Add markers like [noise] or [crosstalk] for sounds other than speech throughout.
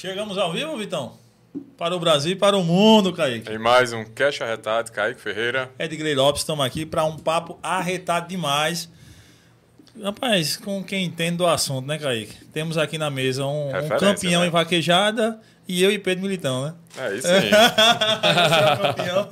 Chegamos ao vivo, Vitão? Para o Brasil e para o mundo, Kaique. Em mais um Cash Arretado, Kaique Ferreira. Edgley Lopes, estamos aqui para um papo arretado demais. Rapaz, com quem entende do assunto, né, Kaique? Temos aqui na mesa um, um campeão né? em vaquejada e eu e Pedro Militão, né? É isso aí. [laughs] É campeão.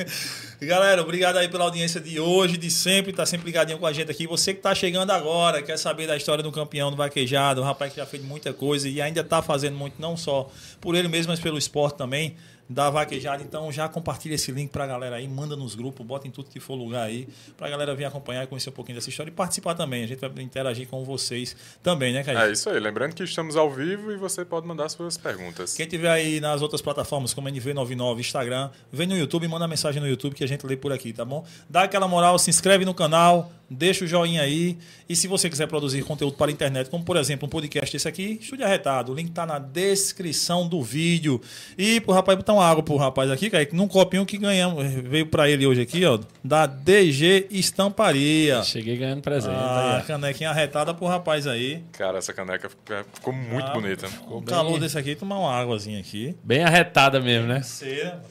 Galera, obrigado aí pela audiência de hoje, de sempre, tá sempre ligadinho com a gente aqui. Você que tá chegando agora, quer saber da história do campeão do vaquejado, um rapaz que já fez muita coisa e ainda tá fazendo muito, não só por ele mesmo, mas pelo esporte também da vaquejada. Então já compartilha esse link pra galera aí, manda nos grupos, bota em tudo que for lugar aí, pra galera vir acompanhar e conhecer um pouquinho dessa história e participar também. A gente vai interagir com vocês também, né, Caio? É isso aí. Lembrando que estamos ao vivo e você pode mandar suas perguntas. Quem tiver aí nas outras plataformas, como NV99, Instagram, vem no YouTube, manda mensagem no YouTube que a gente lê por aqui, tá bom? Dá aquela moral, se inscreve no canal, deixa o joinha aí. E se você quiser produzir conteúdo para a internet, como por exemplo um podcast esse aqui, Estúdio Arretado. O link tá na descrição do vídeo. E pro rapaz botar uma água pro rapaz aqui, Kaique, num copinho que ganhamos, veio para ele hoje aqui, ó, da DG Estamparia. Cheguei ganhando presente. Ah, aí, canequinha arretada pro rapaz aí. Cara, essa caneca ficou muito Ah, bonita. O bem- calor desse aqui, tomar uma águazinha aqui. Bem arretada mesmo, né? Cera.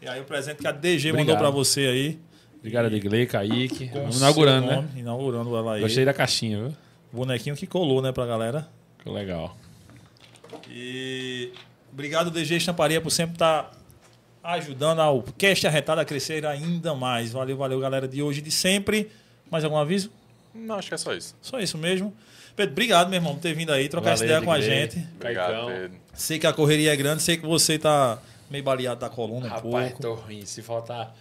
E aí o presente que a DG Obrigado. mandou para você aí. Obrigado, Digley, Kaique. com Vamos inaugurando, né? nome, Inaugurando ela aí. Gostei da caixinha, viu? Bonequinho que colou, né, pra galera. Ficou legal. E obrigado, DG Estamparia, por sempre estar ajudando ao Cast Arretado a crescer ainda mais. Valeu, valeu, galera de hoje e de sempre. Mais algum aviso? Não, acho que é só isso. Só isso mesmo. Pedro, obrigado, meu irmão, por ter vindo aí, trocar essa Valeu, ideia com a gente. Obrigado, Caicão. Pedro. Sei que a correria é grande, sei que você tá meio baleado da coluna um Rapaz, pouco. tô ruim. Se faltar,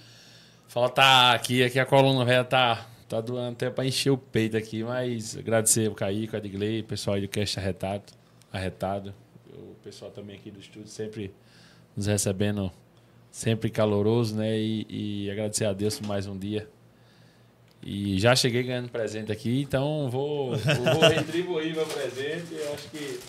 faltar aqui, aqui a coluna velha tá, tá doando até pra encher o peito aqui. Mas agradecer o Kaique, o Edgley, o pessoal aí do Cast Arretado. Arretado. O pessoal também aqui do estúdio sempre nos recebendo, sempre caloroso, né? E, e agradecer a Deus por mais um dia. E já cheguei ganhando presente aqui, então vou, vou [laughs] retribuir meu presente. Eu acho que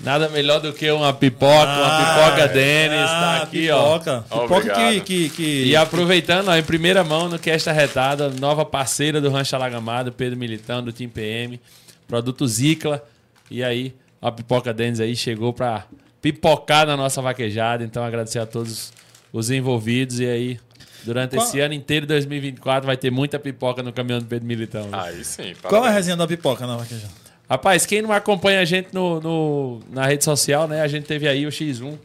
nada melhor do que uma pipoca, uma pipoca Dennis, tá ah, aqui, ó. pipoca. Pipoca que, que, que... E aproveitando, ó, em primeira mão, no Cast Arretada, nova parceira do Rancho Alagamado, Pedro Militão, do Team PM, produto Zicla. E aí, a Pipoca Dennis aí chegou pra pipocar na nossa vaquejada. Então, agradecer a todos os envolvidos. E aí, durante Qual- esse ano inteiro, 2024, vai ter muita pipoca no caminhão do Pedro Militão. né? Aí sim. Qual é a resenha da pipoca na vaquejada? Rapaz, quem não acompanha a gente no, no- na rede social, né? A gente teve aí o X1.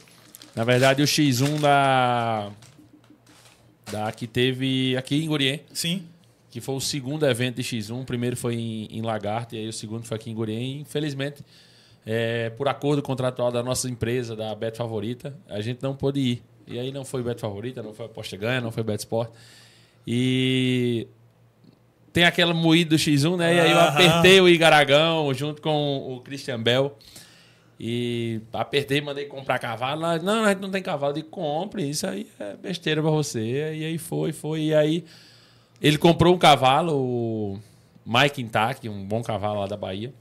Na verdade, o X1 da. Da que teve aqui em Gurien, Sim. que foi o segundo evento de X1. O primeiro foi em, em Lagarto e aí o segundo foi aqui em Gurien. Infelizmente, é, por acordo contratual da nossa empresa, da Bet Favorita, a gente não pôde ir. E aí não foi Bet Favorita, não foi Aposta Ganha, não foi Bet Sport. E tem aquela moída do X1, né? E aí eu apertei o Igaragão junto com o Christian Bell. E apertei, mandei comprar cavalo. Não, a gente não tem cavalo. Eu digo, compre, isso aí é besteira pra você. E aí foi, foi. E aí ele comprou um cavalo, o Mike Intac, um bom cavalo lá da Bahia.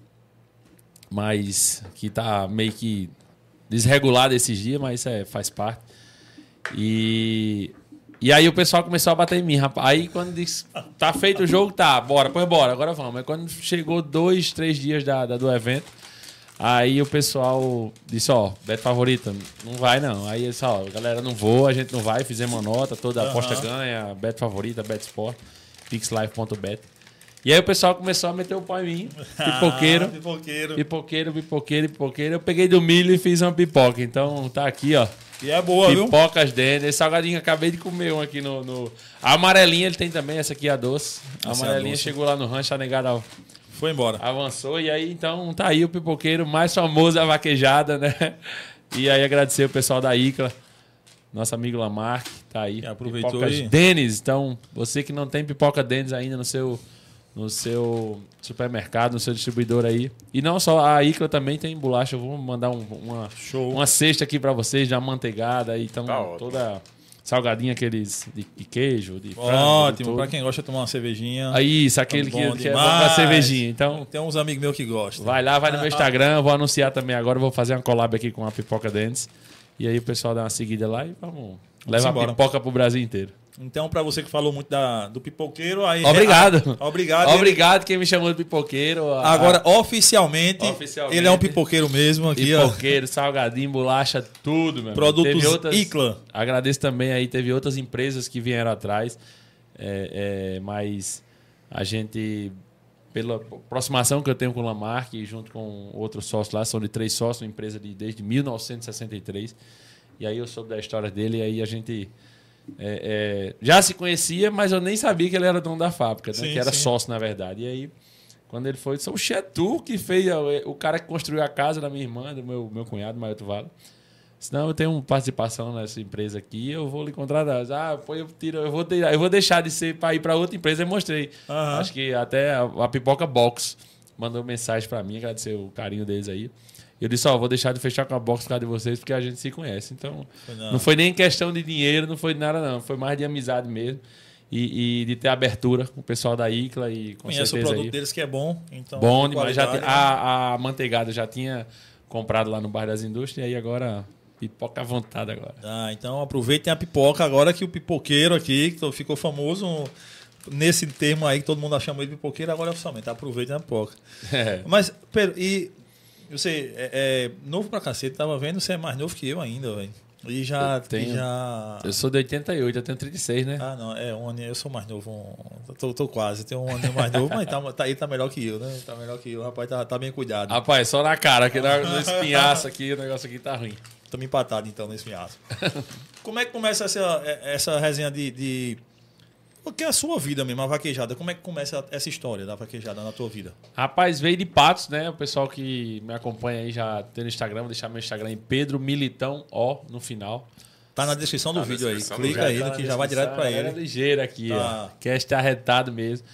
Mas que tá meio que desregulado esses dias, mas isso é, faz parte. E, e aí o pessoal começou a bater em mim, rapaz. Aí quando disse, tá feito o jogo, tá, bora, pois bora, agora vamos. Aí quando chegou dois, três dias da, da- do evento, aí o pessoal disse, ó, Beto Favorita, não vai não. Aí eles ó, galera, não vou, a gente não vai, fizemos uma nota, toda aposta Aham. ganha, Beto Favorita, Beto Sport, pixlive.bet. E aí o pessoal começou a meter o pau em mim, [laughs] pipoqueiro, Ah, pipoqueiro. pipoqueiro, pipoqueiro, pipoqueiro. Eu peguei do milho e fiz uma pipoca. Então tá aqui, ó. E é boa, viu? Pipocas. Esse salgadinho, acabei de comer um aqui no, no- A amarelinha ele tem também, essa aqui é a doce. A Essa é a amarelinha doce. chegou lá no rancho, a negada Foi embora. avançou. E aí, então, tá aí o pipoqueiro mais famoso da vaquejada, né? E aí agradecer o pessoal da ICLA. Nosso amigo Lamarck, tá aí. Que aproveitou Pipocas e- Denis. Então, você que não tem pipoca Denis ainda no seu, no seu supermercado, no seu distribuidor aí. E não só, a ICLA também tem bolacha. Eu vou mandar um- uma, Show. uma cesta aqui pra vocês, já manteigada. Então, Tá toda salgadinha aqueles de, de queijo, de frango, Ótimo, pra quem gosta de tomar uma cervejinha. Aí, isso, aquele Tá que, que é bom pra cervejinha. Então, Tem uns amigos meus que gostam. Vai lá, vai no meu Instagram, vou anunciar também agora, vou fazer uma collab aqui com a Pipoca Dentes. E aí o pessoal dá uma seguida lá e vamos levar a pipoca pro Brasil inteiro. Então, pra você que falou muito da, do pipoqueiro, aí. Obrigado. Ah, obrigado. Ele- Obrigado quem me chamou de pipoqueiro. a- Agora, oficialmente, Oficialmente. ele é um pipoqueiro mesmo a- aqui, ó. pipoqueiro, salgadinho, bolacha, tudo, meu. Produtos Teve outras- ICLA. Agradeço também aí, teve outras empresas que vieram atrás, é, é, mas a gente, pela aproximação que eu tenho com o Lamarck, junto com outros sócios lá, são de três sócios, uma empresa de, desde 1963, e aí eu soube da história dele, e aí a gente é, é, já se conhecia, mas eu nem sabia que ele era dono da fábrica, né? Sim, que era sim. sócio, na verdade. E aí, quando ele foi, disse, o é tu que fez, a- o cara que construiu a casa da minha irmã, do meu, meu cunhado, Maioto Vale. Senão eu tenho participação nessa empresa aqui, eu vou lhe contratar. Ah, pô, eu, tiro, eu, vou, tirar- eu vou deixar de ser para ir para outra empresa. Eu mostrei. Aham. Acho que até a, a Pipoca Box mandou mensagem para mim, agradecer o carinho deles aí. Eu disse, ó, vou deixar de fechar com a box causa de vocês, porque a gente se conhece. Então, Não. não, foi nem questão de dinheiro, não foi de nada, não. Foi mais de amizade mesmo. E, e de ter abertura com o pessoal da ICLA e com Conhece o certeza produto aí. deles que é bom. Então, Bom de demais. Já né? a, a manteigada já tinha comprado lá no bairro das indústrias, e aí agora pipoca à vontade agora. Ah, então aproveitem a pipoca agora que o pipoqueiro aqui, que ficou famoso nesse termo aí que todo mundo chama de pipoqueiro, agora oficialmente. Aproveitem a pipoca. [laughs] É. Mas, Pedro, e você é, é novo pra cacete, tava vendo, você é mais novo que eu ainda, velho. E já, Eu tenho- e já. Eu sou de 88, eu tenho 36, né? Ah, não, é um ano, eu sou mais novo. Um, tô, tô quase, tenho um ano mais novo, mas tá, tá, ele tá melhor que eu, né? Tá melhor que eu, o rapaz tá, tá bem cuidado. Rapaz, só na cara, que na- no espinhaço aqui, o negócio aqui tá ruim. Estamos empatados então nesse fiasco. Como é que começa essa, essa resenha de, de. O que é a sua vida mesmo, a vaquejada? Como é que começa essa história da vaquejada na tua vida? Rapaz, veio de Patos, né? O pessoal que me acompanha aí já tem no Instagram, vou deixar meu Instagram aí, Pedro Militão, ó, no final. Tá na descrição do Tá vídeo aí. descrição do Clica aí Tá que já vai direto galera ele. ligeira aqui, Tá. ó. Que é este arretado mesmo.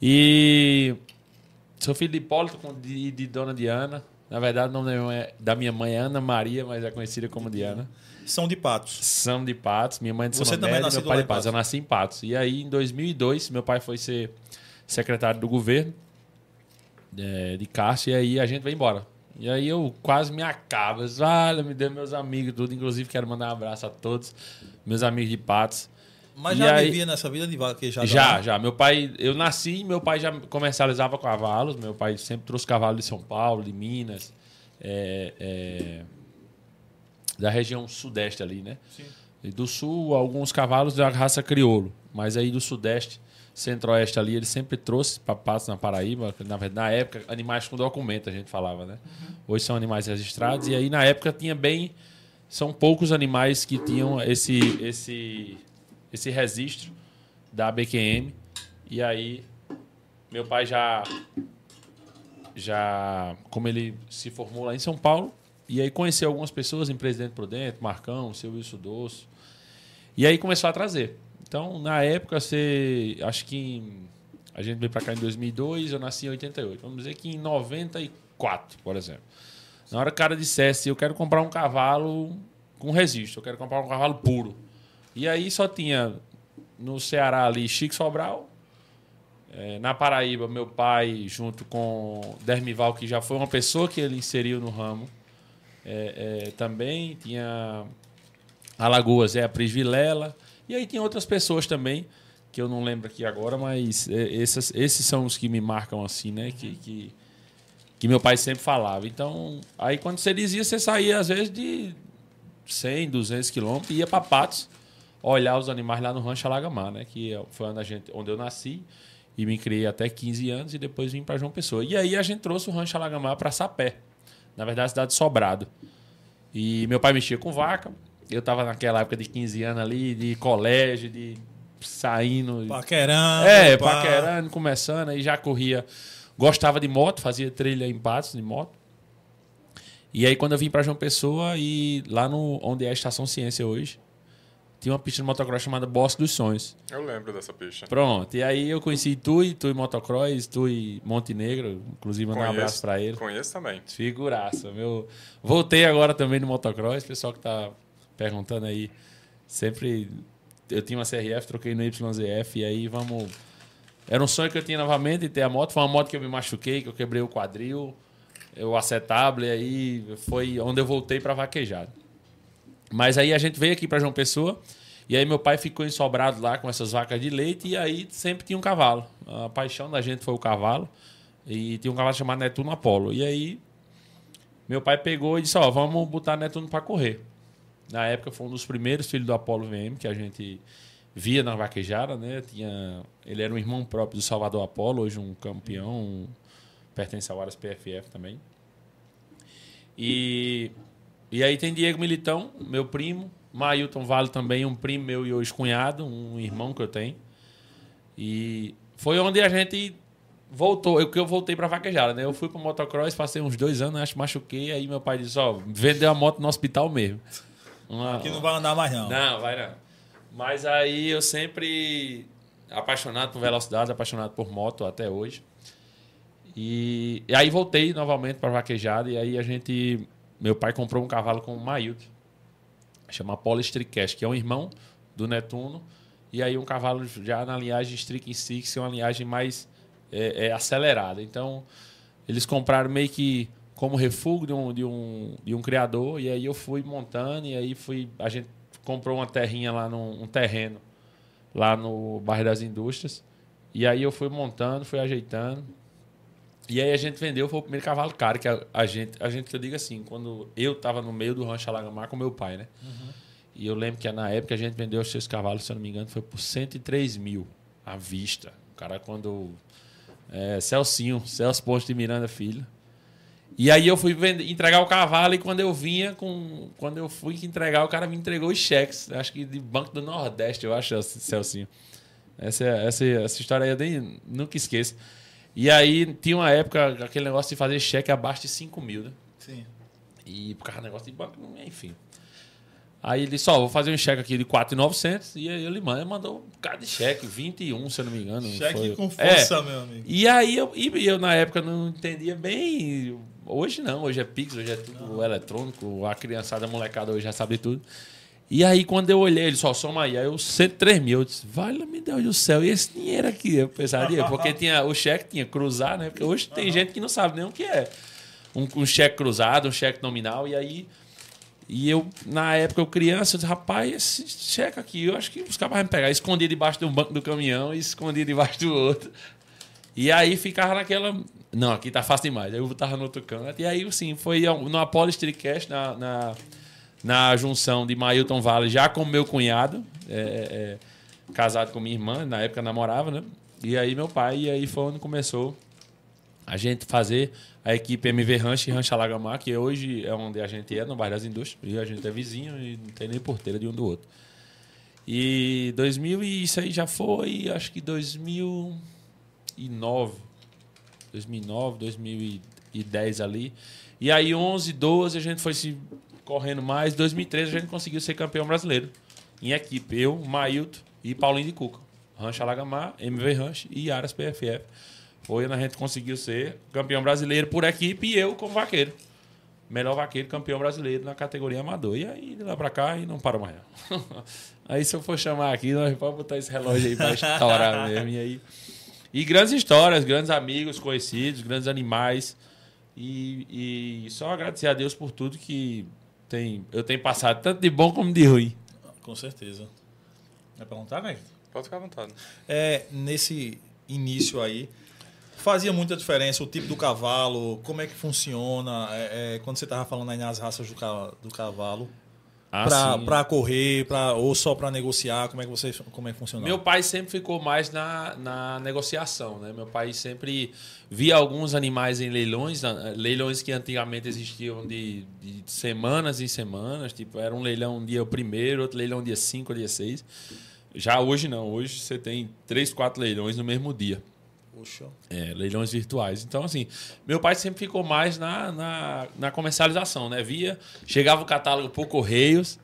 E sou filho de Hipólito com- de, de Dona Diana. Na verdade, o nome da minha mãe é- da minha mãe é Ana Maria, mas é conhecida como Diana. São de patos. São de Patos, minha mãe é de Você São também Médio, nascido meu pai lá de em Patos. Patos? Eu nasci em Patos. E aí, em 2002, meu pai foi ser secretário do governo é, de Castro, e aí a gente vai embora. E aí eu quase me acabo. Olha, me deu meus amigos, tudo. Inclusive, quero mandar um abraço a todos, meus amigos de Patos. Mas E já aí- vivia nessa vida de vaquejada? Já, né? já. Meu pai, eu nasci, meu pai já comercializava cavalos. Meu pai sempre trouxe cavalos de São Paulo, de Minas, é, é, da região sudeste ali, né? Sim. E do sul, alguns cavalos da raça crioulo. Mas aí do sudeste, centro-oeste ali, ele sempre trouxe papatos na Paraíba. Na na época, animais com documento, a gente falava, né? Hoje são animais registrados. E aí, na época, tinha bem... São poucos animais que tinham esse, esse, esse registro da BQM. E aí, meu pai já... Já... Como ele se formou lá em São Paulo, e aí conheceu algumas pessoas em Presidente Prudente, Marcão, seu Wilson Doce. E aí começou a trazer. Então, na época, você. Acho que em- a gente veio para cá em 2002, eu nasci em 88. Vamos dizer que em 94, por exemplo. Na hora que o cara dissesse, eu quero comprar um cavalo com registro, eu quero comprar um cavalo puro. E aí só tinha no Ceará ali Chico Sobral. eh, na Paraíba, meu pai, junto com Dermival, que já foi uma pessoa que ele inseriu no ramo, é, é, também tinha Alagoas, é a Pris Vilela. E aí tinha outras pessoas também, que eu não lembro aqui agora, mas é, esses são os que me marcam assim, né? Que, que, que meu pai sempre falava. Então, aí quando você dizia, você saía às vezes de 100, 200 quilômetros e ia para Patos olhar os animais lá no Rancho Alagamar, né? Que foi onde, a gente, onde eu nasci. E me criei até 15 anos e depois vim para João Pessoa. E aí a gente trouxe o Rancho Alagamar para Sapé. Na verdade, cidade de Sobrado. E meu pai mexia com vaca. Eu tava naquela época de 15 anos ali, de colégio, de saindo. Paquerando. É, pá. paquerando, começando, aí já corria. Gostava de moto, fazia trilha em Patos de moto. E aí quando eu vim para João Pessoa e lá no onde é a Estação Ciência hoje, tinha uma pista de motocross chamada Bosque dos Sonhos. Eu lembro dessa pista. Pronto. E aí eu conheci Tui, Tui Motocross, Tui Montenegro, inclusive mandar um abraço para ele. Conheço também. Figuraça, meu. Voltei agora também no motocross, pessoal que tá perguntando aí, sempre eu tinha uma CRF, troquei no YZF e aí vamos era um sonho que eu tinha novamente de ter a moto, foi uma moto que eu me machuquei, que eu quebrei o quadril, o acetable e aí foi onde eu voltei para vaquejada. Mas aí a gente veio aqui para João Pessoa e aí meu pai ficou ensobrado lá com essas vacas de leite e aí sempre tinha um cavalo. A paixão da gente foi o cavalo e tinha um cavalo chamado Netuno Apolo. E aí meu pai pegou e disse: Ó, vamos botar Netuno para correr. Na época foi um dos primeiros filhos do Apolo VM que a gente via na vaquejada, né? Tinha, ele era um irmão próprio do Salvador Apolo, hoje um campeão, um, pertence ao Aras PFF também. E, e aí tem Diego Militão, meu primo, Mailton Vale também, um primo meu e hoje cunhado, um irmão que eu tenho. E foi onde a gente voltou, eu que eu voltei para vaquejada, né? Eu fui para motocross, passei uns dois anos, acho que machuquei, aí meu pai disse, ó, vendeu a moto no hospital mesmo. Uma, Que não vai andar mais, não. não, vai não. Mas aí eu sempre apaixonado por velocidade, apaixonado por moto até hoje. E, e aí voltei novamente para vaquejada e aí a gente, meu pai comprou um cavalo com o Mailton, chama Polo Stricast, que é um irmão do Netuno. E aí um cavalo já na linhagem Strick Six, é uma linhagem mais é, é, acelerada. Então eles compraram meio que como refúgio de um, de um, de um criador e aí eu fui montando e aí fui a gente comprou uma terrinha lá num um terreno lá no bairro das Indústrias e aí eu fui montando fui ajeitando e aí a gente vendeu foi o primeiro cavalo caro que a, a gente a gente que eu digo assim quando eu estava no meio do rancho Alagamar com meu pai né e eu lembro que na época a gente vendeu os seus cavalos se eu não me engano foi por 103 mil à vista o cara quando é, Celcinho Celso Ponte de Miranda Filho e aí eu fui vender, entregar o cavalo e quando eu vinha com. Quando eu fui entregar, o cara me entregou os cheques. Acho que de Banco do Nordeste, eu acho, Celcinho. Essa, essa, essa história aí eu nem, nunca esqueço. E aí tinha uma época, aquele negócio de fazer cheque abaixo de 5 mil, né? Sim. E por causa do negócio de banco, enfim. Aí ele disse, ó, vou fazer um cheque aqui de 4,900 e aí ele mandou um bocado de cheque, 21, se eu não me engano. Cheque foi. com É. força, meu amigo. E aí eu, e eu na época não entendia bem. Hoje não, hoje é Pix, hoje é tudo eletrônico, a criançada, a molecada hoje já sabe tudo. E aí quando eu olhei, ele só soma aí, aí eu 103 mil, eu disse, vale me Deus do céu, e esse dinheiro aqui? Eu pensaria, porque tinha, o cheque tinha cruzar, né? Porque hoje tem gente que não sabe nem o que é. Um, um cheque cruzado, um cheque nominal, e aí. E eu, na época, eu criança, eu disse, rapaz, esse cheque aqui, eu acho que os caras vão me pegar. Escondia debaixo de um banco do caminhão e escondia debaixo do outro. E aí ficava naquela. Não, aqui tá fácil demais. Aí eu tava no outro canto. E aí, assim, foi no Apollo Streetcast, na, na, na junção de Mailton Vale, já com meu cunhado, é, é, casado com minha irmã, na época namorava, né? E aí meu pai, e aí foi onde começou a gente fazer a equipe MV Ranch e Rancho Alagamar, que hoje é onde a gente é, no bairro das Indústrias. E a gente é vizinho e não tem nem porteira de um do outro. E 2000, e isso aí já foi, acho que 2009. 2009, 2010 ali. E aí 11, 12 a gente foi se correndo mais. 2013 a gente conseguiu ser campeão brasileiro. Em equipe, eu, Mailton e Paulinho de Cuca. Rancho Alagamar, MV Ranch e Aras PFF. Foi onde a gente conseguiu ser campeão brasileiro por equipe e eu como vaqueiro. Melhor vaqueiro, campeão brasileiro na categoria amador. E aí, de lá pra cá, e não parou mais. [laughs] aí, se eu for chamar aqui, nós vamos botar esse relógio aí pra [laughs] estourar mesmo. E aí. E grandes histórias, grandes amigos conhecidos, grandes animais. E, e só agradecer a Deus por tudo que tem, eu tenho passado, tanto de bom como de ruim. Com certeza. Vai perguntar, velho? Pode ficar à vontade. É, nesse início aí, fazia muita diferença o tipo do cavalo, como é que funciona, é, é, quando você estava falando aí nas raças do, ca- do cavalo. Ah, pra correr, pra, ou só pra negociar? Como é que você como é que funciona? Meu pai sempre ficou mais na, na negociação, né? Meu pai sempre via alguns animais em leilões, leilões que antigamente existiam de, de semanas em semanas, tipo, era um leilão um dia o primeiro, outro leilão dia 5, dia 6. Já hoje não, hoje você tem três, quatro leilões no mesmo dia. É, leilões virtuais. Então, assim, meu pai sempre ficou mais na, na, na comercialização, né? Via, chegava o catálogo por Correios,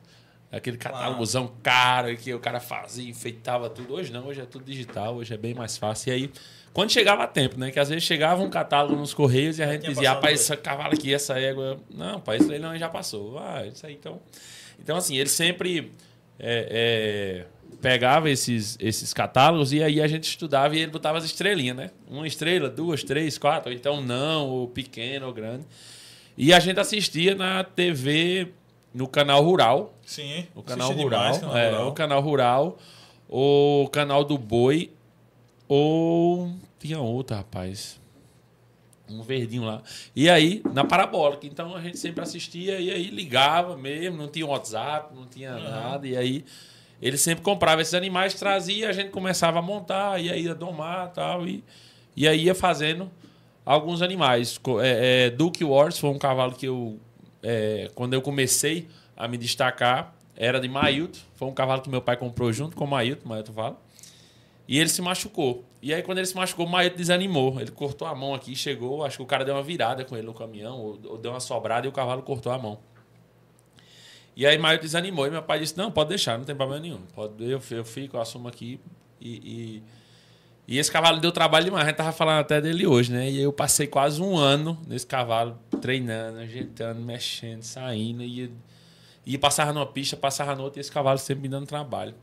aquele catálogozão caro que o cara fazia, enfeitava tudo. Hoje não, hoje é tudo digital, hoje é bem mais fácil. E aí, quando chegava a tempo, né? Que às vezes chegava um catálogo nos Correios e a gente dizia, rapaz, esse cavalo aqui, essa égua. Não, pai, esse leilão já passou. Ah, isso aí então. Então, assim, ele sempre é, é, pegava esses, esses catálogos e aí a gente estudava e ele botava as estrelinhas, né? Uma estrela, duas, três, quatro, ou então não, ou pequeno, ou grande. E a gente assistia na TV, no canal Rural, Sim. o canal rural, demais, canal é, rural. o canal rural, o canal do boi, ou tinha outro, rapaz. Um verdinho lá. E aí, na parabólica. Então a gente sempre assistia e aí ligava mesmo, não tinha WhatsApp, não tinha nada. E aí ele sempre comprava esses animais, trazia, a gente começava a montar, aí ia domar tal, e E aí ia fazendo alguns animais. É, é, Duke Wars foi um cavalo que eu, é, quando eu comecei a me destacar, era de Mailton. Foi um cavalo que meu pai comprou junto com o Mailton, Mailton fala. E ele se machucou. E aí, quando ele se machucou, o Mailton desanimou. Ele cortou a mão aqui, chegou. Acho que o cara deu uma virada com ele no caminhão, ou, ou deu uma sobrada e o cavalo cortou a mão. E aí, Mailton desanimou. E meu pai disse: Não, pode deixar, não tem problema nenhum. Pode, eu, eu fico, eu assumo aqui. E, e, e esse cavalo deu trabalho demais. A gente tava falando até dele hoje, né? E eu passei quase um ano nesse cavalo, treinando, ajeitando, mexendo, saindo. E, e passava numa pista, passava na outra, e esse cavalo sempre me dando trabalho.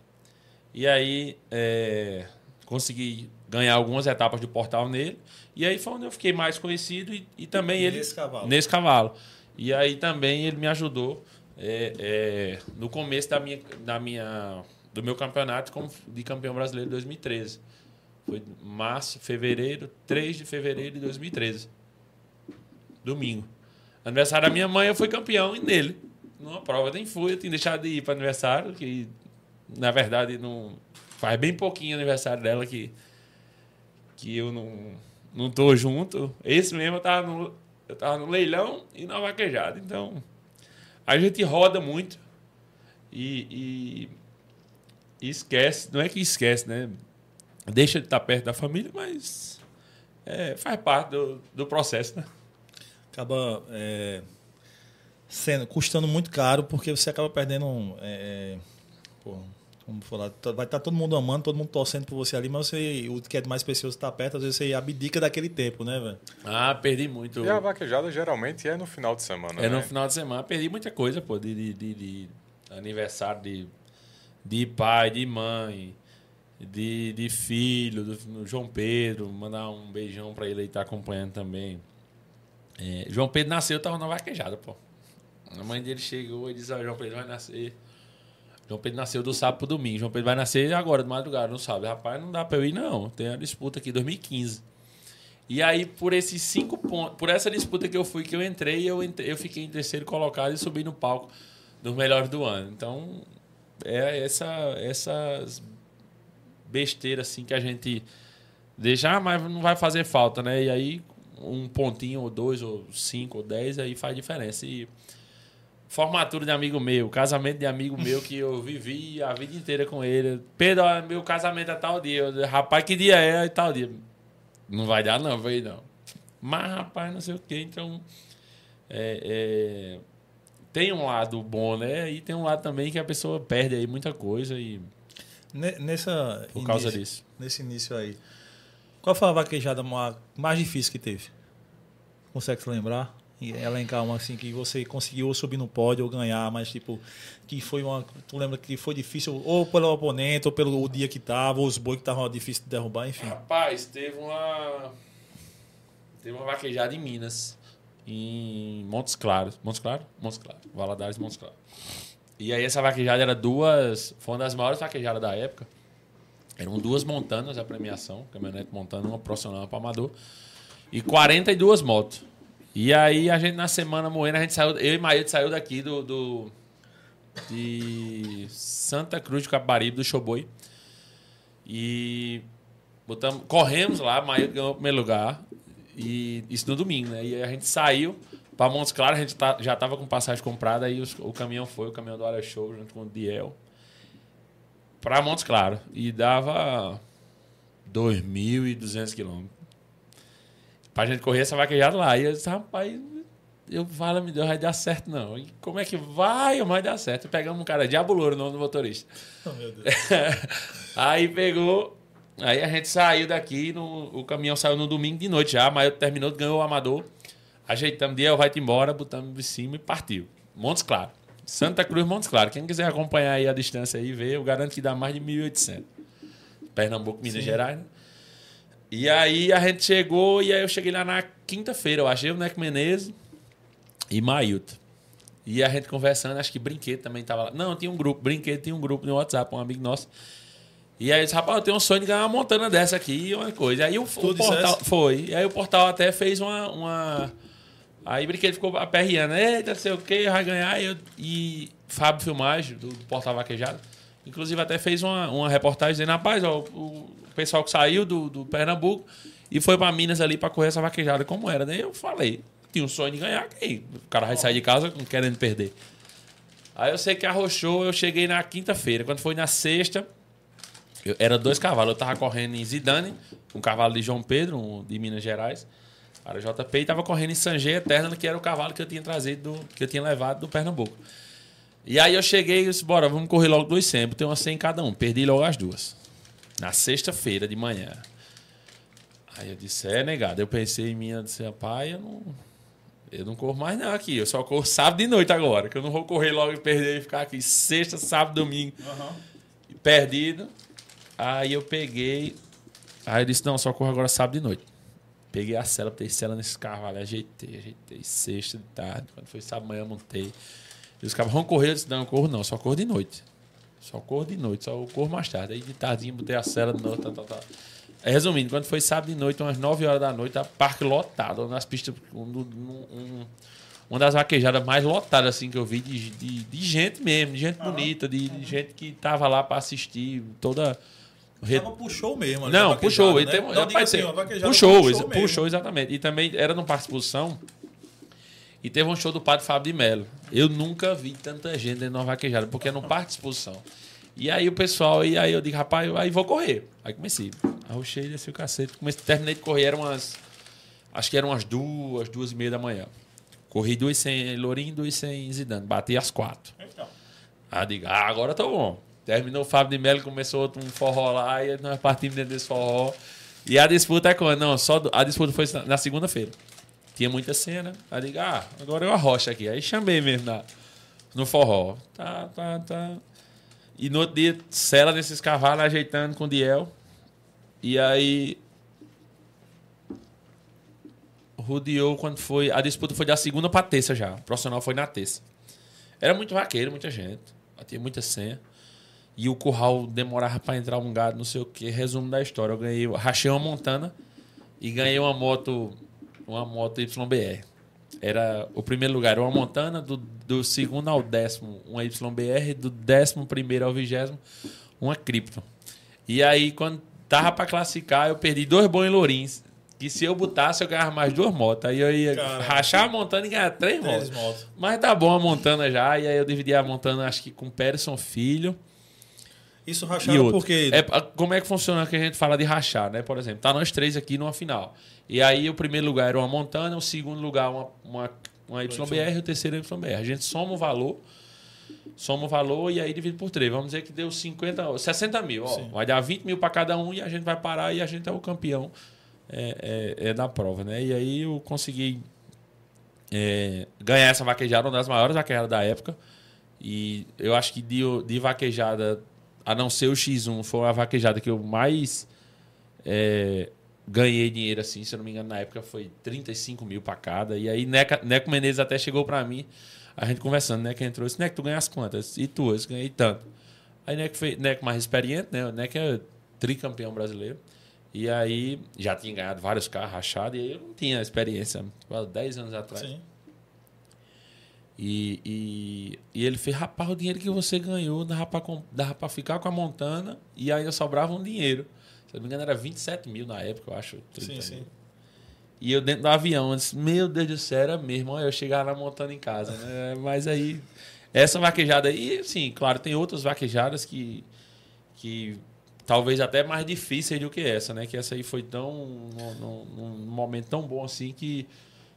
E aí é, consegui ganhar algumas etapas de portal nele. E aí foi onde eu fiquei mais conhecido e, e também ele. Nesse cavalo. Nesse cavalo. E aí também ele me ajudou é, é, no começo da minha, da minha, do meu campeonato como de campeão brasileiro de 2013. Foi março, fevereiro, 3 de fevereiro de 2013. Domingo. Aniversário da minha mãe, eu fui campeão e nele. Numa prova, nem fui, eu tinha deixado de ir para aniversário, que na verdade não faz bem pouquinho aniversário dela que que eu não não tô junto. Esse mesmo eu tava no eu tava no leilão e na vaquejada. Então, a gente roda muito e, e- e esquece, não é que esquece, né? Deixa de estar perto da família, mas é, faz parte do, do processo, né? acaba é, sendo, custando muito caro porque você acaba perdendo. É, é, vamos falar, tá- vai estar todo mundo amando, todo mundo torcendo por você ali, mas você, o que é de mais pessoas está perto, às vezes você abdica daquele tempo, né, velho? Ah, perdi muito. E a vaquejada geralmente é no final de semana, É né? no final de semana. Perdi muita coisa, pô, de, de, de- de aniversário de, de pai, de mãe, de, de filho, do, do João Pedro. Mandar um beijão pra ele aí, tá acompanhando também. É, João Pedro nasceu, tava na vaquejada, pô. A mãe dele chegou e disse: Ó, João Pedro vai nascer. João Pedro nasceu do sábado pro domingo. João Pedro vai nascer agora, de madrugada, não sabe. Rapaz, não dá pra eu ir, não. Tem a disputa aqui, 2015. E aí, por esses cinco pontos, por essa disputa que eu fui, que eu entrei, eu, entre- eu fiquei em terceiro colocado e subi no palco dos melhores do ano. Então, é essa, essas besteiras assim que a gente deixa, ah, mas não vai fazer falta, né? E aí, um pontinho, ou dois, ou cinco, ou dez, aí faz diferença. E formatura de amigo meu, casamento de amigo meu que eu vivi a vida inteira com ele. Pedro, ó, meu casamento é tal dia. Eu, rapaz, que dia é? É tal dia. Não vai dar, não, vai não. Mas, rapaz, não sei o quê. Então, é, é, tem um lado bom, né? E tem um lado também que a pessoa perde aí muita coisa e Ne- Nessa por causa início- disso. Nesse início aí, qual foi a vaquejada ma- mais difícil que teve? Consegue se lembrar? Elencar uma assim que você conseguiu subir no pódio ou ganhar, mas tipo, que foi uma. Tu lembra que foi difícil, ou pelo oponente, ou pelo o dia que tava, ou os boi que estavam difícil de derrubar, enfim. Rapaz, teve uma. Teve uma vaquejada em Minas, em Montes Claros. Montes Claros? Montes Claros. Valadares Montes Claros. E aí essa vaquejada era duas. Foi uma das maiores vaquejadas da época. Eram duas montanas a premiação, caminhonete montando, uma profissional para amador. E 42 motos. E aí a gente na semana moendo, a gente saiu. Eu e Maílton saiu daqui do, do, de Santa Cruz de Capibaribe, do Showboy. E botamos, corremos lá, Maílton ganhou o primeiro lugar. E isso no domingo, né? E aí a gente saiu para Montes Claros, a gente tá, já tava com passagem comprada, aí os- o caminhão foi, o caminhão do Área Show, junto com o Diel, para Montes Claros. E dava 2.200 quilômetros. Pra gente correr essa vaquejada lá. E eu disse, rapaz, eu falo, me deu, vai dar certo não. E como é que vai? Vai dar certo. Pegamos um cara, Diabo Louro, o nome do motorista. Oh, meu Deus. [laughs] aí pegou. Aí a gente saiu daqui, no, o caminhão saiu no domingo de noite já, mas terminou, ganhou o amador. Ajeitamos, Diel vai-te embora, botamos em cima e partiu. Montes Claros. Santa Cruz, Montes Claros. Quem quiser acompanhar aí a distância aí, ver, eu garanto que dá mais de 1.800. Pernambuco, Minas Sim. Gerais, né? E aí a gente chegou, e aí eu cheguei lá na quinta-feira, eu achei o Neco Menezes e Mailton. E a gente conversando, acho que Brinquedo também tava lá. Não, tinha um grupo, Brinquedo tinha um grupo no WhatsApp, um amigo nosso. E aí eu disse, rapaz, eu tenho um sonho de ganhar uma montana dessa aqui e uma coisa. Aí o, o portal. Foi. E aí o portal até fez uma. uma... Aí Brinquedo ficou aperreando. Eita, não sei o que, vai ganhar. E, eu- e Fábio Filmagem, do, do Portal Vaquejado, inclusive até fez uma, uma reportagem dizendo, rapaz, ó, o pessoal que saiu do, do Pernambuco e foi pra Minas ali pra correr essa vaquejada como era. Daí eu falei, tinha um sonho de ganhar, que o cara vai sair de casa querendo perder. Aí eu sei que arrochou, eu cheguei na quinta-feira. Quando foi na sexta, eu, era dois cavalos. Eu tava correndo em Zidane, um cavalo de João Pedro, um de Minas Gerais, para JP, e tava correndo em Sangê Eterna, que era o cavalo que eu tinha trazido, do, que eu tinha levado do Pernambuco. E aí eu cheguei e disse, bora, vamos correr logo dois 100. Botei uma 100 em cada um. Perdi logo as duas. Na sexta-feira de manhã. Aí eu disse, é negado. Eu pensei em mim, eu disse, rapaz, eu não, eu não corro mais não aqui. Eu só corro sábado de noite agora. Que eu não vou correr logo e perder e ficar aqui sexta, sábado, domingo. Perdido. Aí eu peguei. Aí eu disse, não, só corro agora sábado de noite. Peguei a cela, botei cela nesse carro ali, ajeitei, ajeitei. Sexta de tarde. Quando foi sábado manhã, montei. E os caras vão correr, eu disse, não, eu corro não, só corro de noite. Só corro de noite, só corro mais tarde. Aí de tardinho, botei a cela de novo, tal, tal, tal. Aí, resumindo, quando foi sábado de noite, umas 9 horas da noite, a parque lotado, das pistas, um, um- um- uma das vaquejadas mais lotadas assim que eu vi de, de, de gente mesmo, de gente bonita, de, de gente que tava lá para assistir toda re- Tava puxou mesmo. não, puxou. né? tem, Não, rapaz, assim, tem- puxou, puxou puxou, exatamente. E também era no Parque Exposição. E teve um show do Padre Fábio de Mello. Eu nunca vi tanta gente dentro de uma vaquejada, porque é no Parque Exposição. E aí o pessoal, e aí eu digo, rapaz, aí vou correr. Aí comecei. Arrochei, desci o cacete. Comecei, terminei de correr, eram umas. Acho que eram umas duas, duas e meia da manhã. Corri duas sem Lourinho, duas sem Zidane. Bati às quatro. Então, Aí digo, ah, agora tô bom. Terminou o Fábio de Melo, começou outro um forró lá, e nós partimos dentro desse forró. E a disputa é quando? Não, só do- a disputa foi na segunda-feira. Tinha muita cena. Aí digo, ah, agora eu arrocho aqui. Aí chamei mesmo na, no forró. Tá, tá, tá. E no outro dia, cela nesses cavalos, ajeitando com o Diel. E aí. Rodeou quando foi. A disputa foi da segunda pra terça já. O profissional foi na terça. Era muito vaqueiro, muita gente. Tinha muita senha. E o curral demorava pra entrar um gado, não sei o que. Resumo da história. Eu ganhei, rachei uma montana e ganhei uma moto, uma moto YBR. Era o primeiro lugar, uma montana, do, do segundo ao décimo, uma YBR, do décimo primeiro ao vigésimo, uma Krypton. E aí, quando tava pra classificar, eu perdi dois bons em Lourins. Que se eu botasse, eu ganhava mais duas motos. Aí eu ia Caramba. rachar a montana e ganhar três três motos. motos. Mas tá bom a montana já. E aí eu dividi a montana, acho que com Peterson Filho Isso rachado outro. porque... É, como é que funciona que a gente fala de rachar, né? Por exemplo, tá nós três aqui numa final. E aí o primeiro lugar era uma montana, o segundo lugar uma, uma, uma YBR e o terceiro YBR. A gente soma o valor, soma o valor e aí divide por três. Vamos dizer que deu 50, 60 mil. Ó, vai dar 20 mil para cada um e a gente vai parar e a gente é o campeão é, é, é da prova, né? E aí eu consegui é, ganhar essa vaquejada, uma das maiores vaquejadas da época. E eu acho que de, de vaquejada, a não ser o X1, foi a vaquejada que eu mais é, ganhei dinheiro, assim, se eu não me engano, na época foi 35 mil pra cada. E aí Neca, Neco Menezes até chegou pra mim, a gente conversando, Neco entrou, disse, Neco, tu ganhas quantas? E tu? Eu ganhei tanto. Aí Neco, fez, Neco mais experiente, né? Neco é tricampeão brasileiro. E aí já tinha ganhado vários carros rachados, e aí eu não tinha experiência, tipo, há 10 anos atrás. Sim. E, e, e ele fez, rapaz, o dinheiro que você ganhou dava pra ficar com a Montana e ainda sobrava um dinheiro. Se eu não me engano, era 27 mil na época, eu acho. 30 Sim, mil. sim. E eu dentro do avião, eu disse, meu Deus do céu, era mesmo. Eu chegava lá montando em casa, né? [laughs] Mas aí, essa vaquejada aí, sim, claro, tem outras vaquejadas que, que talvez até mais difíceis do que essa, né? Que essa aí foi tão, num momento tão bom assim que,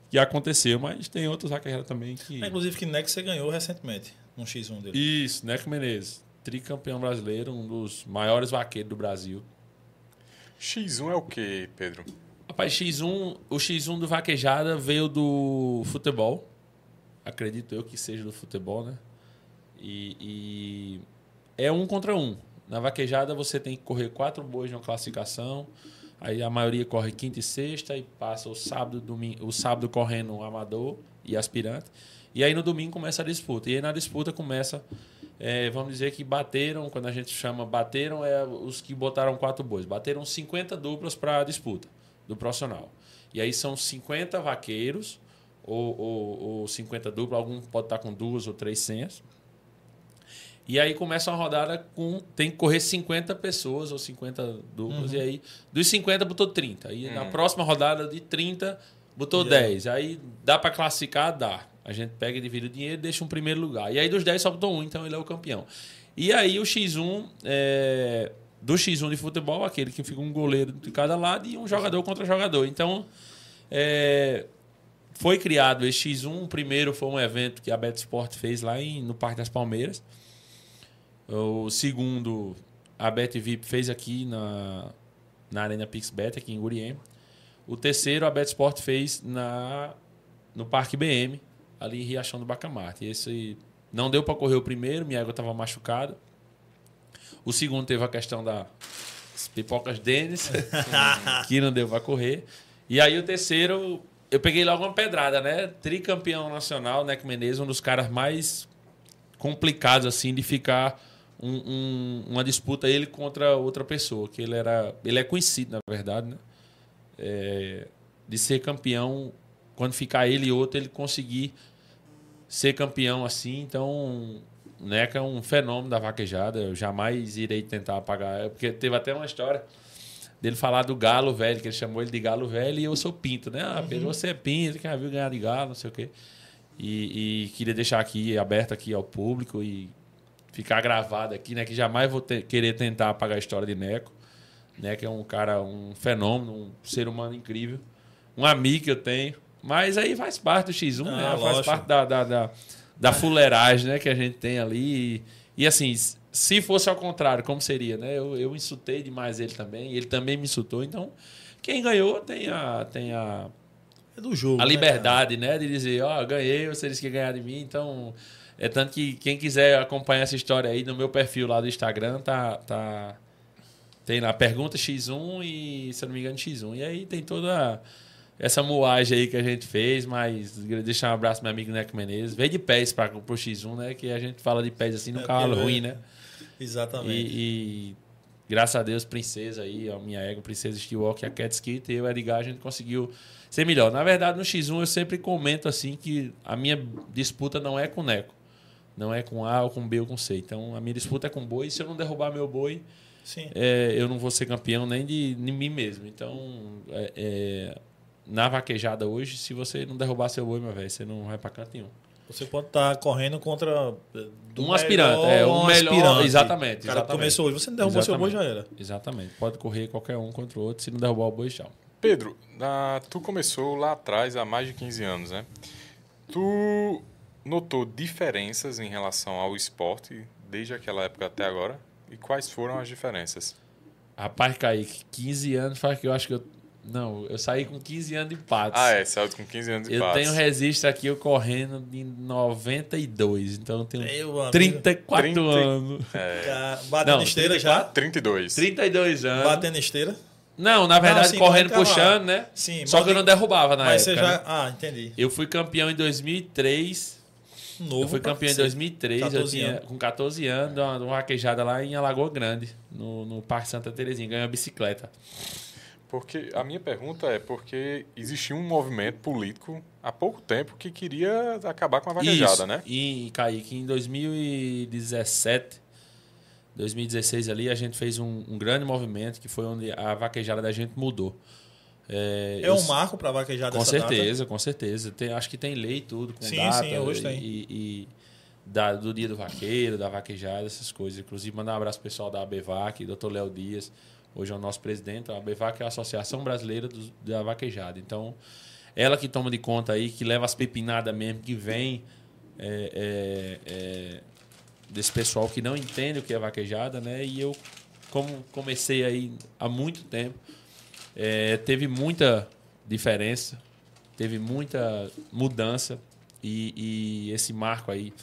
que aconteceu. Mas tem outras vaquejadas também que... É, Inclusive que Nex você ganhou recentemente, no X1 dele. Isso, Neco Menezes, tricampeão brasileiro, um dos maiores vaqueiros do Brasil. X1 é o que, Pedro? Rapaz, X1, o X1 do Vaquejada veio do futebol. Acredito eu que seja do futebol, né? E, e é um contra um. Na vaquejada você tem que correr quatro bois na classificação. Aí a maioria corre quinta e sexta e passa o sábado, domingo, o sábado correndo amador e aspirante. E aí no domingo começa a disputa. E aí na disputa começa, é, vamos dizer que bateram, quando a gente chama bateram, é os que botaram quatro bois. Bateram 50 duplas para a disputa do profissional. E aí são 50 vaqueiros ou, ou, ou 50 duplas, algum pode estar com duas ou três senhas. E aí começa uma rodada com. Tem que correr 50 pessoas ou 50 duplas. E aí, dos 50 botou 30. E na próxima rodada de 30 botou E aí? 10. Aí dá para classificar? Dá. A gente pega e divide o dinheiro e deixa um primeiro lugar. E aí dos 10 só botou um, então ele é o campeão. E aí o X1, é, do X1 de futebol, aquele que fica um goleiro de cada lado e um jogador contra jogador. Então, é, foi criado esse X1. O primeiro foi um evento que a Bet Sport fez lá em, no Parque das Palmeiras. O segundo, a Bet VIP fez aqui na, na Arena PixBet, aqui em Gurien. O terceiro, a Bet Sport fez na, no Parque BM, ali em Riachão do Bacamarte. Esse não deu para correr o primeiro, minha égua estava machucada. O segundo teve a questão das pipocas Denis, [laughs] que não deu para correr. E aí o terceiro, eu peguei logo uma pedrada, né? Tricampeão nacional, Neco Menezes, um dos caras mais complicados assim de ficar um- um- uma disputa ele contra outra pessoa, que ele era, ele é conhecido na verdade, né? É, de ser campeão quando ficar ele e outro ele conseguir ser campeão assim, então o Neca é um fenômeno da vaquejada, eu jamais irei tentar apagar, porque teve até uma história dele falar do galo velho, que ele chamou ele de galo velho e eu sou pinto, né? Ah, Pedro, você é pinto, quem já viu ganhar de galo, não sei o quê. E, e queria deixar aqui, aberto aqui ao público e ficar gravado aqui, né? Que jamais vou ter- querer tentar apagar a história de Neco. Neco é um cara, um fenômeno, um ser humano incrível. Um amigo que eu tenho. Mas aí faz parte do X1, Ah, né? Faz lógico. parte da, da, da, da fuleiragem né? que a gente tem ali. E, e, assim, se fosse ao contrário, como seria, né? Eu, eu insultei demais ele também. Ele também me insultou. Então, quem ganhou tem a, tem a, É do jogo. a né, liberdade, né, de dizer, ó, ganhei, você disse que ia ganhar de mim, então é tanto que quem quiser acompanhar essa história aí no meu perfil lá do Instagram tá tá tem lá pergunta X1 e se eu não me engano X1. E aí tem toda essa moagem aí que a gente fez, mas deixar um abraço pro meu amigo Neco Menezes. Veio de pés para pro X1, né, que a gente fala de pés assim no É, ruim, né? cara? Exatamente. E, e graças a Deus, princesa aí, a minha ego, princesa Skywalker, a Cat Skit e Edgar, a gente conseguiu ser melhor. Na verdade, no X1 eu sempre comento assim que a minha disputa não é com Neco. Não é com A ou com B ou com C. Então a minha disputa é com boi. Se eu não derrubar meu boi, Sim. é, eu não vou ser campeão nem de, de mim mesmo. Então, é, é, na vaquejada hoje, se você não derrubar seu boi, meu velho, você não vai pra canto nenhum. Você pode estar correndo contra do Um aspirante, é, ou um melhor, exatamente, O cara exatamente. começou hoje, você não derrubou seu boi, já era. Exatamente. Pode correr qualquer um contra o outro. Se não derrubar o boi, tchau. Pedro, na- tu começou lá atrás, há mais de 15 anos, né? Tu notou diferenças em relação ao esporte desde aquela época até agora? E quais foram as diferenças? Rapaz, Kaique, 15 anos faz que eu acho que eu. Não, eu saí com 15 anos de patos. Ah, é, saiu com 15 anos de Eu patos. tenho registro aqui, eu correndo de 92. Então eu tenho Meu amigo. 34 30 anos. Ca- Batendo Não, esteira já. 32. 32 anos. Batendo esteira. Não, na verdade, sim, correndo, correndo puxando, né? Sim, Só mas que eu não derrubava na Mas época. você já. né? Ah, entendi. Eu fui campeão em 2003. Novo. eu fui campeão em você. 2003. Eu 14 tinha, anos. com 14 anos, de uma, uma vaquejada lá em Alagoa Grande, no, no Parque Santa Terezinha. Ganhei uma bicicleta. Porque a minha pergunta é porque existia um movimento político há pouco tempo que queria acabar com a vaquejada, Isso. né? E, Kaique, em 2017, 2016 ali, a gente fez um, um grande movimento que foi onde a vaquejada da gente mudou. É, É eu- um marco para vaquejada Com essa data. certeza, com certeza. Tem, acho que tem lei e tudo, com Sim, data. sim, hoje tem. E, e da- do dia do vaqueiro, da vaquejada, essas coisas. Inclusive, mandar um abraço pessoal da ABVAC, Dr. Léo Dias, hoje é o nosso presidente. A ABVAC é a Associação Brasileira dos- da Vaquejada. Então, ela que toma de conta aí, que leva as pepinadas mesmo, que vem é, é, é, desse pessoal que não entende o que é vaquejada, né? E eu, como comecei aí há muito tempo, é, teve muita diferença, teve muita mudança e, e esse marco aí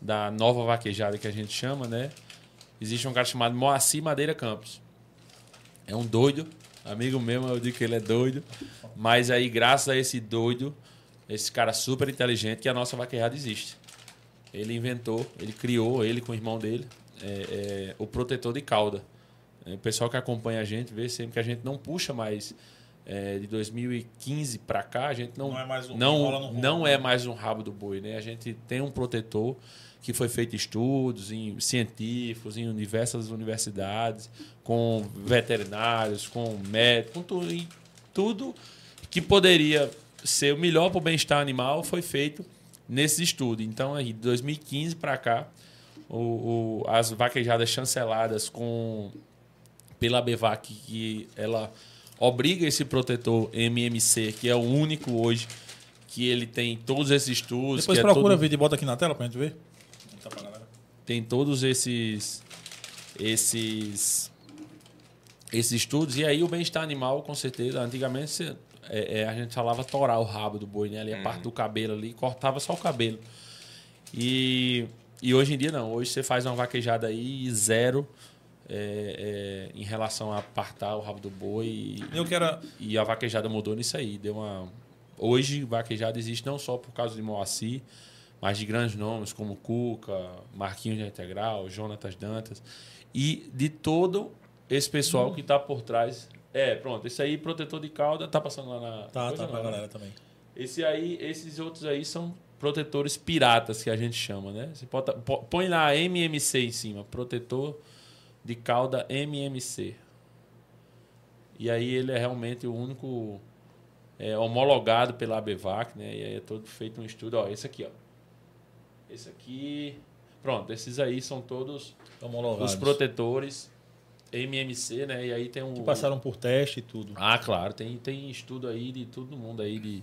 da nova vaquejada que a gente chama, né? Existe um cara chamado Moacir Madeira Campos. É um doido, amigo meu, eu digo que ele é doido, mas aí graças a esse doido, esse cara super inteligente, que a nossa vaquejada existe. Ele inventou, ele criou, ele com o irmão dele, é, é, o protetor de cauda. É, O pessoal que acompanha a gente vê sempre que a gente não puxa mais é, de 2015 para cá, a gente não Não é mais um- não, não né? é mais um rabo do boi, né? A gente tem um protetor que foi feito estudos em científicos em diversas universidades, com veterinários, com médicos, com tudo, e tudo que poderia ser o melhor para o bem-estar animal foi feito nesse estudo. Então, aí, de 2015 para cá, o, o- as vaquejadas chanceladas com pela BVAC, que ela obriga esse protetor MMC, que é o único hoje que ele tem todos esses estudos. Depois que é procura todo- vídeo e bota aqui na tela pra gente ver. Tá pra tem todos esses esses esses estudos. E aí o bem-estar animal com certeza antigamente você- é, é, a gente falava torar o rabo do boi né? Ali a parte do cabelo ali cortava só o cabelo. E e hoje em dia não. Hoje você faz uma vaquejada aí e zero é, é, em relação a apartar o rabo do boi e, Eu quero. e a vaquejada mudou nisso aí. Deu uma... Hoje, vaquejada existe não só por causa de Moacir, mas de grandes nomes como Cuca, Marquinhos da Integral, Jonatas Dantas. E de todo esse pessoal que está por trás. É, pronto. Esse aí, protetor de cauda, tá passando lá na. Tá, coisa tá pra não, né? galera também. Esse aí, esses outros aí são protetores piratas que a gente chama, né? Você bota, po- põe lá MMC em cima, protetor de cauda MMC. E aí ele é realmente o único é, homologado pela ABVAC, né? E aí é todo feito um estudo, ó, esse aqui, ó. Esse aqui, pronto, esses aí são todos Homologados. os protetores MMC, né? E aí tem um Que passaram por teste e tudo. ah, claro, tem, tem estudo aí de todo mundo aí, de,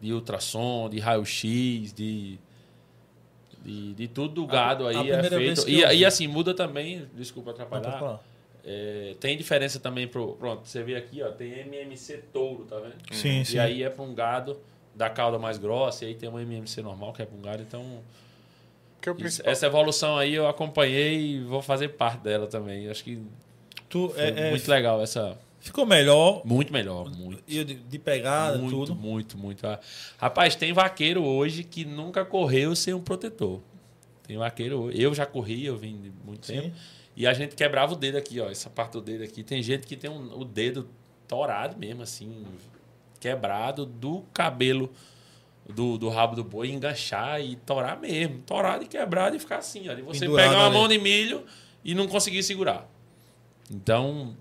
de ultrassom, de raio-x, de, de, de tudo do gado a aí é primeira vez feito. E, e assim, muda também, desculpa atrapalhar, falar. é, tem diferença também pro. Pronto, você vê aqui, ó, tem MMC touro, tá vendo? Sim, sim. E aí é para um gado da cauda mais grossa, e aí tem uma MMC normal, que é para um gado, então. O isso- essa evolução aí eu acompanhei e vou fazer parte dela também. Acho que Tu, foi é, é, muito legal essa. Ficou melhor Muito melhor, muito. e de, de pegada, muito, tudo. muito, muito. Ah, Rapaz, tem vaqueiro hoje que nunca correu sem um protetor. Tem vaqueiro. Eu já corri, eu vim de muito Sim. tempo. E a gente quebrava o dedo aqui, ó. Essa parte do dedo aqui. Tem gente que tem um- o dedo torado mesmo, assim, quebrado do cabelo do, do rabo do boi, enganchar e torar mesmo. Torado e quebrado e ficar assim, ó. E você Pendurado pegar uma ali. mão de milho e não conseguir segurar. Então,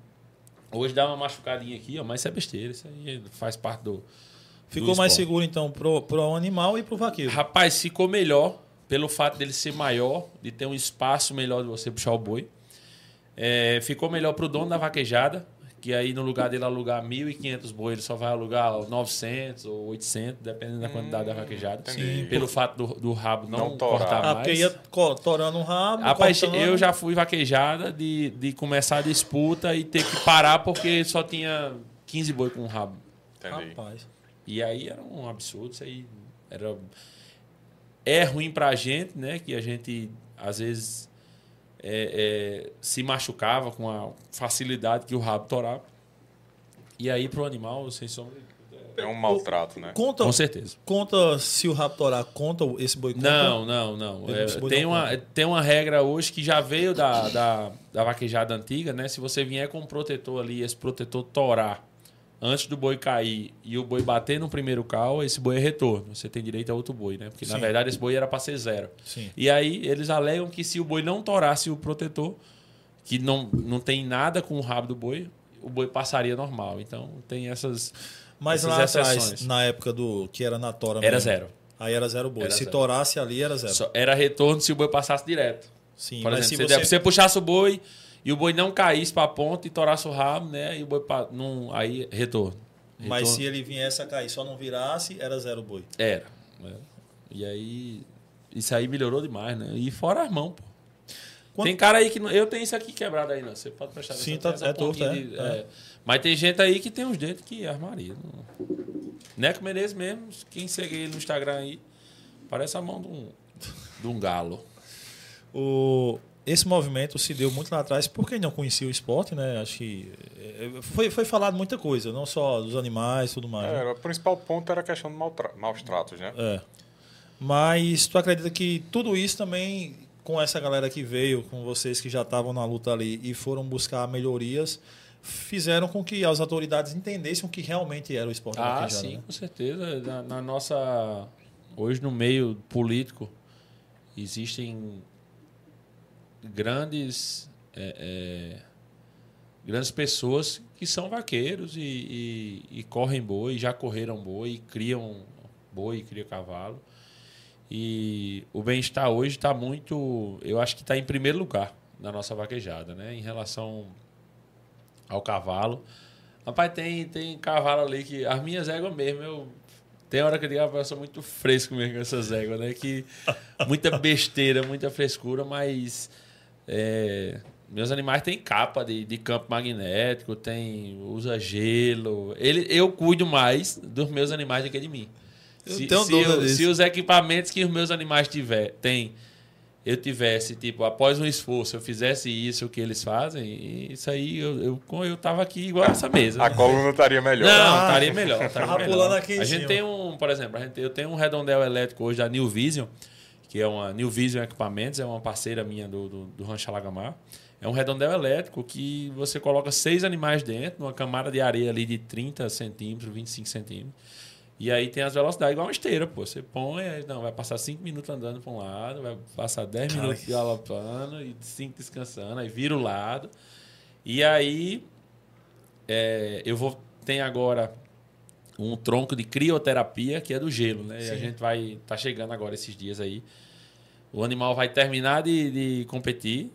hoje dá uma machucadinha aqui, ó, mas isso é besteira. Isso aí faz parte do. Ficou do mais seguro, então, pro, pro animal e pro vaqueiro. Rapaz, ficou melhor pelo fato dele ser maior, de ter um espaço melhor de você puxar o boi. É, ficou melhor pro dono da vaquejada, que aí no lugar dele alugar 1.500 boi, ele só vai alugar 900 ou 800, dependendo da quantidade da vaquejada. Sim, pelo fato do, do rabo não, Não torar. cortar Ah, mais. porque ia torando um rabo. Rapaz, cortando- eu já fui vaquejada de, de começar a disputa e ter que parar porque só tinha 15 boi com o rabo. Entendi. Rapaz. E aí era um absurdo, isso aí era é ruim pra gente, né, que a gente às vezes é, é, se machucava com a facilidade que o rabo torava. E aí pro animal, sem sombra, É um maltrato, né? Conta, com certeza. conta se o rabo torar, conta esse boi conta? Não, não, não. É, tem, não uma, conta. tem uma regra hoje que já veio da, da, da vaquejada antiga, né? Se você vier com um protetor ali, esse protetor torar antes do boi cair e o boi bater no primeiro cal, esse boi é retorno. Você tem direito a outro boi, né? Porque na Sim. verdade esse boi era para ser zero. Sim. E aí eles alegam que se o boi não torasse o protetor, que não, não tem nada com o rabo do boi, o boi passaria normal. Então tem essas. Mas essas lá atrás, exceções. na época do que era na tora Era mesmo, zero. Aí era zero boi. Era se zero. torasse ali, era zero. Só era retorno se o boi passasse direto. Sim, Por mas exemplo, se se você... você... puxasse o boi e o boi não caísse para a ponta e torasse o rabo, né? E o boi pa... não aí retorno. Mas Retorno- se ele viesse a cair só não virasse, era zero boi. era. né? E aí isso aí melhorou demais, né? E fora as mãos, pô. Quando- Tem cara aí que não... eu tenho isso aqui quebrado aí, não. Você pode prestar Sim, atenção, tá- tem essa é torto, é, de- é. é. Mas tem gente aí que tem uns dentes que armaria. Não... Neco Menezes mesmo, quem segue ele no Instagram aí, parece a mão de um, de um galo. O... Esse movimento se deu muito lá atrás por quem não conhecia o esporte, né? Acho que eh, foi, foi falado muita coisa, não só dos animais e tudo mais. né? É, o principal ponto era a questão de maltra- maus tratos, né? É. Mas tu acredita que tudo isso também, com essa galera que veio, com vocês que já estavam na luta ali e foram buscar melhorias, fizeram com que as autoridades entendessem o que realmente era o esporte da Ah, sim, né? com certeza. Na, na nossa. Hoje, no meio político, existem grandes. é, é, grandes pessoas que são vaqueiros e, e- e correm boi, já correram boi, criam boi, criam cavalo. E o bem-estar hoje está muito. Eu acho que está em primeiro lugar na nossa vaquejada, né? Em relação ao cavalo. Rapaz, tem, tem cavalo ali que. As minhas éguas mesmo, eu. Tem hora que eu digo, "Ah, eu sou muito fresco mesmo com essas éguas, né? Que muita besteira, muita frescura, mas. É, meus animais têm capa de, de campo magnético, tem, usa gelo. Ele, eu cuido mais dos meus animais do que de mim. Eu Se, tenho se, eu- disso. se os equipamentos que os meus animais tiver, tem, eu tivesse, tipo, após um esforço, eu fizesse isso que eles fazem, e isso aí eu, eu, eu tava aqui igual essa mesa. A coluna estaria melhor. Não, Ah, estaria melhor. Estaria tava melhor. pulando aqui a gente cima. tem um, por exemplo, a gente, eu tenho um redondel elétrico hoje da New Vision, que é uma New Vision Equipamentos, é uma parceira minha do, do, do Rancho Alagamar. É um redondel elétrico que você coloca seis animais dentro, numa camada de areia ali de 30 centímetros, 25 centímetros. E aí tem as velocidades igual uma esteira, pô. Você põe, não, vai passar 5 minutos andando para um lado, vai passar 10 Cara, minutos galopando e 5 descansando, aí vira o lado. E aí é, eu vou tem agora um tronco de crioterapia que é do gelo, né? E a Sim. gente vai tá chegando agora esses dias aí. O animal vai terminar de, de competir,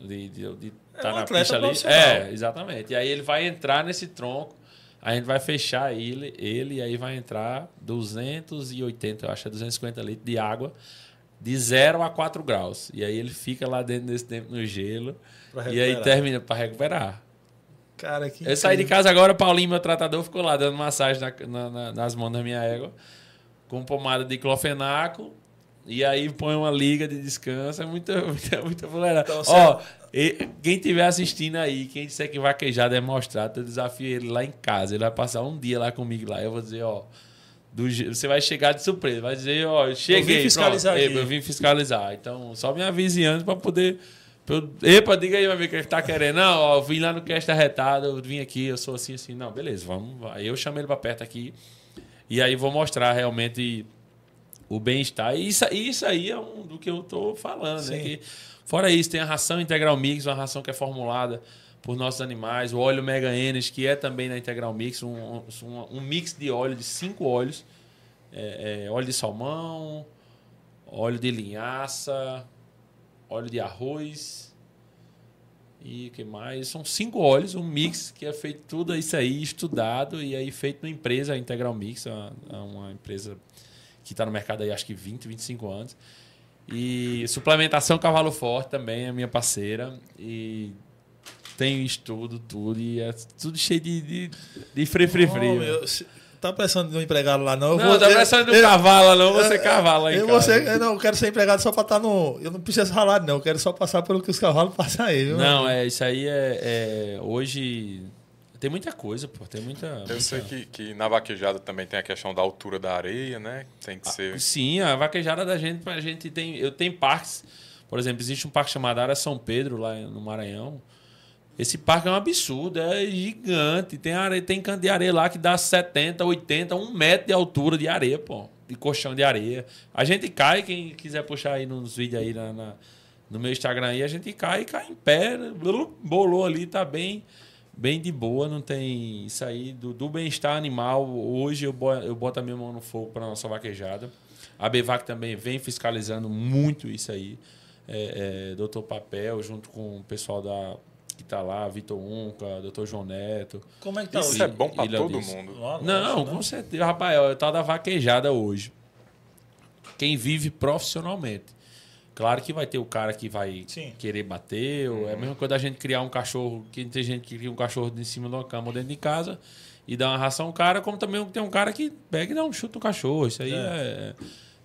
de, de, de É tá um na pista ali. É, exatamente. E aí ele vai entrar nesse tronco, a gente vai fechar ele, ele e aí vai entrar 280, eu acho, é 250 litros de água de 0 a 4 graus. E aí ele fica lá dentro desse tempo no gelo. E aí termina para recuperar. Cara, que Eu saí de casa agora, Paulinho, meu tratador, ficou lá dando massagem na- na- na- nas mãos da minha égua, com pomada de clofenaco, e aí põe uma liga de descanso. É muita, [laughs] muita, muita fuleira. Então, Ó, e- quem estiver assistindo aí, quem disser que vaquejada é mostrado, eu desafio ele lá em casa. Ele vai passar um dia lá comigo lá. Eu vou dizer, ó. do você vai chegar de surpresa, vai dizer, ó, eu cheguei. fiscalizar pronto. Eu vim fiscalizar. Então, só me avise antes pra poder. Eu- Epa, diga aí, meu amigo, o que tá querendo? Não, ó, eu vim lá no cast arretado, eu vim aqui, eu sou assim, assim. Não, beleza, vamos. Aí eu chamo ele pra perto aqui. E aí vou mostrar realmente o bem-estar. E isso, isso aí é um do que eu tô falando, né? Que, fora isso, tem a ração Integral Mix, uma ração que é formulada por nossos animais, o óleo Mega Enes, que é também na Integral Mix, um, um, um mix de óleo, de cinco óleos. É, é, óleo de salmão, óleo de linhaça, óleo de arroz e o que mais? São cinco óleos, um mix que é feito tudo isso aí, estudado e aí feito numa empresa, a Integral Mix, é uma, é uma empresa que está no mercado aí acho que 20, 25 anos. E suplementação Cavalo Forte também é minha parceira. E tem estudo, tudo. E é tudo cheio de, de, de fre, fre, fre. Ô, meu, tá pensando no empregado lá, não? Eu Não, vou- tá pensando eu- no cavalo, não. Você cavalo aí, eu, vou ser- eu não eu quero ser empregado só pra estar no. Eu não preciso ralar, não. Eu quero só passar pelo que os cavalos [laughs] passam aí. viu? Não, é, isso aí é, é- Hoje. Tem muita coisa, pô. Tem muita. Eu muita- sei que, que na vaquejada também tem a questão da altura da areia, né? Tem que ser. Sim, a vaquejada da gente, a gente tem. Eu tenho parques. Por exemplo, existe um parque chamado Área São Pedro, lá no Maranhão. Esse parque é um absurdo, é gigante. Tem areia, tem canto de areia lá que dá 70, 80, um metro de altura de areia, pô. De colchão de areia. A gente cai, quem quiser puxar aí nos vídeos aí na, na no meu Instagram aí, a gente cai cai em pé. Bolou ali, tá bem bem de boa, não tem isso aí do, do bem-estar animal. Hoje eu eu boto a minha mão no fogo para nossa vaquejada. A Bevac também vem fiscalizando muito isso aí. É, é, doutor Papel, junto com o pessoal da que está lá, Vitor Unca, doutor João Neto. Como é que tá Isso hoje? é bom para todo Isso. mundo. Não, Não, né? com certeza. Rapaz, é o tal da vaquejada hoje. Quem vive profissionalmente. Claro que vai ter o cara que vai Sim. querer bater. ou É a mesma coisa da gente criar um cachorro. Que tem gente que cria um cachorro em cima de uma cama ou dentro de casa e dá uma ração ao cara, como também tem um cara que pega e dá um chute no cachorro. Isso aí é.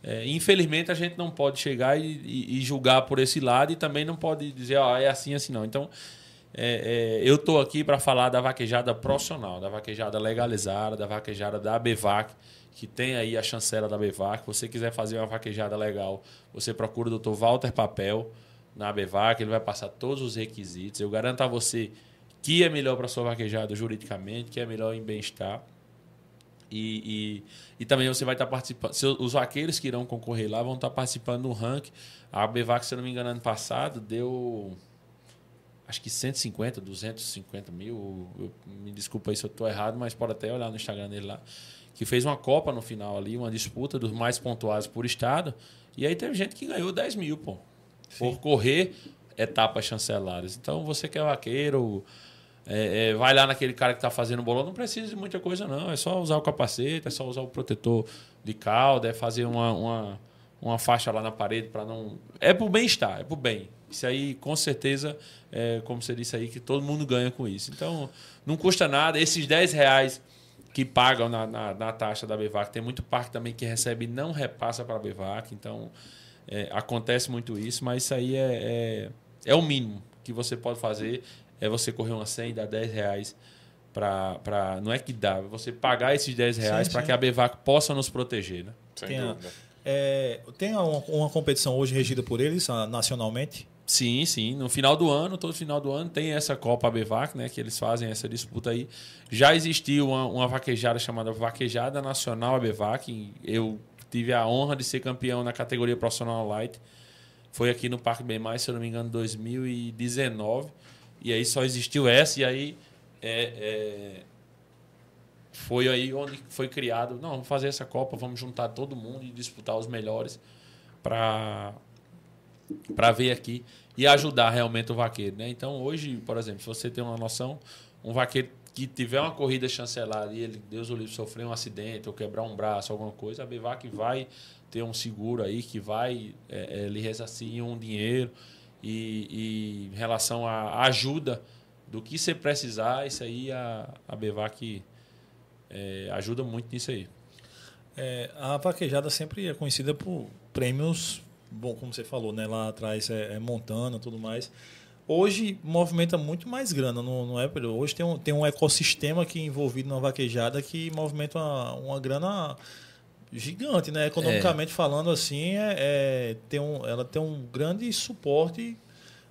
é, infelizmente a gente não pode chegar e, e- e julgar por esse lado e também não pode dizer, ó, é assim, assim não. Então, é, é, eu estou aqui para falar da vaquejada profissional, da vaquejada legalizada, da vaquejada da BVAC, que tem aí a chancela da BVAC. Se você quiser fazer uma vaquejada legal, você procura o Dr. Walter Papel na BVAC, ele vai passar todos os requisitos. Eu garanto a você que é melhor para sua vaquejada juridicamente, que é melhor em bem-estar. E, e, e também você vai estar participando. seu- Os vaqueiros que irão concorrer lá vão estar participando do ranking. A BVAC, se eu não me engano, ano passado deu acho que 150, 250 mil. Eu- me desculpa aí se eu estou errado, mas pode até olhar no Instagram dele lá. Que fez uma Copa no final ali, uma disputa dos mais pontuados por estado. E aí teve gente que ganhou 10 mil, pô. Por correr etapas chanceladas. Então você que é vaqueiro. é, é, vai lá naquele cara que está fazendo bolão, não precisa de muita coisa, não. É só usar o capacete, é só usar o protetor de cauda, é fazer uma, uma, uma faixa lá na parede para não. É pro bem-estar, é pro bem. Isso aí, com certeza, é, como você disse aí, que todo mundo ganha com isso. Então, não custa nada. Esses 10 reais que pagam na, na, na taxa da Bevac, tem muito parque também que recebe e não repassa para a Bevac. Então, é, acontece muito isso, mas isso aí é, é, é o mínimo que você pode fazer. É você correr uma 100 e dar 10 reais para. Pra, não é que dá, é você pagar esses 10 reais para que a Bevac possa nos proteger. Né? Sem Tem a- dúvida. É, tem uma, uma competição hoje regida por eles, nacionalmente? Sim, sim. No final do ano, todo final do ano, tem essa Copa Bevac, né? Que eles fazem essa disputa aí. Já existiu uma, uma vaquejada chamada Vaquejada Nacional Bevac. Eu tive a honra de ser campeão na categoria profissional light. Foi aqui no Parque Bem Mais, se eu não me engano, 2019. E aí só existiu essa, e aí é, é, foi aí onde foi criado. Não, vamos fazer essa Copa, vamos juntar todo mundo e disputar os melhores para para ver aqui e ajudar realmente o vaqueiro, né? Então hoje, por exemplo, se você tem uma noção, um vaqueiro que tiver uma corrida chancelada e ele, Deus o livre, sofrer um acidente ou quebrar um braço, alguma coisa, a Bevac vai ter um seguro aí que vai é, é, lhe ressarcir um dinheiro e, e em relação à ajuda do que você precisar, isso aí a, a Bevac é, ajuda muito nisso aí. É, a vaquejada sempre é conhecida por prêmios, bom, como você falou, né? Lá atrás é, é Montana tudo mais. Hoje movimenta muito mais grana, não, não é? Hoje tem um, tem um ecossistema aqui envolvido na vaquejada que movimenta uma, uma grana gigante, né? Economicamente falando, assim, é, é, tem um, ela tem um grande suporte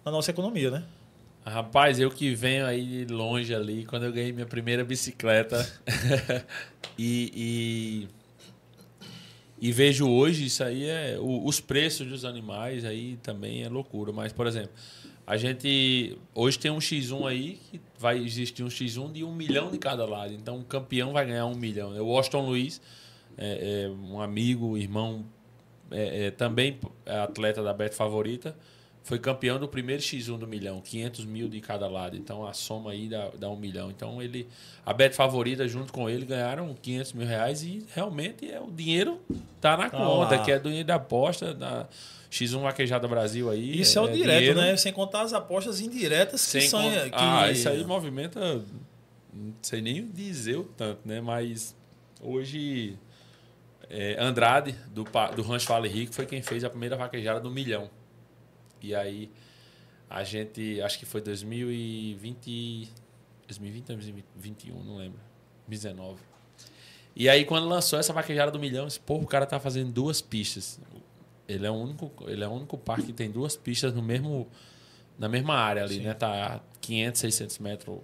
na nossa economia, né? Rapaz, eu que venho aí de longe ali, quando eu ganhei minha primeira bicicleta [laughs] e, e, e vejo hoje isso aí é o- os preços dos animais aí também é loucura. Mas, por exemplo, a gente hoje tem um X1 aí que vai existir um X1 de um milhão de cada lado. Então, o campeão vai ganhar um milhão. O Washington Luiz, é, é um amigo, irmão, é, é, também atleta da Bet Favorita, foi campeão do primeiro X1 do milhão, 500 mil de cada lado. Então a soma aí dá, dá um milhão. Então ele, a Bet Favorita junto com ele ganharam 500 mil reais e realmente é o dinheiro tá na Tá conta, lá. que é do dinheiro da aposta da X1 Vaquejada Brasil aí. Isso é, o direto, dinheiro né? Sem contar as apostas indiretas que Sem são. con- que- Ah, isso aí movimenta. Não sei nem dizer o tanto, né? Mas hoje. é, Andrade, do, do Rancho Vale Rico, foi quem fez a primeira vaquejada do milhão. E aí a gente. Acho que foi 2020. 2020 ou 2021, não lembro. 2019. E aí, quando lançou essa vaquejada do milhão, esse pô, o cara tá fazendo duas pistas. Ele é o único, ele é o único parque que tem duas pistas no mesmo, na mesma área ali, Sim. né? Tá 500, 600 metros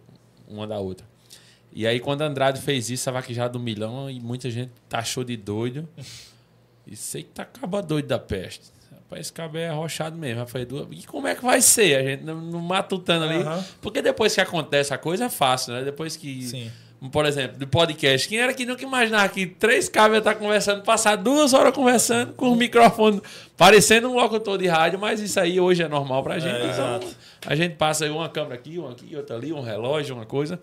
uma da outra. E aí, quando Andrade fez isso, a vaquejada do milhão, e muita gente taxou de doido. [laughs] E sei que tá acaba doido da peste. Rapaz, esse cabo é arrochado mesmo. Rafael Edu. E como é que vai ser? A gente não, não matutando ali. Aham. Porque depois que acontece a coisa é fácil, né? Depois que. Sim. Por exemplo, do podcast. Quem era que nunca imaginava que três cabos iam estar conversando, passar duas horas conversando com o microfone parecendo um locutor de rádio, mas isso aí hoje é normal pra gente. É, então, a gente passa uma câmera aqui, uma aqui, outra ali, um relógio, uma coisa.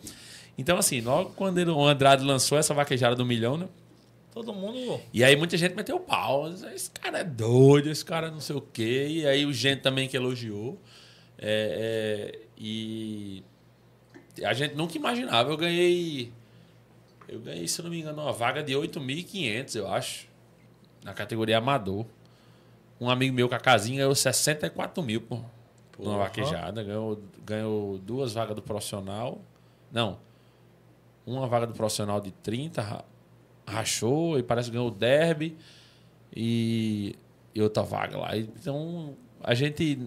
Então, assim, logo quando o Andrade lançou essa vaquejada do milhão, né? Todo mundo. E aí muita gente meteu pau. Esse cara é doido, esse cara não sei o quê. E aí o gente também que elogiou. É, é, e a gente nunca imaginava. Eu ganhei. Eu ganhei, se não me engano, uma vaga de 8.500, eu acho. Na categoria amador. Um amigo meu com a casinha ganhou 64 mil por uma Porra. vaquejada. Ganhou, ganhou duas vagas do profissional. Não. Uma vaga do profissional de 30, ra- rachou e parece que ganhou o derby e, e outra vaga lá. Então, a gente.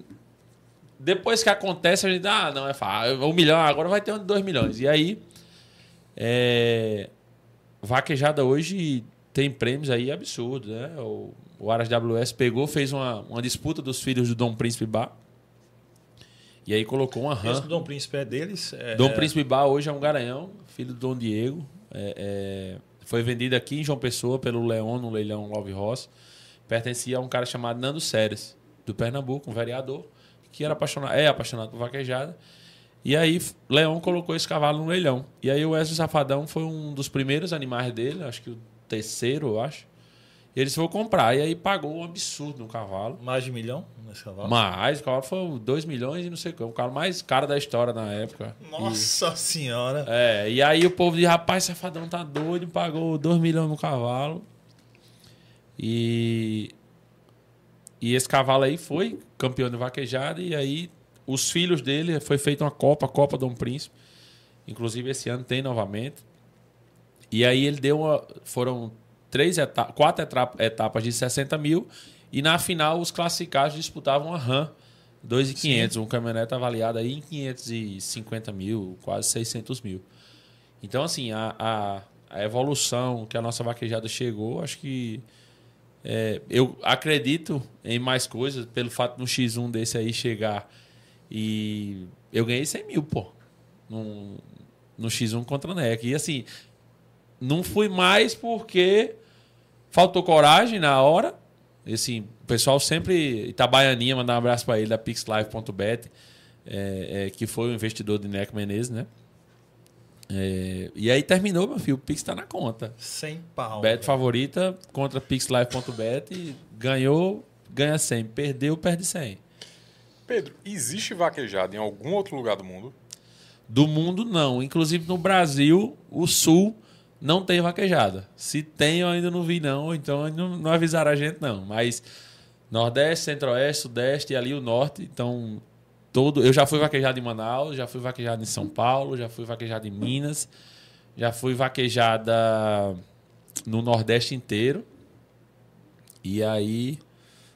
Depois que acontece, a gente. Ah, não, é fácil. Um milhão, agora vai ter um de dois milhões. E aí. É, vaquejada hoje tem prêmios aí absurdos, né? O, o Aras WS pegou, fez uma, uma disputa dos filhos do Dom Príncipe Bar. E aí colocou uma Esse RAM. do Dom Príncipe é deles. É, Dom é- Príncipe Bar hoje é um garanhão, filho do Dom Diego. É, é, foi vendido aqui em João Pessoa pelo Leon, no leilão Love Ross. Pertencia a um cara chamado Nando Séries, do Pernambuco, um vereador, que era apaixonado, é apaixonado por vaquejada. E aí, Leon colocou esse cavalo no leilão. E aí, o Wesley Safadão foi um dos primeiros animais dele, acho que o terceiro, eu acho. E eles foram comprar. E aí, pagou um absurdo no cavalo. Mais de milhão nesse cavalo. Mas o cavalo foi 2 milhões e não sei o que. O cavalo mais caro da história na época. E- Nossa senhora. é, e aí o povo diz, rapaz, Safadão tá doido, pagou 2 milhões no cavalo. E. E esse cavalo aí foi campeão de vaquejada, e aí os filhos dele foi feita uma Copa, a Copa Dom Príncipe. Inclusive esse ano tem novamente. E aí ele deu uma. Foram três etapas, quatro etapa- etapas de 60 mil. E na final os classificados disputavam a RAM 2.500. Um caminhonete avaliado aí em 550 mil, quase 600 mil. Então, assim, a, a, a evolução que a nossa vaquejada chegou, acho que. é, eu acredito em mais coisas, pelo fato de um X1 desse aí chegar e. Eu ganhei 100 mil, pô. No, no X1 contra a NEC. E assim, não fui mais porque faltou coragem na hora. E, assim, o pessoal sempre. Itabaianinha, mandar um abraço para ele, da pixlive.bet, é, é, que foi o investidor de Neco Menezes, né? É, e aí terminou, meu filho. O Pix tá na conta. Sem pau. Bet favorita contra pixlive.bet. Ganhou, ganha 100. Perdeu, perde 100. Pedro, existe vaquejada em algum outro lugar do mundo? Do mundo, não. Inclusive no Brasil, o Sul não tem vaquejada. Se tem, eu ainda não vi, não. Então não, não avisaram a gente, não. Mas Nordeste, Centro-Oeste, Sudeste e ali o Norte. Então, todo. Eu já fui vaquejado em Manaus, já fui vaquejado em São Paulo, já fui vaquejado em Minas, já fui vaquejada no Nordeste inteiro. E aí,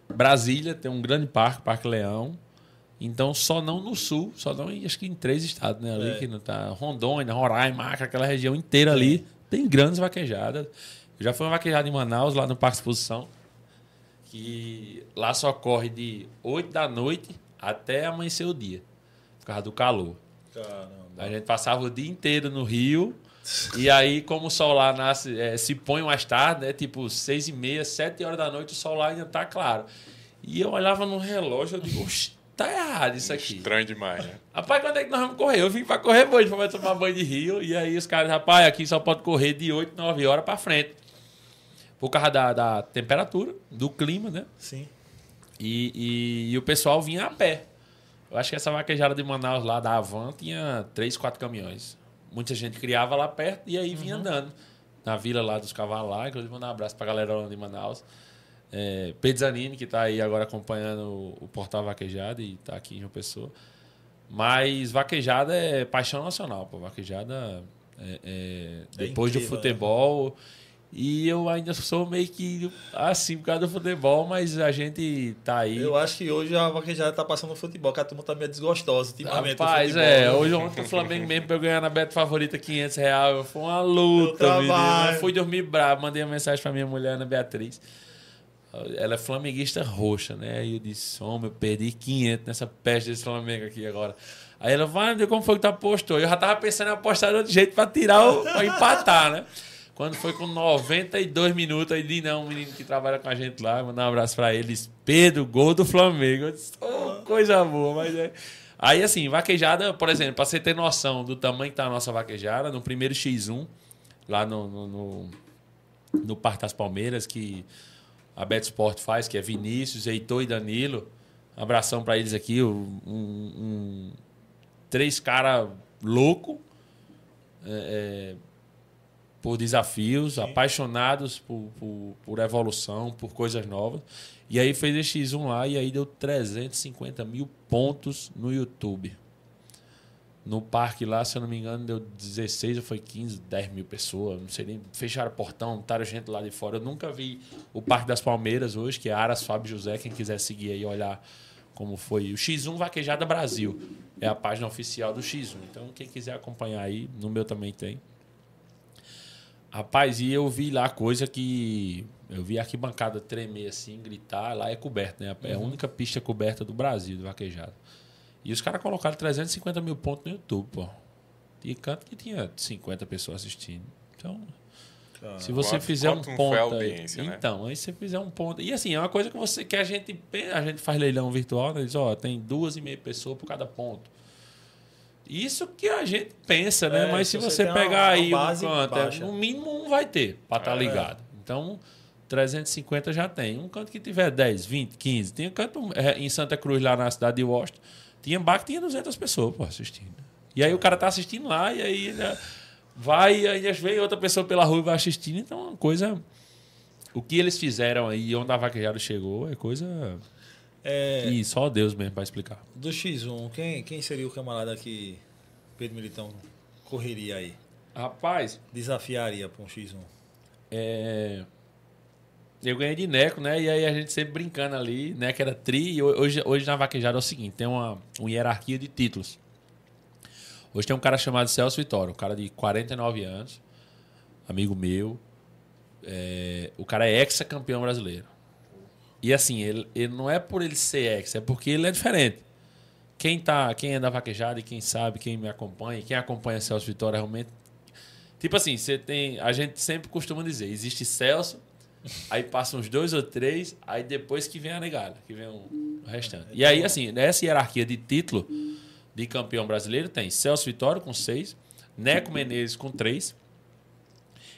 Brasília tem um grande parque, Parque Leão. Então, só não no sul, só não em, acho que em três estados, né? Ali É. que não tá. Rondônia, Roraima, aquela região inteira ali, tem grandes vaquejadas. Eu já fui uma vaquejada em Manaus, lá no Parque Exposição, que lá só corre de 8 da noite até amanhecer o dia, por causa do calor. Caramba. A gente passava o dia inteiro no Rio. [laughs] E aí, como o sol lá nasce, é, se põe mais tarde, né? Tipo, seis e meia, sete horas da noite, o sol lá ainda tá claro. E eu olhava no relógio, eu digo, "Oxe, tá errado isso aqui. Estranho demais, né? Rapaz, quando é que nós vamos correr? Eu vim pra correr hoje, pra tomar banho de rio. E aí os caras, rapaz, aqui só pode correr de 8, 9 horas pra frente. Por causa da, da temperatura, do clima, né? Sim. E, e, e o pessoal vinha a pé. Eu acho que essa vaquejada de Manaus lá da Avan tinha três, quatro caminhões. Muita gente criava lá perto e aí vinha andando. Na vila lá dos cavalos lá. Inclusive, mandar um abraço pra galera lá de Manaus. É, Pedro que tá aí agora acompanhando o, o Portal Vaquejada e tá aqui em João Pessoa. Mas vaquejada é paixão nacional, pô. Vaquejada é, é- depois do incrível, futebol. E eu ainda sou meio que assim por causa do futebol, mas a gente tá aí. Eu acho que hoje a vaquejada tá passando no futebol, que a turma tá meio desgostosa ultimamente. Rapaz, é. né? Hoje ontem o Flamengo mesmo pra eu ganhar na Beto Favorita 500 reais. Foi uma luta. Eu fui dormir bravo. Mandei uma mensagem pra minha mulher, Ana Beatriz. Ela é flamenguista roxa, né? Aí eu disse, homem, eu perdi 500 nessa peste desse Flamengo aqui agora. Aí ela, vai, meu, como foi que tu apostou? Eu já tava pensando em apostar de outro jeito pra tirar, o, pra empatar, né? Quando foi com 92 minutos, aí Dinão, um menino que trabalha com a gente lá, mandar um abraço pra eles. Pedro, gol do Flamengo. Eu disse, "Oh, coisa boa, mas é. Aí, assim, vaquejada, por exemplo, pra você ter noção do tamanho que tá a nossa vaquejada, no primeiro X1, lá no, no, no, no Parque das Palmeiras, que a Bet Sport faz, que é Vinícius, Heitor e Danilo. Abração pra eles aqui, um, um- três caras loucos. é, é, por desafios, apaixonados por, por, por evolução, por coisas novas. E aí fez esse X1 lá e aí deu 350 mil pontos no YouTube. No parque lá, se eu não me engano, deu 16 ou foi 15, 10 mil pessoas. Não sei nem. Fecharam o portão, botaram gente lá de fora. Eu nunca vi o Parque das Palmeiras hoje, que é Aras Fábio José. Quem quiser seguir aí e olhar como foi. O X1 Vaquejada Brasil. É a página oficial do X1. Então, quem quiser acompanhar aí, no meu também tem. Rapaz, e eu vi lá coisa que. Eu vi a arquibancada tremer assim, gritar. Lá é coberto, né? É a única pista coberta do Brasil, do vaquejado. E os caras colocaram 350 mil pontos no YouTube, pô. Tinha canto que tinha 50 pessoas assistindo. Então, se você Quanto- fizer um quanto a ponto. aí- né? então, aí você fizer um ponto. E assim, é uma coisa que você que a gente a gente faz leilão virtual, né? Diz, ó, tem duas e meia pessoas por cada ponto. Isso que a gente pensa, né? É, Mas se você você tem uma- pegar uma aí um base canto, é, no mínimo um vai ter pra estar É. ligado. Então, 350 já tem. Um canto que tiver 10, 20, 15. Tinha canto é, em Santa Cruz, lá na cidade de Washington. Tinha bar que tinha 200 pessoas pô, assistindo. E aí o cara tá assistindo lá e aí né, vai e aí vem outra pessoa pela rua e vai assistindo. Então, é uma coisa... O que eles fizeram aí, onde a vaquejada chegou, é coisa É, que só Deus mesmo vai explicar. do X1, quem, quem seria o camarada que Pedro Militão correria aí? Rapaz, Desafiaria para um X1? É, Eu ganhei de Neco, né? E aí a gente sempre brincando ali, né? Que era tri. E hoje, hoje na vaquejada é o seguinte: tem uma, uma hierarquia de títulos. Hoje tem um cara chamado Celso Vitório, um cara de 49 anos, amigo meu. É, o cara é ex-campeão brasileiro. E assim, ele, ele não é por ele ser ex, é porque ele é diferente. Quem, tá, quem é da vaquejada e quem sabe, quem me acompanha, quem acompanha Celso Vitória realmente Tipo assim, você tem. A gente sempre costuma dizer, existe Celso, [laughs] aí passa uns dois ou três, aí depois que vem a negada, que vem o restante. E aí, assim, nessa hierarquia de título de campeão brasileiro, tem Celso Vitório com seis, Neco Menezes com três,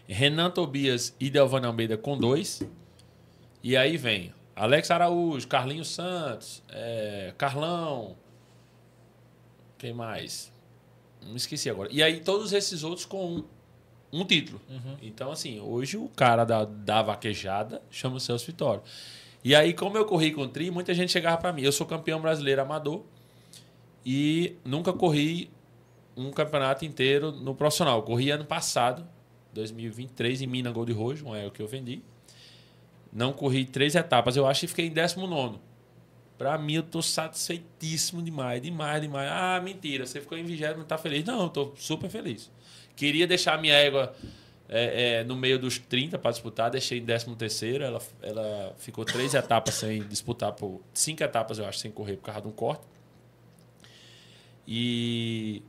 Renan Tobias e Delvano Almeida com dois. E aí vem Alex Araújo, Carlinhos Santos, é, Carlão. Quem mais? Não esqueci agora. E aí todos esses outros com um, um título. Então, assim, hoje o cara da, da vaquejada chama o Celso Vitório. E aí, como eu corri com o Tri, muita gente chegava para mim. Eu sou campeão brasileiro amador e nunca corri um campeonato inteiro no profissional. Corri ano passado, 2023, em Minas Gold Rojo, um é o que eu vendi. Não corri três etapas, eu acho que fiquei em 19. Pra mim, eu tô satisfeitíssimo demais, demais, demais. Ah, mentira, você ficou em não tá feliz? Não, eu tô super feliz. Queria deixar a minha égua é, é, no meio dos 30 para disputar, deixei em 13 terceiro. Ela, ela ficou três etapas sem disputar, por cinco etapas, eu acho, sem correr por causa de um corte. E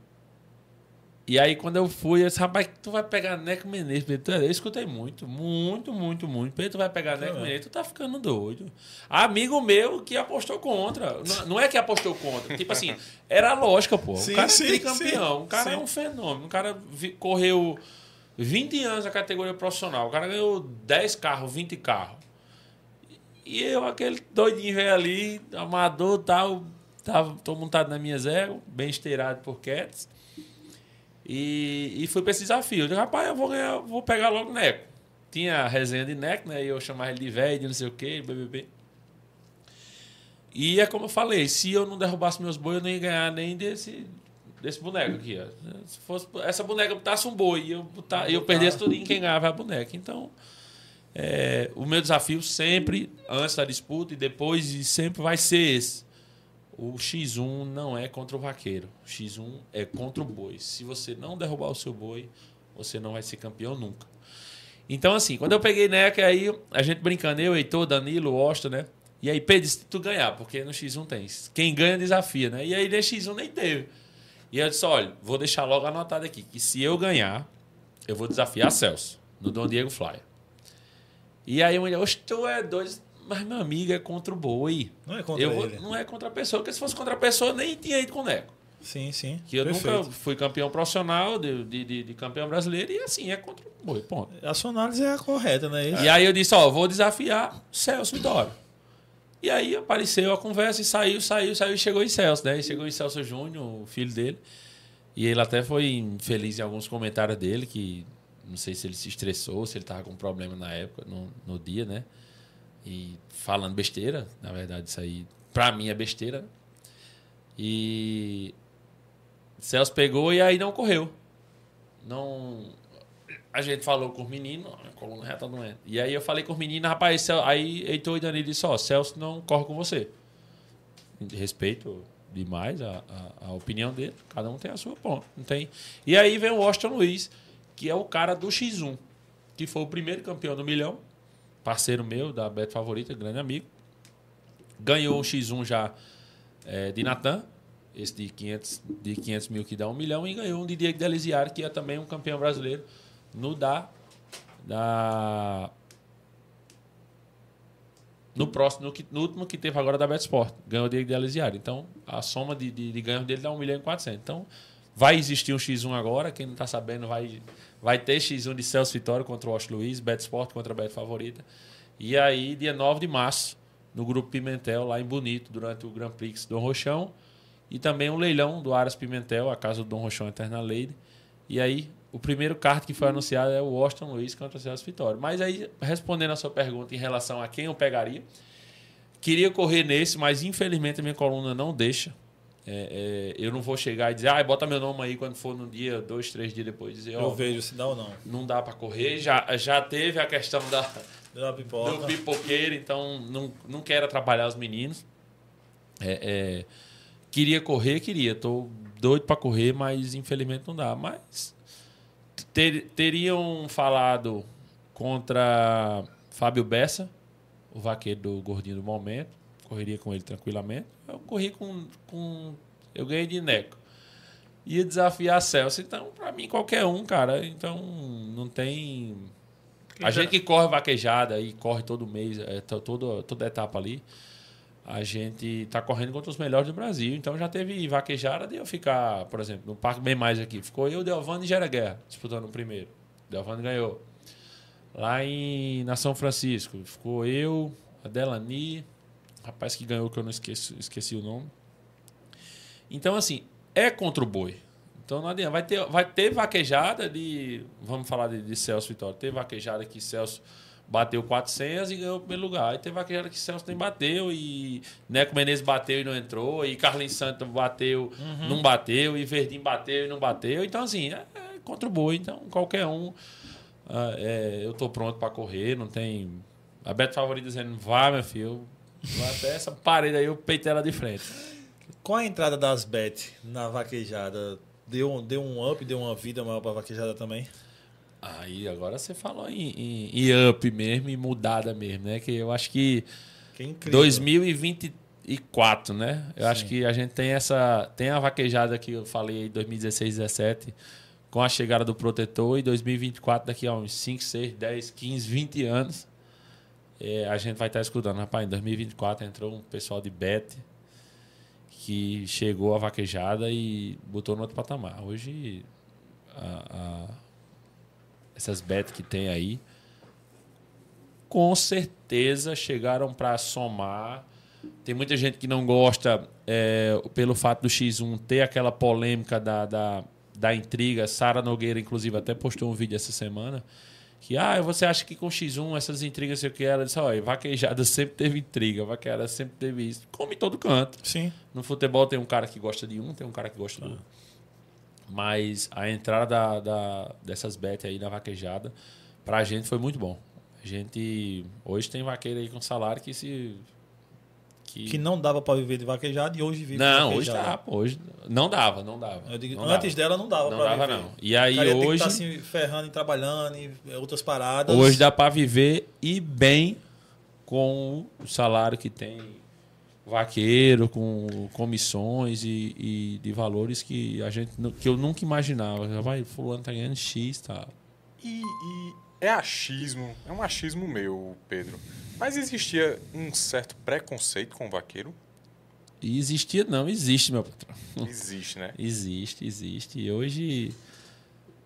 e aí, quando eu fui, eu disse, rapaz, tu vai pegar Neco Menezes, Pedro. Eu escutei muito, muito, muito, muito. Pedro, tu vai pegar Neco Menezes, tu tá ficando doido. Amigo meu que apostou contra. Não, não é que apostou contra. Tipo assim, [laughs] era lógica, pô. Sim, o cara sim, é tricampeão. sim, o cara sim. é um fenômeno. O cara correu 20 anos na categoria profissional. O cara ganhou 10 carros, 20 carros. E eu, aquele doidinho velho ali, amador tal, tava, tô montado nas minhas éguas, bem esteirado por Cats. E, e fui pra esse desafio. Eu rapaz, eu vou ganhar, vou pegar logo Neco. Tinha a resenha de Neco, né? E eu chamava ele de velho, de não sei o quê, BBB. E é como eu falei, se eu não derrubasse meus bois, eu não ia ganhar nem desse, desse boneco aqui, ó. Se fosse, essa boneca botasse um boi e eu, botar, eu perdesse tudo em quem ganhava a boneca. Então, é, o meu desafio sempre, antes da disputa e depois, e sempre vai ser esse. O X1 não é contra o vaqueiro. O X1 é contra o boi. Se você não derrubar o seu boi, você não vai ser campeão nunca. Então, assim, quando eu peguei NECA, aí a gente brincando, eu, Heitor, Danilo, Osto, né? E aí, Pedro, se tu ganhar, porque no X1 tem. Quem ganha desafia, né? E aí, nesse X1 nem teve. E eu disse: olha, vou deixar logo anotado aqui que se eu ganhar, eu vou desafiar Celso, no Dom Diego Flyer. E aí, mulher, oxe, tu é doido. Mas meu amigo é contra o boi. Não é contra eu ele. Não é contra a pessoa, porque se fosse contra a pessoa, nem tinha ido com o Neco. Sim, sim. Que eu Perfeito. nunca fui campeão profissional de, de, de- de campeão brasileiro e assim, é contra o boi, ponto. A sua análise é a correta, né? E aí eu disse, ó, vou desafiar Celso Vitória. E aí apareceu a conversa e saiu, saiu, saiu e chegou em Celso, né? E chegou em Celso Júnior, o filho dele. E ele até foi infeliz em alguns comentários dele, que não sei se ele se estressou, se ele tava com problema na época, no, no dia, né? E falando besteira, na verdade, isso aí, pra mim é besteira. E Celso pegou e aí não correu. Não. A gente falou com os meninos, a coluna reta não é. E aí eu falei com os meninos, rapaz, Cel- aí Heitor e Danilo disse, ó, Celso não corre com você. Respeito demais a, a, a opinião dele, cada um tem a sua ponta, não tem. E aí vem o Washington Luiz, que é o cara do X1, que foi o primeiro campeão do milhão, parceiro meu da Beto Favorita, grande amigo. Ganhou um X1 já é, de Natan, esse de 500, de 500 mil que dá um milhão, e ganhou um de Diego Delisiar, que é também um campeão brasileiro no da. da no próximo, no, no último que teve agora da Bet Sport, ganhou o Diego Delisiar. Então, a soma de, de, de ganhos dele dá 1 milhão e 400. Então, vai existir um X1 agora, quem não está sabendo vai, vai ter X1 de Celso Vitória contra o Washington Luiz, Bet Sport contra a Bet Favorita. E aí, dia 9 de março, no Grupo Pimentel, lá em Bonito, durante o Grand Prix do Rochão. E também um leilão do Aras Pimentel, a casa do Dom Rochão Eterna Lady. E aí, o primeiro kart que foi anunciado é o Washington Luiz contra o Celso Vitória. Mas aí, respondendo a sua pergunta em relação a quem eu pegaria, queria correr nesse, mas infelizmente a minha coluna não deixa. É, é, eu não vou chegar e dizer, ah, bota meu nome aí quando for no dia, dois, três dias depois. Dizer, Eu vejo se dá ou não. não dá para correr. Já, já teve a questão da, Deu uma do pipoca. pipoqueiro, então não, não quero atrapalhar os meninos. É, é, queria correr, queria. Tô doido para correr, mas infelizmente não dá. Mas ter- teriam falado contra Fábio Bessa, o vaqueiro do gordinho do momento. Correria com ele tranquilamente. Eu corri com. com eu ganhei de Neco. Ia desafiar Celso. Então, para mim, qualquer um, cara. Então, não tem. A gente que corre vaquejada e corre todo mês, é, to- todo, toda etapa ali, a gente está correndo contra os melhores do Brasil. Então já teve vaquejada de eu ficar, por exemplo, no Parque Bem Mais aqui. Ficou eu, Delvano e Gera Guerra disputando o primeiro. Delvano ganhou. Lá em na São Francisco, ficou eu, a Delani, rapaz que ganhou, que eu não esqueço, esqueci o nome. Então, assim, é contra o boi. Então não adianta. Vai ter, vai ter vaquejada de. Vamos falar de, de Celso Vitória. Tem vaquejada que Celso bateu 400 e ganhou o primeiro lugar. E tem vaquejada que Celso nem bateu e Neco Menezes bateu e não entrou. E Carlinhos Santos bateu, não bateu. E Verdinho bateu e não bateu. Então, assim, é, é contra o boi. Então, qualquer um. ah, é, eu tô pronto para correr. Não tem. A Beto Favorita dizendo, vai, meu filho. Vai até essa parede aí, eu peitei ela de frente. Com a entrada das Bet na vaquejada, deu, um- deu um up, deu uma vida maior pra vaquejada também? Aí agora você falou em, em, em up mesmo, em mudada mesmo, né? Que eu acho que Que incrível. 2024, né? Eu acho que a gente tem essa. Tem a vaquejada que eu falei em 2016, 17, com a chegada do protetor, e 2024, daqui a uns 5, 6, 10, 15, 20 anos, é, a gente vai estar escutando. Rapaz, em 2024 entrou um pessoal de Bet que chegou a vaquejada e botou no outro patamar. Hoje, a- a- essas bet que tem aí, com certeza chegaram para somar. Tem muita gente que não gosta é, pelo fato do X1 ter aquela polêmica da, da, da intriga. Sara Nogueira, inclusive, até postou um vídeo essa semana. Que, ah, você acha que com X1 essas intrigas, sei o que ela disse, olha, vaquejada sempre teve intriga, vaquejada sempre teve isso. Como em todo canto. Sim. No futebol tem um cara que gosta de um, tem um cara que gosta do outro. Mas a entrada da, da- dessas bets aí na vaquejada, pra gente foi muito bom. A gente. Hoje tem vaqueiro aí com salário que se. Que, Que não dava pra viver de vaquejado e hoje vive de não, hoje vaquejada. dá, pô, hoje. Não dava, não dava. Eu digo, não antes dava. dela não dava Não pra dava, viver. não. E aí cara que hoje. tá se ferrando e trabalhando e outras paradas. Hoje dá pra viver e bem com o salário que tem vaqueiro, com comissões e, e de valores que a gente que eu nunca imaginava. Já Vai, fulano tá ganhando X, tá. E, e é achismo, é um achismo meu, Pedro. Mas existia um certo preconceito com o vaqueiro? Existia, não, existe, meu patrão. Existe, né? [laughs] Existe, existe. E hoje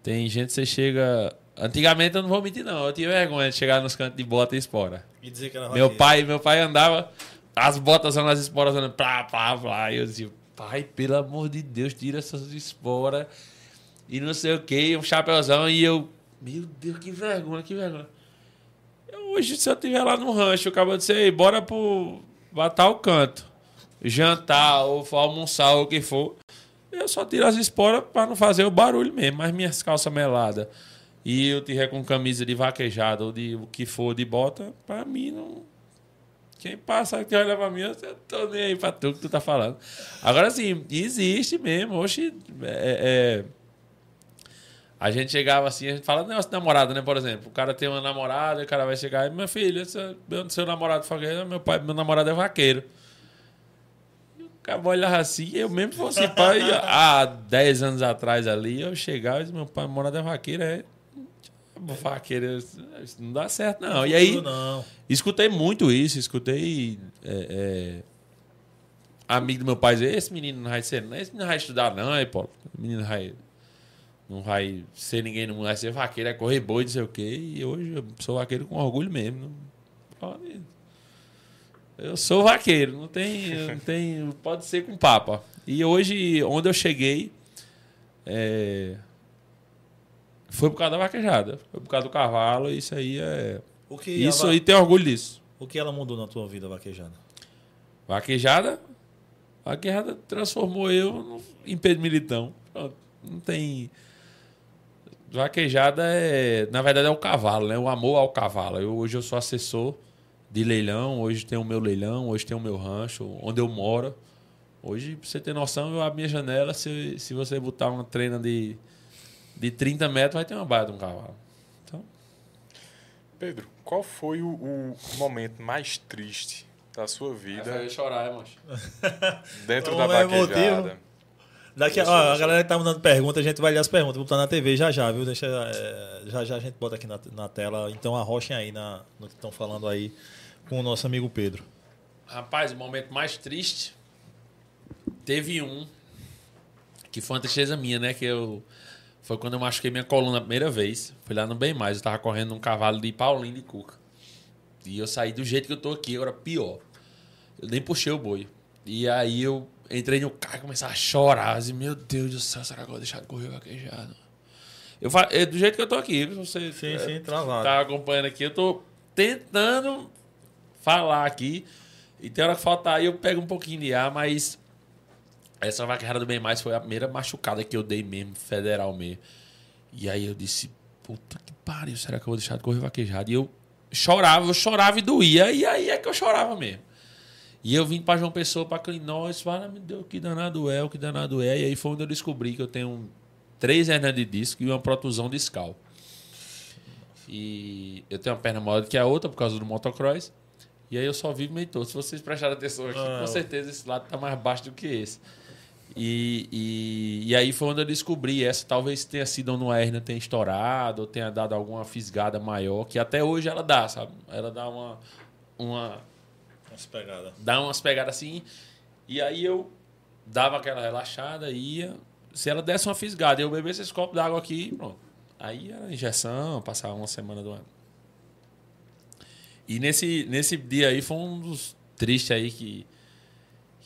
tem gente, você chega. Antigamente eu não vou mentir, não. Eu tinha vergonha de chegar nos cantos de bota e espora. E dizer que era Meu vaqueiro. pai, meu pai andava, as botas são as esporas andando, plá, plá, plá. E eu dizia, pai, pelo amor de Deus, tira essas esporas. E não sei o que, um chapéuzão. E eu, meu Deus, que vergonha, que vergonha. Hoje, se eu estiver lá no rancho, eu acabo de dizer, "Ei, bora pro batar o canto. Jantar, ou almoçar, ou o que for. Eu só tiro as esporas pra não fazer o barulho mesmo. Mas minhas calças meladas e eu tiver com camisa de vaquejada ou de o que for de bota, pra mim não. Quem passa que olha pra mim, eu tô nem aí pra tu que tu tá falando. Agora sim, existe mesmo. Hoje é, é, a gente chegava assim, a gente fala negócio de namorada, né? Por exemplo, o cara tem uma namorada, o cara vai chegar e, meu filho, esse, meu, seu namorado vaqueiro, meu pai, meu namorado é vaqueiro. E o cara olhava assim, eu mesmo fosse [laughs] pai, há 10 anos atrás ali, eu chegava e disse, meu pai, namorado é vaqueiro, é. Vaqueiro, isso não dá certo, não. E aí, Não. Escutei muito isso, escutei é, é, amigo do meu pai dizer, esse menino não vai ser, não, esse menino não vai estudar não, aí, pô, o menino vai, não vai ser ninguém no mundo, vai ser vaqueiro, é correr boi, não sei o quê, e hoje eu sou vaqueiro com orgulho mesmo. Não eu sou vaqueiro, não tem, não tem, pode ser com papa. E hoje, onde eu cheguei, é, foi por causa da vaquejada, foi por causa do cavalo, isso aí é... Isso ela, aí tem orgulho disso. o que ela mudou na tua vida, vaquejada? Vaquejada, vaquejada transformou eu em Pedro Militão. Pronto, não tem. Vaquejada é, na verdade, é o cavalo, né? O amor ao cavalo. Eu, hoje eu sou assessor de leilão, hoje tem o meu leilão, hoje tem o meu rancho, onde eu moro. Hoje, pra você ter noção, eu abro minha janela, se, se você botar uma treina de, de 30 metros, vai ter uma baia de um cavalo. Então, Pedro, qual foi o, o momento mais triste da sua vida chorar, é, mancho. dentro da vaquejada? motivo. Daqui, a- ó, a galera que tá mandando pergunta, a gente vai ler as perguntas, vou botar na TV já já, viu? Deixa, é, já já a gente bota aqui na, na tela. Então arrochem aí na, no que estão falando aí com o nosso amigo Pedro. Rapaz, o momento mais triste teve um que foi uma tristeza minha, né? Que eu foi quando eu machuquei minha coluna a primeira vez. Fui lá no Bem Mais, eu tava correndo num cavalo de Paulinho de Cuca. E eu saí do jeito que eu tô aqui, agora pior. Eu nem puxei o boi. E aí eu entrei no carro e comecei a chorar. Assim, meu Deus do céu, será que eu vou deixar de correr vaquejado? Eu é do jeito que eu tô aqui, você Sim, é, sim, travado. tá acompanhando aqui, eu tô tentando falar aqui. E tem hora que falta aí, eu pego um pouquinho de ar, mas essa vaquejada do Bem Mais foi a primeira machucada que eu dei mesmo, federal mesmo. E aí eu disse, puta que pariu, será que eu vou deixar de correr vaquejada? E eu chorava, eu chorava e doía, e aí é que eu chorava mesmo. E eu vim pra João Pessoa, pra Clinóis, fala, meu Deus, que danado é, o que danado é. E aí foi onde eu descobri que eu tenho três hernias de disco e uma protusão discal. E eu tenho uma perna maior do que a outra por causa do motocross. E aí eu só vivo meio torto. Se vocês prestarem atenção aqui, Ah, com certeza esse lado tá mais baixo do que esse. E, e, e aí foi onde eu descobri essa. Talvez tenha sido uma hérnia tenha estourado, ou tenha dado alguma fisgada maior, que até hoje ela dá, sabe? Ela dá uma, uma, Umas pegadas. dá umas pegadas assim. E aí eu dava aquela relaxada, ia. Se ela desse uma fisgada, eu bebesse esse copo d'água aqui, pronto. Aí era injeção, passava uma semana do ano. E nesse, nesse dia aí foi um dos tristes aí que.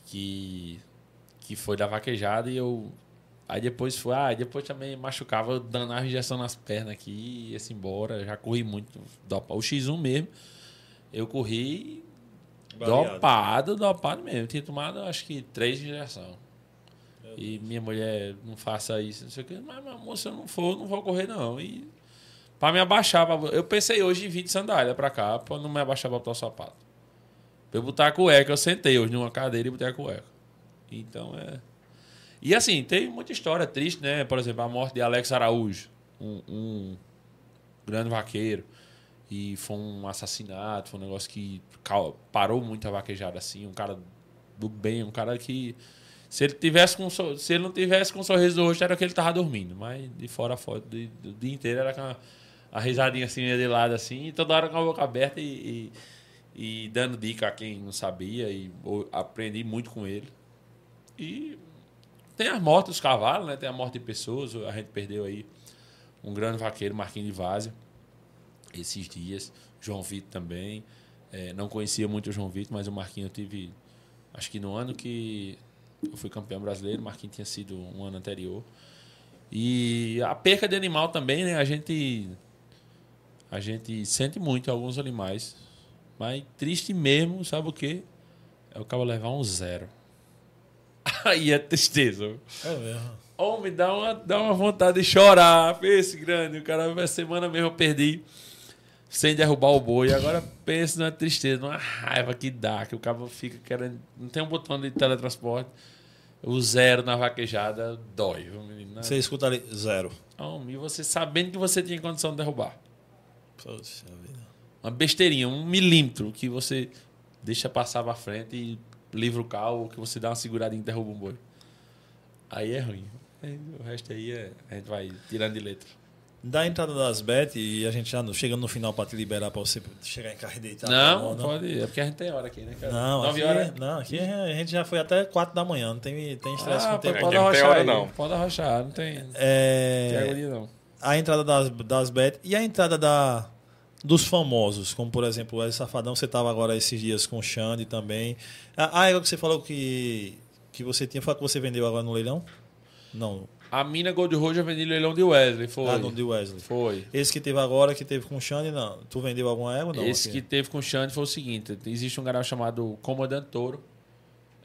que. que foi da vaquejada e eu. Aí depois foi, ah, depois também machucava, dando a injeção nas pernas aqui, ia-se embora. Já corri muito. O X1 mesmo. Eu corri Baleado. dopado, dopado mesmo. Eu tinha tomado acho que três injeções. E minha mulher, não faça isso, não sei o quê. Mas, mas moça, eu não for, não vou correr, não. E pra me abaixar, pra- eu pensei hoje em vir de sandália pra cá, pra não me abaixar pra botar o sapato. Pra eu botar a cueca, eu sentei hoje numa cadeira e botei a cueca. Então é. E assim, tem muita história triste, né? Por exemplo, a morte de Alex Araújo, um, um grande vaqueiro. E foi um assassinato, foi um negócio que parou muito a vaquejada assim. Um cara do bem, um cara que. Se ele, tivesse com, se ele não tivesse com sorriso no rosto, era que ele tava dormindo. Mas de fora a foto, do dia inteiro era com a, a risadinha assim, de lado assim, e toda hora com a boca aberta e, e, e dando dica a quem não sabia. E o- aprendi muito com ele. E tem as mortes dos cavalos, né? Tem a morte de pessoas. A gente perdeu aí um grande vaqueiro, Marquinhos de Várzea, esses dias. João Vitor também. É, não conhecia muito o João Vitor, mas o Marquinhos eu tive. Acho que no ano que eu fui campeão brasileiro, o Marquinhos tinha sido um ano anterior. E a perca de animal também, né? A gente. A gente sente muito alguns animais. Mas triste mesmo, sabe o quê? É o cara levar um zero. [laughs] Aí é tristeza. É mesmo. Homem, dá uma, dá uma vontade de chorar. Esse grande. O cara, semana mesmo eu perdi sem derrubar o boi. Agora pensa numa tristeza, numa raiva que dá, que o cabo fica querendo. Não tem um botão de teletransporte. O zero na vaquejada dói, viu, menino? Você escuta ali, zero. Homem, e você sabendo que você tinha condição de derrubar. Poxa vida. Uma besteirinha, um milímetro que você deixa passar pra frente e livra o carro, ou que você dá uma seguradinha e derruba um boi. Aí é ruim. Aí, o resto aí é, a gente vai tirando de letra. Da entrada das bet e a gente já chegando no final pra te liberar pra você chegar em carro e deitar. não, Tá pode. É porque a gente tem hora aqui, né, cara? Não, Nove aqui, horas. não, aqui a gente já foi até 4 da manhã, não tem, tem estresse Ah, com o tempo. Pode não tem arrochar hora, não. Pode arrochar, não tem, não tem É, agonia, não. a entrada das, das bet e a entrada da, dos famosos, como por exemplo o Wesley Safadão, você estava agora esses dias com o Xande também. A, a égua que você falou que, que você tinha, foi a que você vendeu agora no leilão? Não, A mina Gold Road eu vendi leilão de Wesley, foi. ah, no de Wesley. Foi. Esse que teve agora, que teve com o Xande, não. Tu vendeu alguma égua? Não, Esse aqui. que teve com o Xande foi o seguinte: existe um canal chamado Comandante Touro.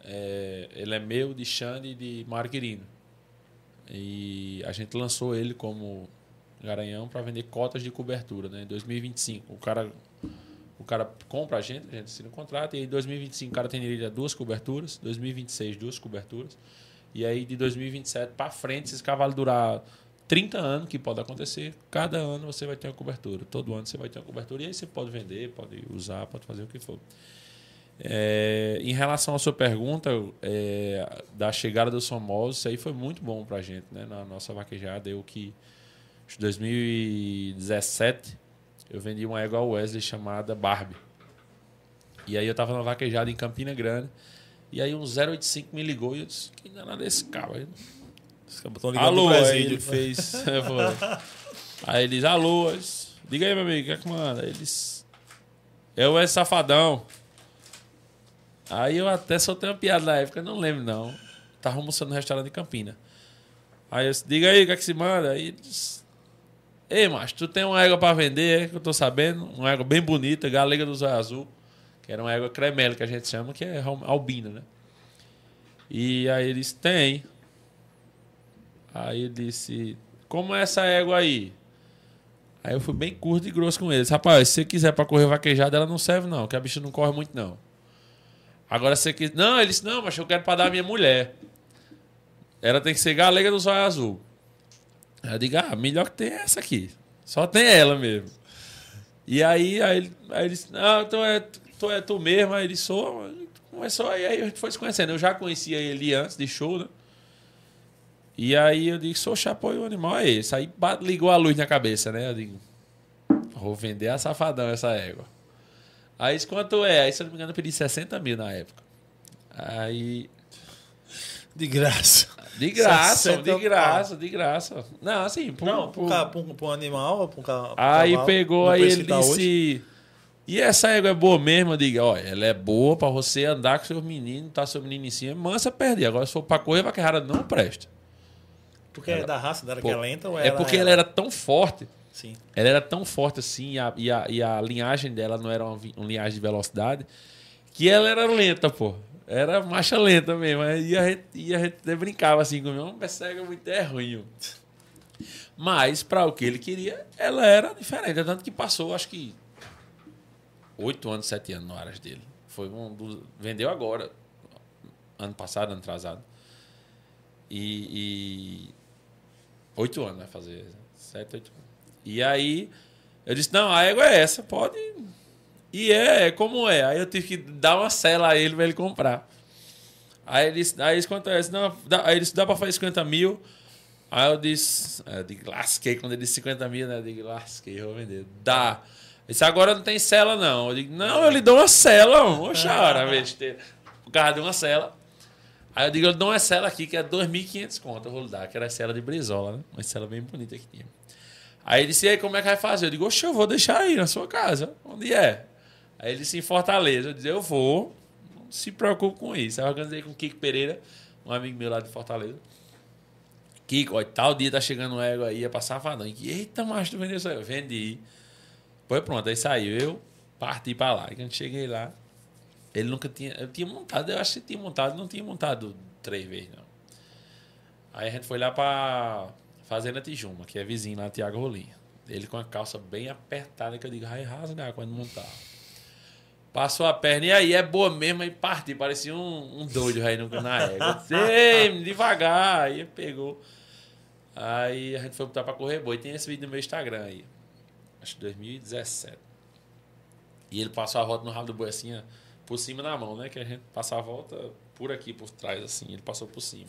É, ele é meu, de Xande e de Mário Quirino. E a gente lançou ele como garanhão para vender cotas de cobertura, né? Em 2025. O cara, o cara compra a gente, a gente assina um contrato, e em 2025 o cara tem direito a duas coberturas, 2026 duas coberturas. E aí de 2027 para frente, se esse cavalo durar 30 anos, que pode acontecer, cada ano você vai ter uma cobertura. Todo ano você vai ter uma cobertura. E aí você pode vender, pode usar, pode fazer o que for. É, em relação à sua pergunta é, da chegada dos famosos, isso aí foi muito bom pra gente, né? Na nossa vaquejada. Eu que em 2017 eu vendi uma égua Wesley chamada Barbie. E aí eu tava na vaquejada em Campina Grande. E aí um 085 me ligou e eu disse, que danado é esse carro aí? Ligando Alô, pro [laughs] aí ele fez. aí ele diz, alô, disse, diga aí, meu amigo, o que é que manda? Ele disse, eu é safadão. Aí eu até soltei uma piada na época, não lembro não. Tava almoçando no restaurante de Campina. Aí eu disse, diga aí, o que é que se manda? Aí ele disse, ei, macho, tu tem uma égua pra vender, é, que eu tô sabendo, uma égua bem bonita, galega do zóio azul, que era uma égua cremelo, que a gente chama, que é albino, né? E aí ele disse, tem. Aí ele disse, como é essa égua aí? Aí eu fui bem curto e grosso com eles. Rapaz, se você quiser pra correr vaquejada, ela não serve não, que a bicha não corre muito não. Agora você quis... Não, ele disse, não, mas eu quero pra dar a minha mulher. Ela tem que ser galega do zóio azul. Aí eu digo, ah, melhor que tem essa aqui. Só tem ela mesmo. E aí, aí, aí ele disse, não, tu é, tu é tu mesmo. Aí ele sou. Começou, aí a gente foi se conhecendo. Eu já conhecia ele antes de show, né? E aí eu digo, sou chapéu e o animal é esse. Aí ligou a luz na cabeça, né? Eu digo, vou vender a safadão essa égua. Aí disse, quanto é? Aí, se eu não me engano, eu pedi 60 mil na época. Aí, De graça. de graça, 60 de graça, de graça. Não, assim, por, Não, por- um- pra um animal, pra um Aí cavalo, pegou, aí ele tá hoje. E essa égua é boa mesmo? Eu digo, ó, ela é boa pra você andar com seus meninos, tá seu menino em cima, mansa perder. Agora, se for pra correr, vaquejada não presta. Porque é da raça dela que Pô, é lenta ou é ela porque ela era tão forte, Sim. ela era tão forte assim, e a, e a, e a linhagem dela não era uma, uma linhagem de velocidade, que ela era lenta, pô. Era marcha lenta mesmo. E a gente, e a gente brincava assim comigo, uma cega muito é ruim. Mas, para o que ele queria, ela era diferente. Tanto que passou, acho que, oito anos, sete anos no Aras dele. Foi um dos. Vendeu agora. Ano passado, ano atrasado. E. oito anos vai fazer. Sete, oito anos. E aí, eu disse: não, a égua é essa, pode. E é, é como é. Aí eu tive que dar uma cela a ele para ele comprar. Aí ele disse: aí quanto é? Não, dá, aí ele disse: dá para fazer 50 mil. Aí eu disse: eu digo, lasquei. Quando ele disse 50 mil, né? Eu digo: lasquei, vou vender. Dá. Ele disse: agora não tem cela, não. Eu digo: não, eu lhe dou uma cela, oxara, [laughs] besteira. O carro deu uma cela. Aí eu digo: eu dou uma cela aqui que é 2.500 conto. Eu vou lhe dar, que era a cela de brisola, né? Uma cela bem bonita que tinha. Aí ele disse: e aí, como é que vai fazer? Eu digo: oxe, eu vou deixar aí na sua casa. Onde é? Aí ele disse: em Fortaleza. Eu disse: eu vou. Não se preocupe com isso. Aí eu organizei com o Kiko Pereira, um amigo meu lá de Fortaleza. Kiko, ó, tal dia tá chegando o ego aí, ia passar safadão. Eita, macho, tu vendeu isso aí? Eu vendi. Foi pronto, aí saiu. Eu parti pra lá. E quando cheguei lá, ele nunca tinha. Eu tinha montado, eu acho que tinha montado, não tinha montado três vezes, não. Aí a gente foi lá pra Fazenda Tijuma, que é vizinho lá, Tiago Rolinha. Ele com a calça bem apertada, que eu digo, vai rasgar quando montar. Passou a perna, e aí, é boa mesmo, aí partiu. Parecia um, um doido aí no, na égua. [laughs] Ei, devagar. Aí pegou. Aí a gente foi botar pra correr boi. Tem esse vídeo no meu Instagram aí. Acho que 2017. E ele passou a volta no rabo do boi assim, por cima na mão, né? Que a gente passa a volta por aqui, por trás, assim. Ele passou por cima.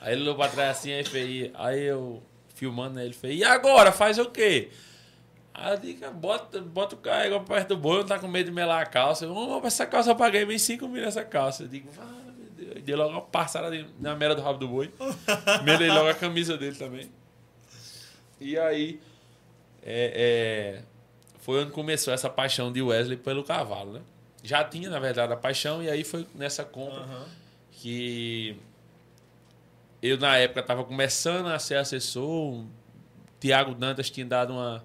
Aí ele olhou pra trás assim, aí fez. Aí eu, filmando, né, ele fez. E agora? Faz o quê? Aí eu digo, bota, bota o carro perto do boi, não tá com medo de melar a calça. Eu, essa calça eu paguei bem 5 mil nessa calça. Eu digo, ah, meu Deus. Dei logo uma passada na mera do rabo do boi. Melei logo a camisa dele também. E aí, é, é, foi onde começou essa paixão de Wesley pelo cavalo, né? Já tinha, na verdade, a paixão, e aí foi nessa compra uhum. que eu, na época, estava começando a ser assessor. O Tiago Dantas tinha dado uma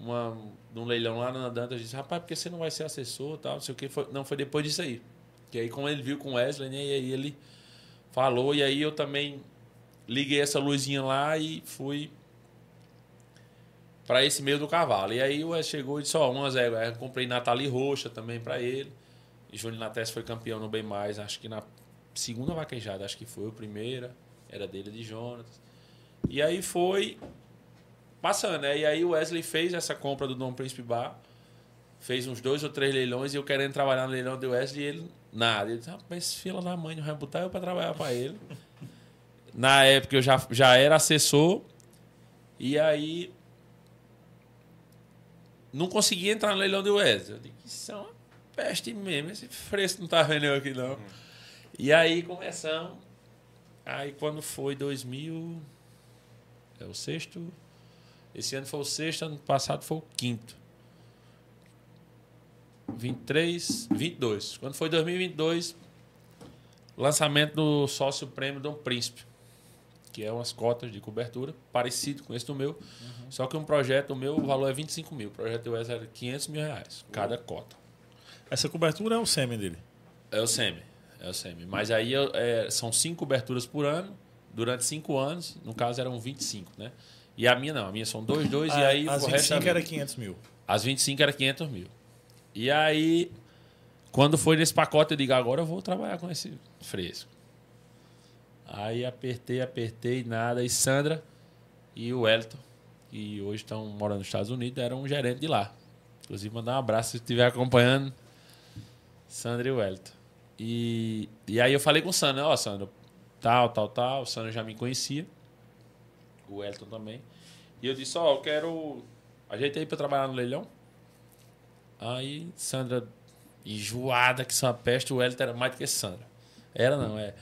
uma, num leilão lá na Dantas, disse, rapaz, por que você não vai ser assessor tal? Não sei o que. Foi, não, foi depois disso aí. Que aí, como ele viu com o Wesley, né, e aí ele falou, e aí eu também liguei essa luzinha lá e fui para esse meio do cavalo. E aí o Wesley chegou e disse, ó, oh, umas éguas. comprei Nathalie Roxa também para ele. E Júnior Nates foi campeão no Bem Mais, acho que na segunda vaquejada, acho que foi a primeira. Era dele de Jonas. E aí foi passando, né? E aí o Wesley fez essa compra do Dom Príncipe Bar, fez uns dois ou três leilões e eu querendo trabalhar no leilão do Wesley e ele nada. Ele disse, rapaz, fila da mãe, não vai botar eu para trabalhar para ele. [laughs] Na época eu já, já era assessor e aí não conseguia entrar no leilão do Wesley. Eu disse, isso é uma peste mesmo, esse fresco não tá vendo aqui não. Uhum. E aí começamos. Aí quando foi 2000, é o sexto, esse ano foi o sexto, ano passado foi o quinto. 23, 22. Quando foi 2022, lançamento do sócio prêmio do Príncipe, que é umas cotas de cobertura, parecido com esse do meu. Uhum. Só que um projeto, o meu, o valor é 25 mil. O projeto do Wes era 500 mil reais, cada cota. Essa cobertura é o SEMI dele? É o SEMI. É o SEMI. Mas aí é, são cinco coberturas por ano, durante cinco anos. No caso, eram 25, né? E a minha não, a minha são dois, dois, ah, e aí as o 25 resto era 500 mil. As 25 era 500 mil. E aí, quando foi nesse pacote, eu digo, agora eu vou trabalhar com esse fresco. Aí apertei, apertei, nada. E Sandra e o Elton, que hoje estão morando nos Estados Unidos, eram um gerente de lá. Inclusive, mandar um abraço se estiver acompanhando. Sandra e o Elton. E, e aí eu falei com o Sandra, ó, oh, Sandra, tal, tal, tal. O Sandra já me conhecia o Elton também. E eu disse, ó, oh, eu quero. Ajeitei para trabalhar no leilão. Aí Sandra, enjoada que a peste, o Elton era mais do que Sandra. Era não, é.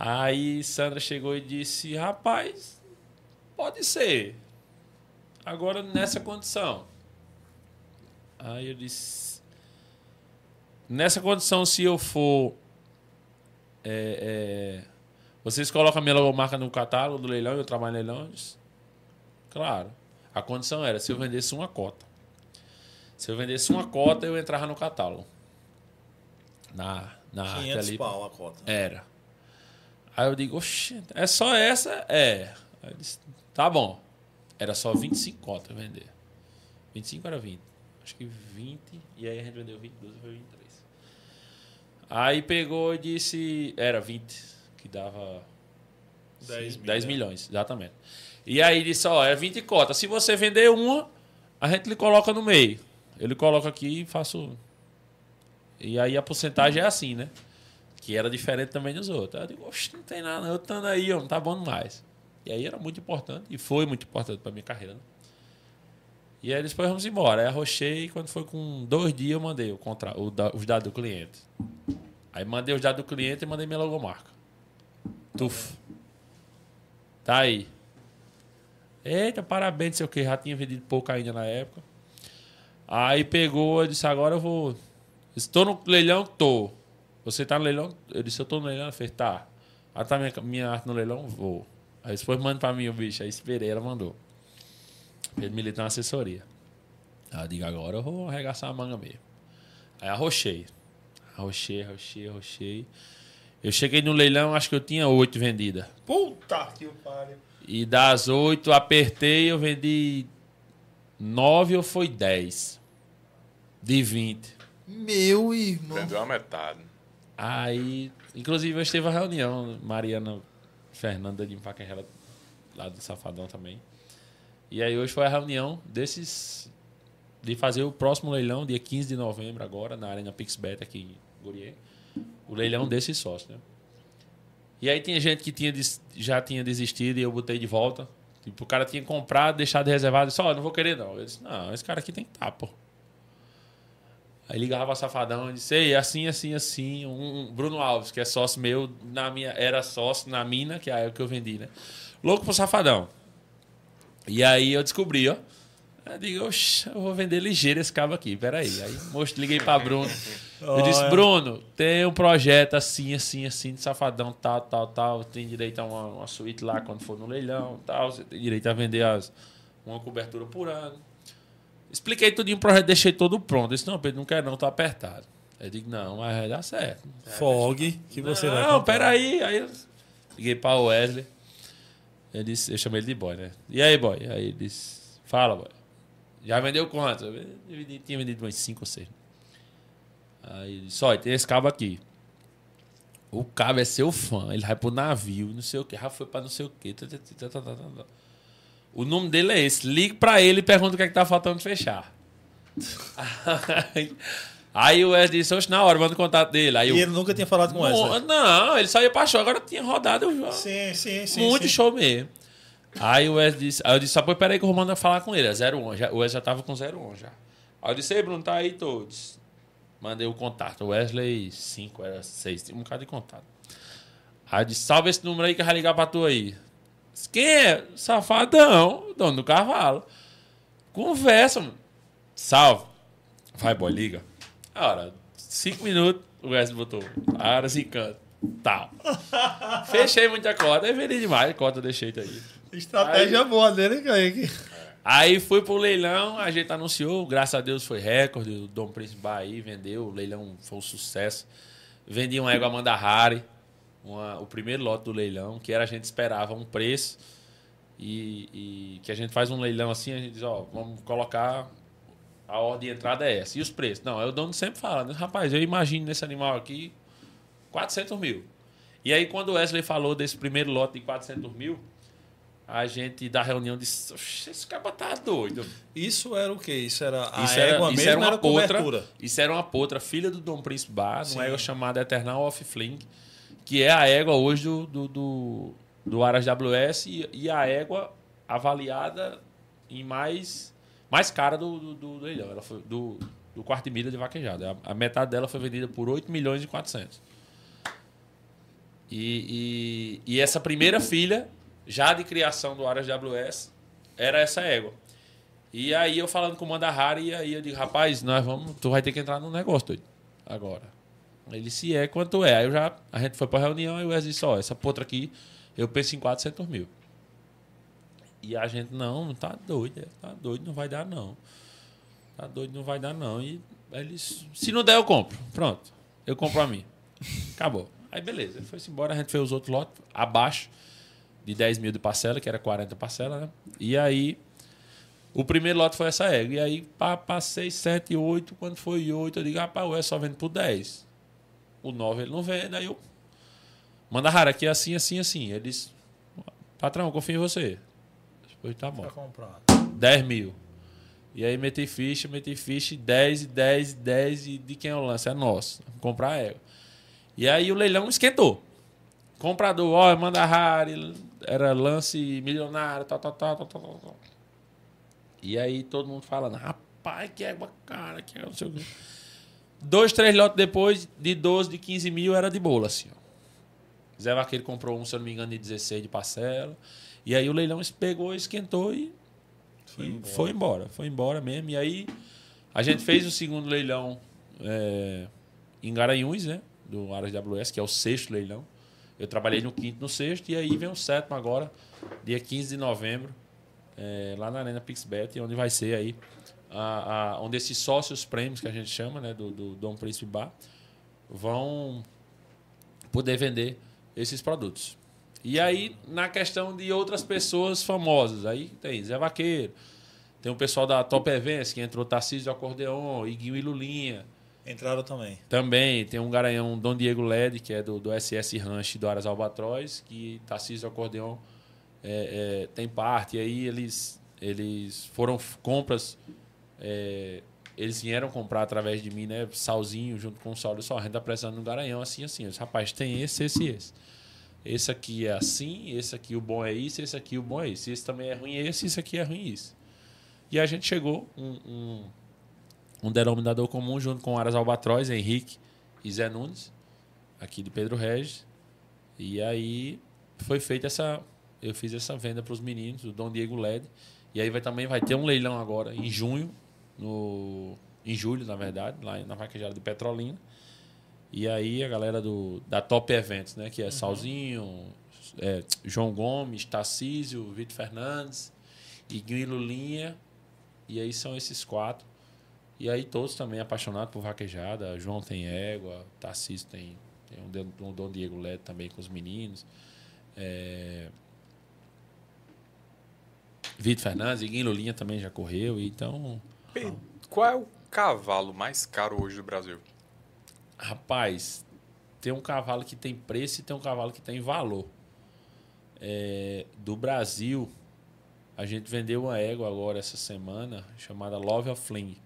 Aí Sandra chegou e disse, rapaz, pode ser. Agora nessa condição. Aí eu disse. Nessa condição, se eu for. É, é, vocês colocam a minha logomarca no catálogo do leilão e eu trabalho em leilões? Claro. A condição era se eu vendesse uma cota. Se eu vendesse uma cota, eu entrava no catálogo. na, na arte 500 ali. pau a cota. Era. Aí eu digo, oxe, é só essa? É. Aí eu disse, tá bom. Era só 25 contas vender. 25 era 20. Acho que 20. E aí a gente vendeu 22 foi 23. Aí pegou e disse. Era 20, que dava. 10 sim, mil, 10 né? milhões, exatamente. E aí disse, ó, é 20 cotas. Se você vender uma, a gente lhe coloca no meio. Ele coloca aqui e faço. E aí a porcentagem é assim, né? Que era diferente também dos outros. Aí eu digo, oxe, não tem nada, eu estando aí, ó, não tá bom demais. E aí era muito importante, e foi muito importante pra minha carreira, né? E aí depois vamos embora. Aí arrochei quando foi com dois dias eu mandei o contra, o os dados do cliente. Aí mandei os dados do cliente e mandei minha logomarca. Tuf. Tá aí. Eita, parabéns, sei o que. Já tinha vendido pouco ainda na época. Aí pegou, eu disse, agora eu vou. Estou no leilão? Tô. Você tá no leilão? Eu disse, eu tô no leilão. Ela fez, tá. Aí tá minha, minha arte no leilão? Vou. Aí depois manda pra mim o bicho. Aí esperei, ela mandou. Ele me deu uma assessoria. Aí eu digo, agora eu vou arregaçar a manga mesmo. Aí arrochei. Arrochei, arrochei, arrochei. Eu cheguei no leilão, acho que eu tinha oito vendidas. Puta que pariu. E das oito, apertei, eu vendi nove ou foi dez. De vinte. Meu irmão. Vendeu a metade. Aí, inclusive, hoje teve uma reunião, Mariana Fernanda de Paquerela, lá do Safadão também. E aí hoje foi a reunião desses. De fazer o próximo leilão, dia 15 de novembro, agora, na Arena Pixbet aqui em Gurier. O leilão desses sócios, né? E aí tinha gente que tinha, já tinha desistido e eu botei de volta. Tipo, o cara tinha comprado, deixado reservado. Eu disse, ó, não vou querer não. Eu disse, não, esse cara aqui tem que estar, pô. Aí ligava safadão e disse, ei, assim, assim, assim. Um, um Bruno Alves, que é sócio meu, na minha, era sócio na mina, que é a época que eu vendi, né? Louco pro safadão. E aí eu descobri, ó. Eu digo, oxe, eu vou vender ligeiro esse cabo aqui, peraí. Aí moço, liguei pra Bruno. Eu disse. Bruno, tem um projeto assim, assim, assim, de safadão, tal, tal, tal. Tem direito a uma, uma suíte lá quando for no leilão, tal. Você tem direito a vender as, uma cobertura por ano. Expliquei tudinho o projeto, deixei todo pronto. Eu disse, não, Pedro, não quero não, tô apertado. Eu digo, não, mas vai dar certo. Fog que você vai Não, peraí. Aí eu liguei pra Wesley. Eu, disse, eu chamei ele de boy, né? E aí, boy? Aí ele disse, fala, boy. Já vendeu quanto? Eu vendi- tinha vendido umas 5 ou 6. Aí ele disse, olha, tem esse cabo aqui. O cabo é seu fã, ele vai pro navio, não sei o que, já foi pra não sei o que. tá, O nome dele é esse. Ligue pra ele e pergunta o que é que tá faltando fechar. [laughs] Aí, o Wesley disse, oxe, na hora, manda o contato dele. Aí E eu, ele nunca tinha falado com essa. não, não, ele só ia pra show. Agora tinha rodado o jogo. Sim, sim, sim. Muito sim. show mesmo. Aí o Wesley disse, aí eu disse, só pô, peraí que eu vou mandar falar com ele. É 01. Já, o Wesley já tava com 01 já. Aí eu disse, ei, Bruno, tá aí todos. Mandei o contato. O Wesley 5, era 6, tinha um bocado de contato. Aí eu disse, salve esse número aí que eu vou ligar pra tu aí. Quem é? Safadão, dono do cavalo. Conversa, mano. Salve. Vai, boy, liga. Ora, cinco minutos, o Wesley botou. Aras e canto. Tal. [laughs] Fechei muita cota. Aí vendi demais, cota eu deixei tá aí. Estratégia boa dele, Kaique? Aí fui pro leilão, a gente anunciou, graças a Deus foi recorde, o Dom Príncipe Bahia vendeu, o leilão foi um sucesso. Vendi uma égua Amanda Hari, uma- o primeiro lote do leilão, que era a gente esperava um preço e, e que a gente faz um leilão assim, a gente diz, ó, vamos colocar a ordem de entrada é essa. E os preços? Não, é o dono sempre fala, né? rapaz, eu imagino nesse animal aqui 400 mil. E aí quando o Wesley falou desse primeiro lote de 400 mil, a gente da reunião disse, "Oxe, esse cara tá doido. Isso era o quê? Isso era a Isso égua era, mesmo, isso era uma era potra. cobertura. Isso era uma potra, filha do Dom Príncipe Bar, uma égua chamada Eternal of Fling, que é a égua hoje do, do, do, do Aras WS e, e a égua avaliada em mais, mais cara do, do, do leilão. Ela foi do, do quarto de milha de vaquejada. A, a metade dela foi vendida por 8 milhões e 400. E, e, e essa primeira filha, já de criação do Aras WS, era essa égua. E aí eu falando com o Mandahari, e aí eu digo, rapaz, nós vamos, tu vai ter que entrar no negócio, doido, agora. Ele, se é, quanto é? Aí eu já, a gente foi pra reunião e o Wesley disse, ó, essa potra aqui, eu penso em 400 mil. E a gente, não, tá doido, é, tá doido, não vai dar não. Tá doido, não vai dar não. E eles, se não der, eu compro. Pronto. eu compro a minha. Acabou. Aí beleza, ele foi embora, a gente fez os outros lotes abaixo de 10 mil de parcela, que era 40 parcelas, né? E aí, o primeiro lote foi essa égua. E aí, pá, passei 7, 8, quando foi 8, eu digo, rapaz, o é só vende por 10. O 9 ele não vende, aí eu... Manda rara aqui é assim, assim, assim. Ele disse, patrão, confio em você. Depois tá bom. Pra comprar. 10 mil. E aí meti ficha, meti ficha, 10, 10, 10, e de quem é o lance? É nosso. Vamos comprar a égua. E aí o leilão esquentou. Comprador, ó, manda rare, era lance milionário, tal, tal, tal, tal, tal, tal. E aí todo mundo falando, rapaz, que égua cara, que égua não sei o quê. Dois, três lotes depois, de 12, de 15 mil, era de bola, assim, ó. Zé Vaqueiro comprou um, se eu não me engano, de 16 de parcela. E aí o leilão pegou, esquentou e Foi e embora. foi embora. Foi embora mesmo. E aí a gente fez o segundo leilão é, em Garanhuns, né? Do Aras WS, que é o sexto leilão. Eu trabalhei no quinto, no sexto, e aí vem o sétimo agora, dia 15 de novembro, é, lá na Arena Pixbet, onde vai ser aí, a, a- onde esses sócios prêmios que a gente chama, né? Do, do Dom Príncipe Bar, vão poder vender esses produtos. E aí, na questão de outras pessoas famosas, aí tem Zé Vaqueiro, tem o pessoal da Top Events, que entrou Tarcísio Acordeon, Iguinho e Lulinha. Entraram também. Também tem um garanhão, Dom Diego Led, que é do, do SS Ranch do Aras Albatroz, que Tarcísio Acordeon é, é, tem parte. E aí eles, eles foram compras. É, eles vieram comprar através de mim, né? Salzinho junto com o Saulo. Só a gente tá precisando no garanhão, assim, assim. Disse, Rapaz, tem esse, esse e esse. Esse aqui é assim, esse aqui o bom é isso, esse aqui o bom é isso. Esse também é ruim esse, esse aqui é ruim isso. E a gente chegou um, um, um denominador comum junto com Aras Albatroz, Henrique e Zé Nunes, aqui de Pedro Regis. E aí foi feita essa. Eu fiz essa venda para os meninos, o Dom Diego LED. E aí vai, também vai ter um leilão agora em junho, no, em julho, na verdade, lá na vaquejada de Petrolina. E aí a galera do, da Top Eventos, né? Que é Salzinho, é, João Gomes, Tarcísio, Vitor Fernandes, Iguinho e Lulinha. E aí são esses quatro. E aí todos também apaixonados por vaquejada. João tem égua, Tarcísio tem, tem um, um Dom Diego Ledo também com os meninos. É... Vitor Fernandes, Iguinho e Lulinha também já correu. Então, Qual é o cavalo mais caro hoje do Brasil? rapaz, tem um cavalo que tem preço e tem um cavalo que tem valor. É, do Brasil, a gente vendeu uma égua agora essa semana chamada Love of Fling.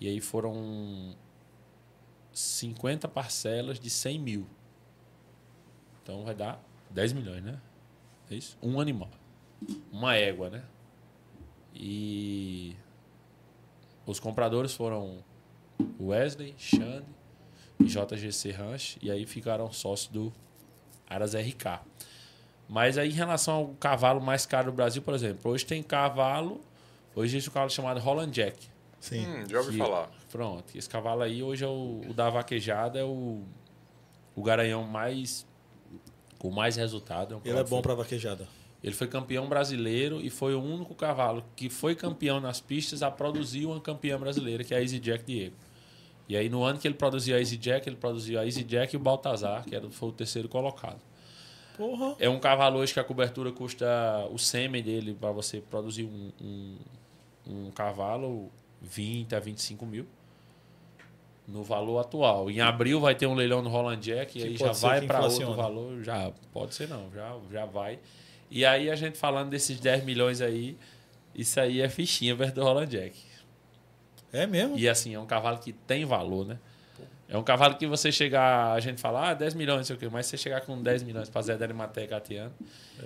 E aí foram 50 parcelas de 100 mil. Então vai dar 10 milhões, né? É isso? Um animal. Uma égua, né? E os compradores foram Wesley, Xande e JGC Ranch. E aí ficaram sócios do Aras RK. Mas aí em relação ao cavalo mais caro do Brasil, por exemplo, hoje tem cavalo, hoje existe um cavalo chamado Holland Jack. Sim. Hum, já ouvi Que- falar. Pronto, esse cavalo aí hoje é o, o da vaquejada, é o, o garanhão mais com mais resultado. um Ele é bom pra vaquejada. Ele foi campeão brasileiro e foi o único cavalo que foi campeão nas pistas a produzir uma campeã brasileira, que é a Easy Jack Diego. E aí, no ano que ele produziu a Easy Jack, ele produziu a Easy Jack e o Baltazar, que era, foi o terceiro colocado. Porra. É um cavalo hoje que a cobertura custa o sêmen dele para você produzir um, um, um cavalo 20 a 25 mil no valor atual. Em abril vai ter um leilão no Roland Jack e aí já vai para outro valor. Já pode ser não, já, já vai. E aí a gente falando desses 10 milhões aí, isso aí é fichinha perto do Roland Jack. É mesmo? E assim, é um cavalo que tem valor, né? É um cavalo que você chegar, a gente fala, ah, 10 milhões, não sei o quê, mas você chegar com 10 milhões para Zé Delimaté e Catiano,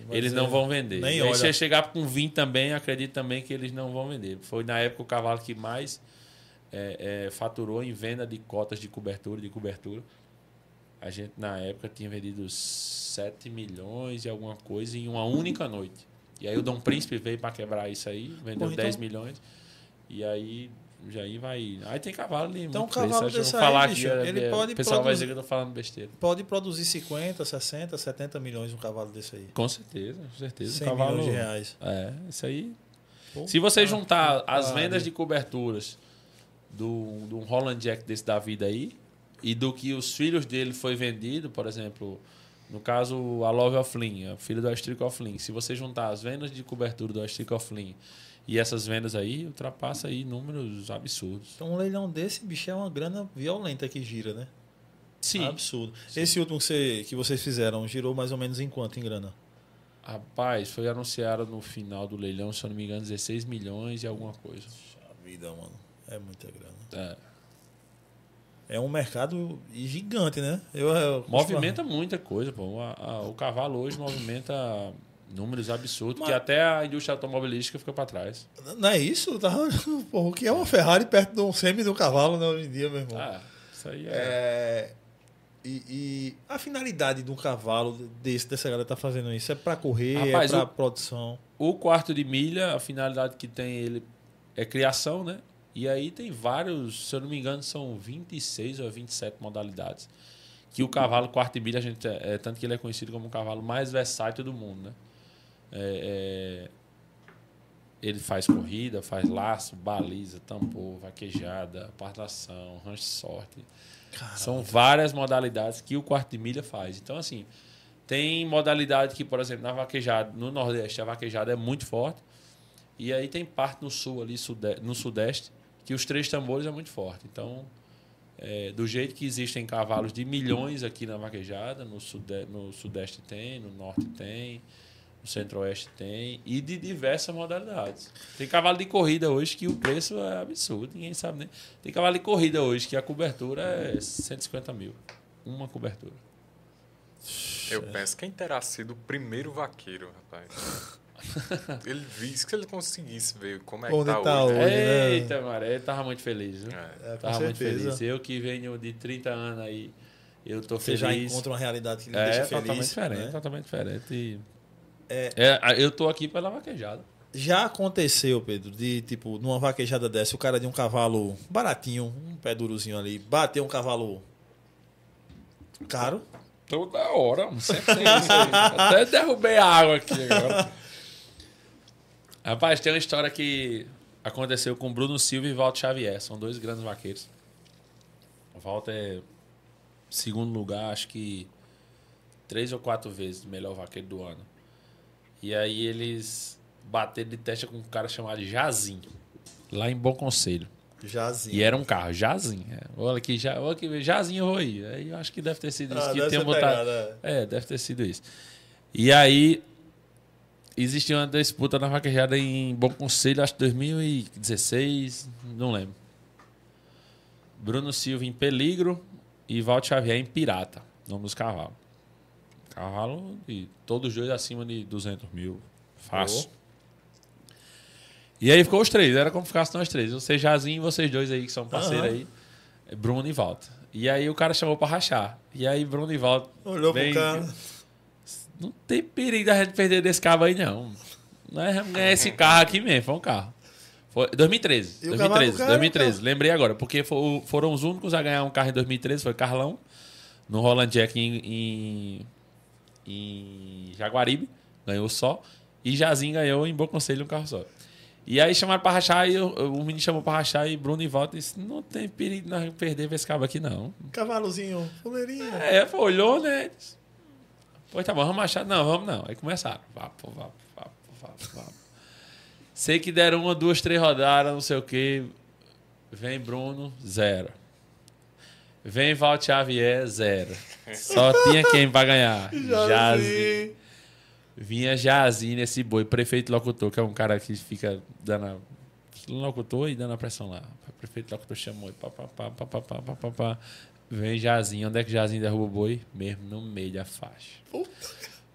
Vai eles dizer, não vão vender. nem e olha. você chegar com 20 também, acredito também que eles não vão vender. Foi na época o cavalo que mais é, é, faturou em venda de cotas de cobertura, de cobertura. A gente, na época, tinha vendido 7 milhões e alguma coisa em uma única noite. E aí o Dom Príncipe veio para quebrar isso aí, vendeu Porra, então- 10 milhões. E aí, já aí vai. Aí tem cavalo ali. Então, um cavalo preço. Desse vou falar aí, aqui, bicho, é- ele é- pode O pessoal vai produzir- dizer que eu tô falando besteira. Pode produzir 50, 60, 70 milhões um cavalo desse aí. Com certeza, com certeza. 100 um cavalo, milhões de reais. É, isso aí. Pô, Se você ah, juntar as pariu. vendas de coberturas do, do Holland Jack desse da vida aí, e do que os filhos dele foi vendido, por exemplo, no caso a Love of a filha do Astrico of Lean, se você juntar as vendas de cobertura do Astrico of Lean e essas vendas aí, ultrapassa aí números absurdos. Então um leilão desse, bicho, é uma grana violenta que gira, né? Sim. Absurdo. Esse último que, você, que vocês fizeram, girou mais ou menos em quanto em grana? Rapaz, foi anunciado no final do leilão, se eu não me engano, 16 milhões e alguma coisa. A vida, mano. É muita grana. É. É um mercado gigante, né? Eu, eu Movimenta muita coisa, pô. A- a- o cavalo hoje movimenta números absurdos Mas- que até a indústria automobilística fica para trás. Não é isso? Tá? Porra, o que é uma Ferrari perto de um semi do cavalo, né, hoje em dia, meu irmão? Ah, isso aí é. É, e, e a finalidade de um cavalo desse, dessa galera tá fazendo isso? É pra correr, Rapaz, é pra o- produção? O quarto de milha, a finalidade que tem ele é criação, né? E aí tem vários, se eu não me engano, são 26 ou 27 modalidades. Que o cavalo quarto de milha, a gente, é, é- tanto que ele é conhecido como o cavalo mais versátil do mundo, né? É- é, ele faz corrida, faz laço, baliza, tambor, vaquejada, partação, rancho sorte. São várias modalidades que o quarto de milha faz. Então, assim, tem modalidade que, por exemplo, na vaquejada, no Nordeste, a vaquejada é muito forte. E aí tem parte no sul ali, no Sudeste, que os três tambores é muito forte. Então, é, do jeito que existem cavalos de milhões aqui na vaquejada, no, sude, no Sudeste tem, no Norte tem, no Centro-Oeste tem, e de diversas modalidades. Tem cavalo de corrida hoje que o preço é absurdo, ninguém sabe nem. Tem cavalo de corrida hoje que a cobertura é 150 mil. Uma cobertura. Eu penso, quem terá sido o primeiro vaqueiro, rapaz? [laughs] [laughs] ele disse que ele conseguisse ver como é que Onde tá, tá hoje. hoje. né? Eita, mano, ele tava muito feliz, viu? É. É, Tava muito feliz. Eu que venho de 30 anos aí, eu tô Você já feliz. encontra uma realidade que lhe é, deixa totalmente feliz. diferente, né? totalmente diferente. E- É. É, eu tô aqui pela vaquejada. Já aconteceu, Pedro, de tipo, numa vaquejada dessa, o cara de um cavalo baratinho, um pé durozinho ali, bater um cavalo caro. Toda hora, sempre tem isso aí. Até derrubei a água aqui agora. Rapaz, tem uma história que aconteceu com Bruno Silva e Walter Xavier. São dois grandes vaqueiros. O Walter é segundo lugar, acho que três ou quatro vezes o melhor vaqueiro do ano. E aí eles bateram de testa com um cara chamado Jazim, lá em Bom Conselho. Jazinho. E era um carro, Jazim. É. Olha aqui, já, olha aqui, Jazim eu vou ir. Aí eu acho que deve ter sido isso Ah, que tem botado. pegada, É, deve ter sido isso. E aí, existia uma disputa na vaquejada em Bom Conselho, acho que 2016, não lembro. Bruno Silva em Peligro e Walter Xavier em Pirata, nome dos cavalos. Cavalo de todos os dois acima de 200 mil. Fácil. E aí ficou os três, era como ficasse nós três. Você, Jazinho e vocês dois aí, que são parceiros aí. Bruno e Walter. E aí o cara chamou pra rachar. E aí Bruno e Walter. Olhou bem- pro cara. Não tem perigo da gente perder desse cabo aí, não. Nós vamos ganhar esse carro aqui mesmo, foi um carro. Foi 2013. E o cavalo 2013, do cara, 2013. então? Lembrei agora, porque fo- foram os únicos a ganhar um carro em 2013, foi Carlão, no Roland Jack em, em, em Jaguaribe, ganhou só, e Jazim ganhou em Bom Conselho um carro só. E aí chamaram pra rachar, e eu- o menino chamou pra rachar, e Bruno e Walter disse, não tem perigo de nós perder esse cabo aqui, não. Cavalozinho, fuleirinha. É, foi, olhou, né? Pois tá bom, vamos achar. Não, vamos não. Aí começaram. Vapo, vapo, vapo, vapo, vapo. Sei que deram uma, duas, três rodadas, não sei o quê. Vem Bruno, zero. Vem Val Xavier, zero. Só tinha quem pra ganhar. Jazzy. Vinha Jazinho nesse boi. Prefeito Locutor, que é um cara que fica dando a... Locutor e dando a pressão lá. Prefeito Locutor chamou. Pá, pá, pá, pá, pá, pá, pá, pá. Vem Jazinho. Onde é que Jazinho derruba o boi? Mesmo no meio da faixa.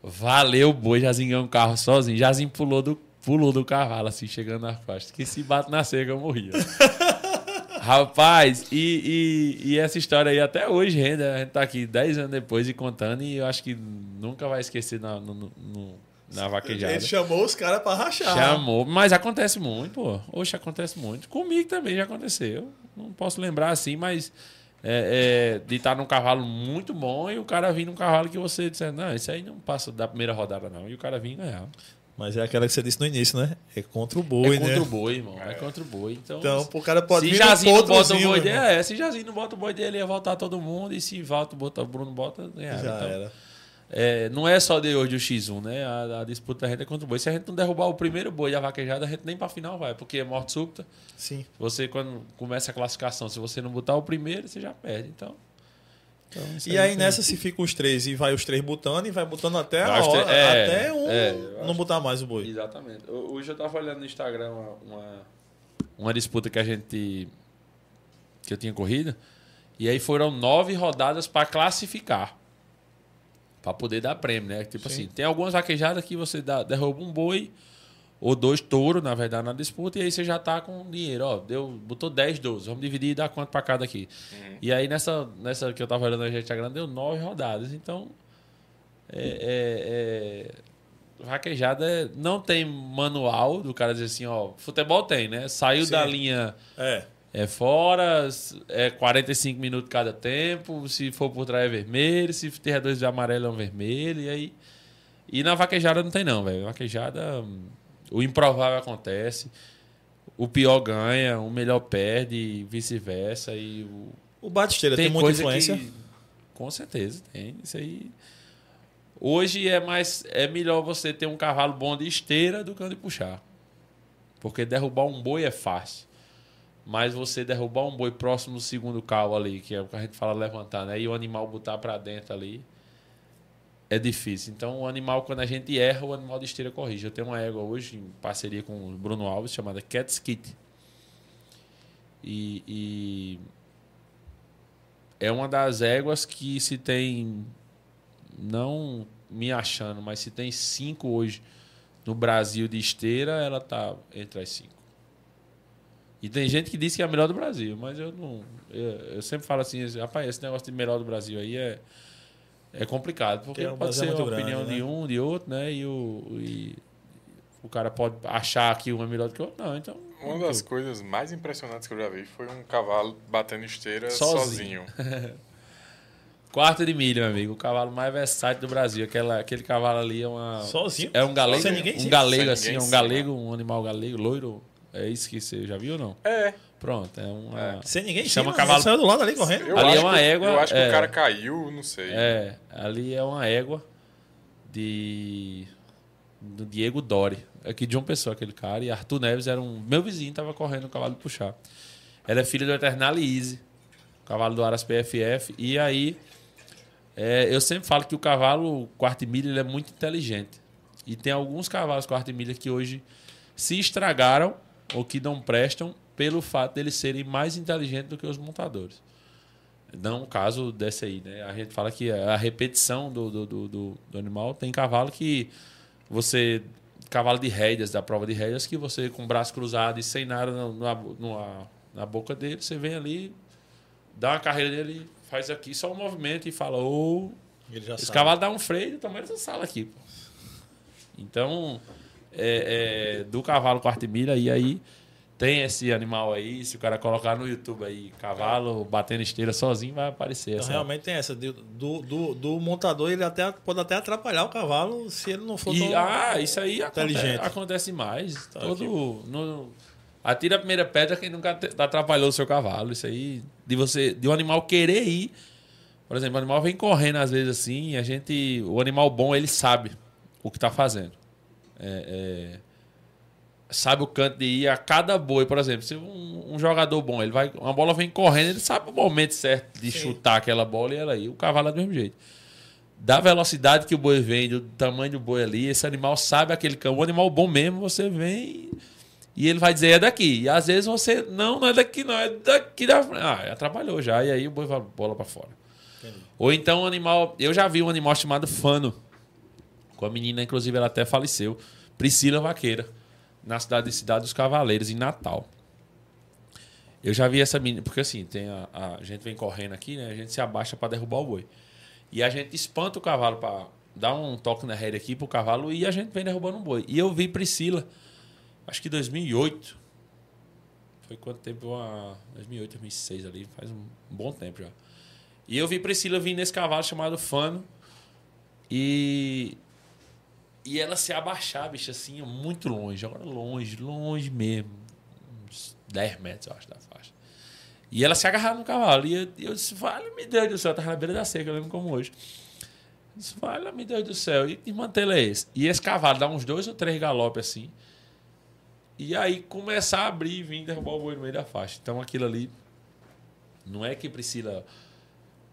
Valeu o boi, Jazinho ganhou um carro sozinho. Jazinho pulou do, pulou do cavalo, assim, chegando na faixa. Que se bate na cerca, eu morria. [laughs] Rapaz, e, e, e essa história aí até hoje rende. A gente tá aqui 10 anos depois e contando, e eu acho que nunca vai esquecer na, no- no- na vaquejada. Ele chamou os caras pra rachar. Chamou, mas acontece muito, pô. Oxe, acontece muito. Comigo também já aconteceu. Não posso lembrar assim, mas é, é, de estar num cavalo muito bom e o cara vir num cavalo que você disser, não, isso aí não passa da primeira rodada, não. E o cara vir e ganhar. Mas é aquela que você disse no início, né? É contra o boi, é né? contra o boi, irmão. É. contra o boi. Então, Então, o cara pode se vir Jazinho não bota o boi dele, é, se Jazinho não bota o boi dele, ia voltar todo mundo. E se volta, bota, o Bruno bota, ganha. Já Então, era. É, não é só de hoje o X1, né? A, a disputa da gente é contra o boi. Se a gente não derrubar o primeiro boi da vaquejada, a gente nem pra final vai, porque é morte súbita. Sim. Você, quando começa a classificação, se você não botar o primeiro, você já perde. Então. então E aí tem- nessa se fica os três e vai os três botando e vai botando até a hora, é, até um é, não acho- botar mais o boi. Exatamente. Ho- Hoje eu tava olhando no Instagram uma, uma, uma disputa que a gente. que eu tinha corrido. E aí foram nove rodadas para classificar. Para poder dar prêmio, né? Tipo Sim. assim, tem algumas vaquejadas que você dá, derruba um boi ou dois touros, na verdade, na disputa, e aí você já tá com dinheiro. Ó, deu, botou 10, 12. Vamos dividir e dar quanto para cada aqui. E aí nessa, nessa que eu tava olhando a gente grande, deu nove rodadas. Então. é- é- é, Vaquejada é- não tem manual do cara dizer assim, ó, futebol tem, né? Saiu Sim. da linha É. é fora, é 45 minutos cada tempo, se for por trás é vermelho, se tiver dois de amarelo é um vermelho, e aí. E na vaquejada não tem não, velho. Vaquejada, o improvável acontece, o pior ganha, o melhor perde, e vice-versa, e o, O Batisteira tem, tem muita influência. que. Com certeza, tem. Isso aí. Hoje é mais. É melhor você ter um cavalo bom de esteira do que um de puxar. Porque derrubar um boi é fácil. Mas você derrubar um boi próximo do segundo cal ali, que é o que a gente fala levantar, né? E o animal botar pra dentro ali. É difícil. Então, o animal, quando a gente erra, o animal de esteira corrige. Eu tenho uma égua hoje, em parceria com o Bruno Alves, chamada Cat Kit. E, e é uma das éguas que se tem, não me achando, mas se tem cinco hoje no Brasil de esteira, ela tá entre as cinco. E tem gente que diz que é a melhor do Brasil, mas eu não. Eu, eu sempre falo assim, rapaz, esse negócio de melhor do Brasil aí é, é complicado. Porque pode é ser a opinião grande, de né? um, de outro, né? E o, e o cara pode achar que um é melhor do que o outro. Não, então. Uma das coisas mais impressionantes que eu já vi foi um cavalo batendo esteira Sozinho. sozinho. [laughs] Quarto de milha, meu amigo. O cavalo mais versátil do Brasil. Aquela, aquele cavalo ali é uma. Sozinho? É um galego. Um galego, assim, é um galego, um animal galego, loiro. É isso que você já viu ou não? É. Pronto, é uma. Sem ninguém Chama cima, cavalo- ele saiu do lado ali correndo. Eu Ali acho é uma que, égua, Eu acho que é. o cara caiu, não sei. É, ali é uma égua de. do Diego Dori. Aqui de uma pessoa, aquele cara. E Arthur Neves era um. Meu vizinho tava correndo o cavalo de puxar. Ela é filha do Eternal Easy, cavalo do Aras PFF. E aí. é, eu sempre falo que o cavalo quarto de milha ele é muito inteligente. E tem alguns cavalos quarto de milha que hoje se estragaram ou que não prestam pelo fato deles serem mais inteligentes do que os montadores. Não o caso desse aí, né? A gente fala que a repetição do, do, do, do- animal tem cavalo que você. Cavalo de rédeas, da prova de rédeas, que você com o braço cruzado e sem nada na, na, na boca dele, você vem ali, dá uma carreira dele, faz aqui só um movimento e fala, ô. Ele já Esse sabe. cavalo dá um freio do tamanho dessa sala aqui, pô. Então, é, é, do cavalo quarto-milha, e aí tem esse animal aí, se o cara colocar no YouTube aí, cavalo batendo esteira sozinho, vai aparecer. Então, essa- realmente tem essa. Do, do, do montador, ele até, pode até atrapalhar o cavalo se ele não for E, tão- ah, isso aí acontece, inteligente. acontece mais. Tá Todo, no, atira a primeira pedra quem nunca atrapalhou o seu cavalo. Isso aí, de você, de um animal querer ir. Por exemplo, o animal vem correndo às vezes assim, e a gente, o animal bom, ele sabe o que está fazendo. É, é, sabe o canto de ir a cada boi, por exemplo. Se um, um jogador bom, ele vai, uma bola vem correndo, ele sabe o momento certo de Sim. chutar aquela bola e ela aí. O cavalo é do mesmo jeito da velocidade que o boi vem, do tamanho do boi ali, esse animal sabe aquele campo. O animal bom mesmo, você vem e ele vai dizer é daqui. E às vezes você, não, não é daqui não, é daqui da. Ah, atrapalhou já. E aí o boi vai bola pra fora. Entendi. Ou então um animal, eu já vi um animal chamado Fano. Com a menina, inclusive, ela até faleceu. Priscila Vaqueira, na cidade de Cidade dos Cavaleiros, em Natal. Eu já vi essa menina, porque assim, tem a, a gente vem correndo aqui, né? A gente se abaixa para derrubar o boi. E a gente espanta o cavalo para dar um toque na rédea aqui pro cavalo e a gente vem derrubando um boi. E eu vi Priscila, acho que 2008. Foi quanto tempo? Uma, 2008, 2006 ali, faz um bom tempo já. E eu vi Priscila vir nesse cavalo chamado Fano. E E ela se abaixar, bicho, assim, muito longe. Agora longe, longe mesmo. Uns 10 metros, eu acho, da faixa. E ela se agarrava no cavalo. E eu, eu disse, vale, meu Deus do céu, eu tava na beira da seca, eu lembro como hoje. Eu disse, vale, meu Deus do céu. E que mantê-la é esse? E esse cavalo dá uns dois ou três galopes assim. E aí começar a abrir e vir derrubar o boi no meio da faixa. Então aquilo ali. Não é que Priscila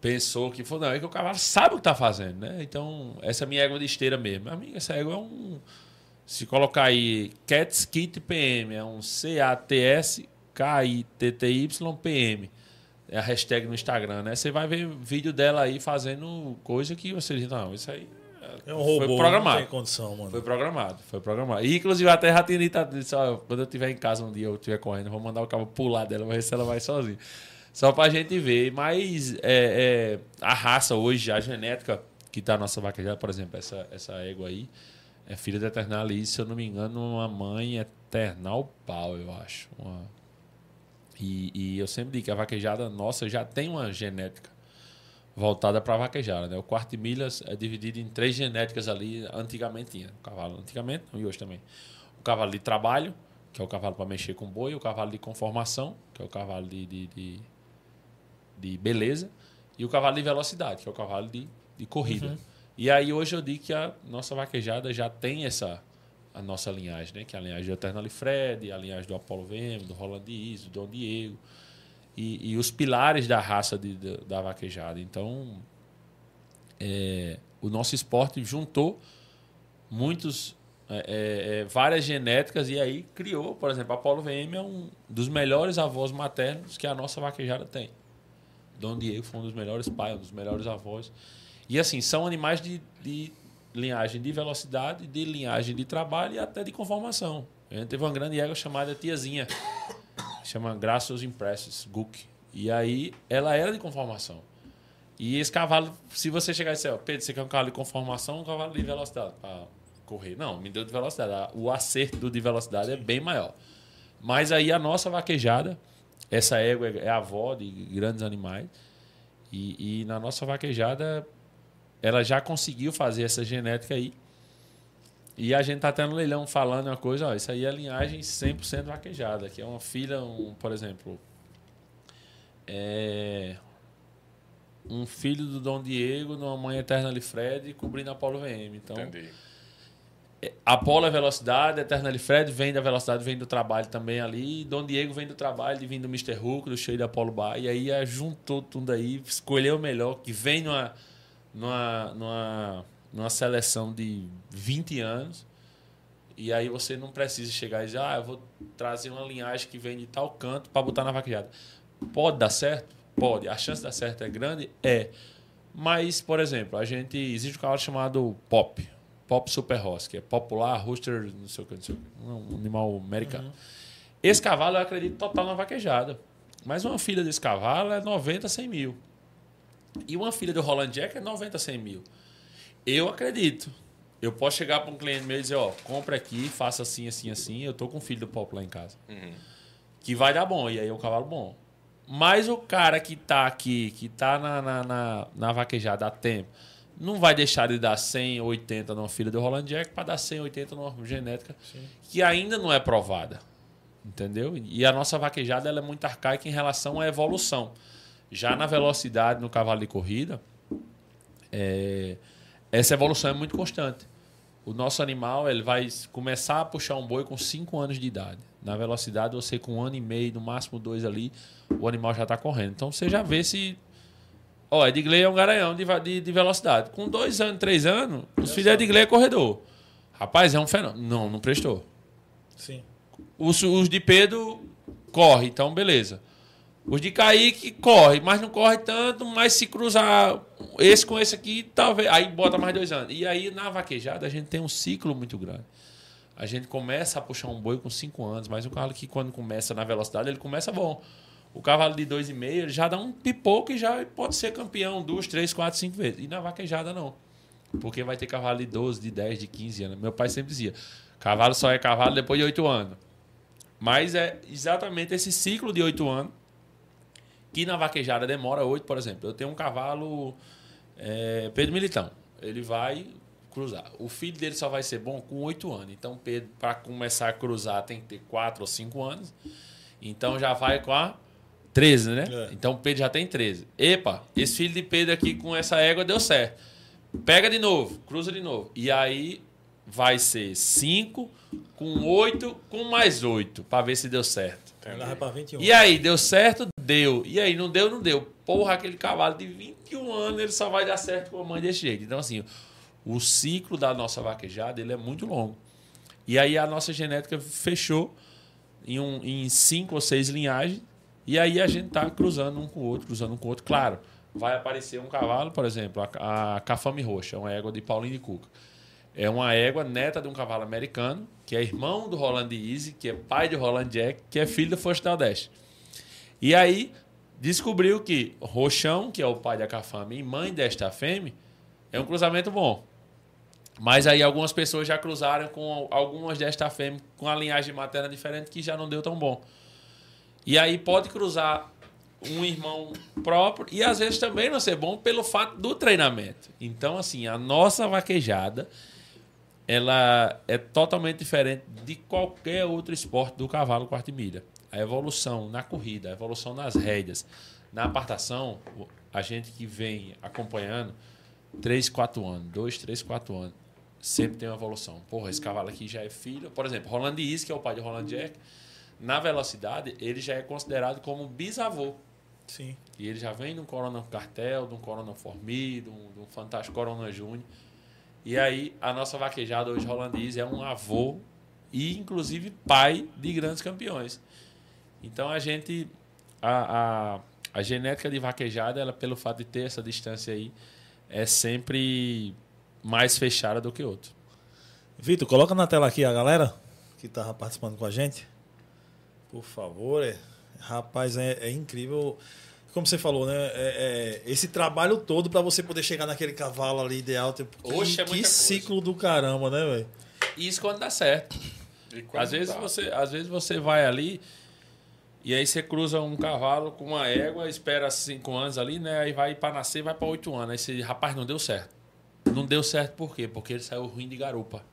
pensou que foi, não, é que o cavalo sabe o que está fazendo, né? Então, essa é a minha égua de esteira mesmo. Amiga, essa égua é um. Se colocar aí Cats Kit PM, é um C-A-T-S K-I-T-T-Y-P-M. É a hashtag no Instagram, né? Você vai ver vídeo dela aí fazendo coisa que você diz, não, isso aí é um robô, foi programado. não tem condição, mano. Foi programado, foi programado. E, inclusive, até já tinha dito, quando eu estiver em casa um dia, eu estiver correndo, vou mandar o cabo pular dela, se ela vai sozinha. Só pra gente ver. Mas é, é, a raça hoje, a genética que tá na nossa vaquejada, por exemplo, essa, essa égua aí, é filha da Eternalice, se eu não me engano, uma mãe Eternal Pau, eu acho. Uma... E, e eu sempre digo que a vaquejada nossa já tem uma genética voltada para vaquejada. Né? O quarto de milhas é dividido em três genéticas ali, antigamente tinha. O cavalo antigamente, e hoje também. O cavalo de trabalho, que é o cavalo para mexer com boi, o cavalo de conformação, que é o cavalo de, de, de, de beleza, e o cavalo de velocidade, que é o cavalo de, de corrida. Uhum. E aí hoje eu digo que a nossa vaquejada já tem essa a nossa linhagem, né? Que é a linhagem do Eternal Fred, a linhagem do Apollo VM, do Roland Iso, do Dom Diego e, e os pilares da raça de, de, da vaquejada. Então, é, o nosso esporte juntou muitos é, é, é várias genéticas e aí criou, por exemplo, a Apollo VM é um dos melhores avós maternos que a nossa vaquejada tem. Dom Diego foi um dos melhores pais, um dos melhores avós. E assim, são animais de, de linhagem de velocidade, de linhagem de trabalho e até de conformação. Gente teve uma grande égua chamada Tiazinha, chama Graças Impressos, Guk. E aí ela era de conformação. E esse cavalo, se você chegar e dizer, Pedro, você quer um cavalo de conformação ou um cavalo de velocidade para correr? Não, me deu de velocidade. O acerto de velocidade é bem maior. Mas aí a nossa vaquejada, essa égua é avó de grandes animais. E, e na nossa vaquejada, ela já conseguiu fazer essa genética aí e a gente tá tendo leilão falando uma coisa, ó, isso aí é linhagem 100% vaquejada, que é uma filha, um, por exemplo, é um filho do Dom Diego, numa mãe eterna Fred, cobrindo a Polo VM. Então, Entendi. Apolo é velocidade, Eterna Fred vem da velocidade, vem do trabalho também ali. Dom Diego vem do trabalho, vindo do Mr. Hulk, do cheio da Apolo Bar. E aí juntou tudo aí, escolheu o melhor, que vem numa, numa, numa numa seleção de 20 anos. E aí você não precisa chegar e dizer, ah, eu vou trazer uma linhagem que vem de tal canto para botar na vaquejada. Pode dar certo? Pode. A chance de dar certo é grande? É. Mas, por exemplo, a gente. Existe um cavalo chamado Pop. Pop Super Horse, que é popular, rooster, não sei o que, não sei o que um animal americano. Uhum. Esse cavalo eu acredito total na vaquejada. Mas uma filha desse cavalo é 90, 100 mil. E uma filha do Roland Jack é 90, 100 mil. Eu acredito. Eu posso chegar para um cliente meu e dizer, ó, compra aqui, faça assim, assim, assim. Eu tô com o filho do Pop lá em casa. Uhum. Que vai dar bom, e aí é um cavalo bom. Mas o cara que tá aqui, que tá na, na, na, na vaquejada há tempo, não vai deixar de dar 180 numa filha do Roland Jack para dar 180 numa genética Sim. que ainda não é provada. Entendeu? E a nossa vaquejada ela é muito arcaica em relação à evolução. Já na velocidade, no cavalo de corrida, é, essa evolução é muito constante. O nosso animal ele vai começar a puxar um boi com 5 anos de idade. Na velocidade, você com um ano e meio, no máximo dois ali, o animal já está correndo. Então você já vê se. Ó, Edgley é um garanhão de, de, de, velocidade. Com dois anos, três anos, os filhos de Edgley é corredor. Rapaz, é um fenômeno. Não, não prestou. Sim. Os, os de Pedro corre, então beleza. Os de Kaique corre, mas não corre tanto, mas se cruzar esse com esse aqui, talvez. Aí bota mais dois anos. E aí na vaquejada a gente tem um ciclo muito grande. A gente começa a puxar um boi com cinco anos, mas o cavalo que quando começa na velocidade, ele começa bom. O cavalo de dois e meio, ele já dá um pipoco e já pode ser campeão duas, três, quatro, cinco vezes. E na vaquejada não. Porque vai ter cavalo de 12, de 10, de 15 anos. Meu pai sempre dizia: cavalo só é cavalo depois de oito anos. Mas é exatamente esse ciclo de oito anos que na vaquejada demora oito, por exemplo. Eu tenho um cavalo é, Pedro Militão. Ele vai cruzar. O filho dele só vai ser bom com 8 anos. Então, Pedro, para começar a cruzar, tem que ter 4 ou 5 anos. Então, já vai com a 13, né? É. Então, Pedro já tem 13. Epa, esse filho de Pedro aqui com essa égua deu certo. Pega de novo, cruza de novo. E aí vai ser 5 com 8 com mais 8, para ver se deu certo. Ela vai pra 21. E aí, deu certo? Deu. E aí, não deu? Não deu. Porra, aquele cavalo de 21 anos, ele só vai dar certo com a mãe desse jeito. Então, assim, o ciclo da nossa vaquejada, ele é muito longo. E aí, a nossa genética fechou em, um, em cinco ou seis linhagens. E aí, a gente tá cruzando um com o outro, cruzando um com o outro. Claro, vai aparecer um cavalo, por exemplo, a, a Cafame Roxa, uma égua de Paulinho de Cuca. É uma égua neta de um cavalo americano, que é irmão do Roland Easy, que é pai de Roland Jack, que é filho do Forte Nordeste. E aí descobriu que Roxão, que é o pai da Cafame e mãe desta fêmea, é um cruzamento bom. Mas aí algumas pessoas já cruzaram com algumas desta fêmea com a linhagem materna diferente que já não deu tão bom. E aí pode cruzar um irmão próprio e às vezes também não ser bom pelo fato do treinamento. Então, assim, a nossa vaquejada ela é totalmente diferente de qualquer outro esporte do cavalo quarta milha. A evolução na corrida, a evolução nas rédeas, na apartação, a gente que vem acompanhando 3, 4 anos, 2, 3, 4 anos, sempre tem uma evolução. Porra, esse cavalo aqui já é filho. Por exemplo, Roland Is, que é o pai de Roland Jack, na velocidade, ele já é considerado como bisavô. Sim. E ele já vem de um Corona Cartel, de um Corona Formi, de um, de um Fantástico Corona Júnior. E aí, a nossa vaquejada hoje holandês é um avô e, inclusive, pai de grandes campeões. Então, a gente... A, a, a genética de vaquejada, ela, pelo fato de ter essa distância aí, é sempre mais fechada do que outro. Vitor, coloca na tela aqui a galera que tava participando com a gente. Por favor, é. Rapaz, é, é incrível. Como você falou, né? É, é, esse trabalho todo para você poder chegar naquele cavalo ali ideal. Tipo, Oxe, que, é muita que coisa. ciclo do caramba, né, velho? E isso quando dá certo. E quando Às vezes, dá? você, às vezes você vai ali e aí você cruza um cavalo com uma égua, espera cinco anos ali, né? Aí vai para nascer, vai para oito anos. Aí você, rapaz, não deu certo. Não deu certo por quê? Porque ele saiu ruim de garupa.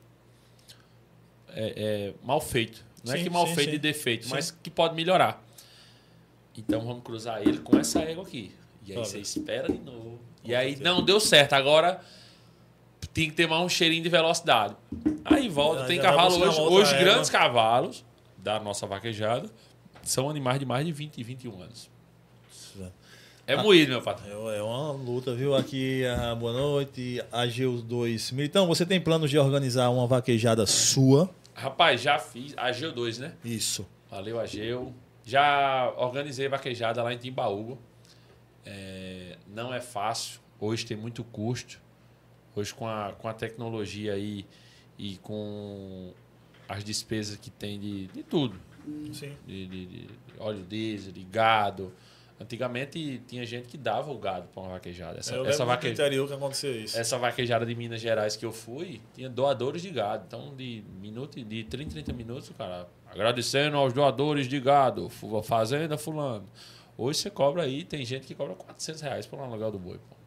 É, é mal feito. Não é Sim, que mal sim, feito sim. de defeito, mas que pode melhorar. Então vamos cruzar ele com essa égua aqui. E aí Olha. você espera de novo. E aí não deu certo. Agora tem que ter mais um cheirinho de velocidade. Aí volta. Aí Tem cavalo hoje. Hoje, grandes cavalos da nossa vaquejada são animais de mais de 20 e 21 anos. É moído, meu patrão. É, é uma luta, viu? Aqui, ah, boa noite. AGU 2. Militão, você tem planos de organizar uma vaquejada sua? Rapaz, já fiz. Ageu 2, né? Isso. Valeu, Ageu. Já organizei vaquejada lá em Timbaúba. É, não é fácil. Hoje tem muito custo. Hoje com a, com a tecnologia aí e com as despesas que tem de, de tudo. Sim. De, de- de óleo diesel, de gado. Antigamente tinha gente que dava o gado para uma vaquejada. Essa, eu essa, vaque, interior que aconteceu isso. essa vaquejada de Minas Gerais que eu fui, tinha doadores de gado. Então, de minuto de 30 em 30 minutos, o cara agradecendo aos doadores de gado, fazenda fulano. Hoje você cobra aí, tem gente que cobra 400 reais por um aluguel do boi. Pô.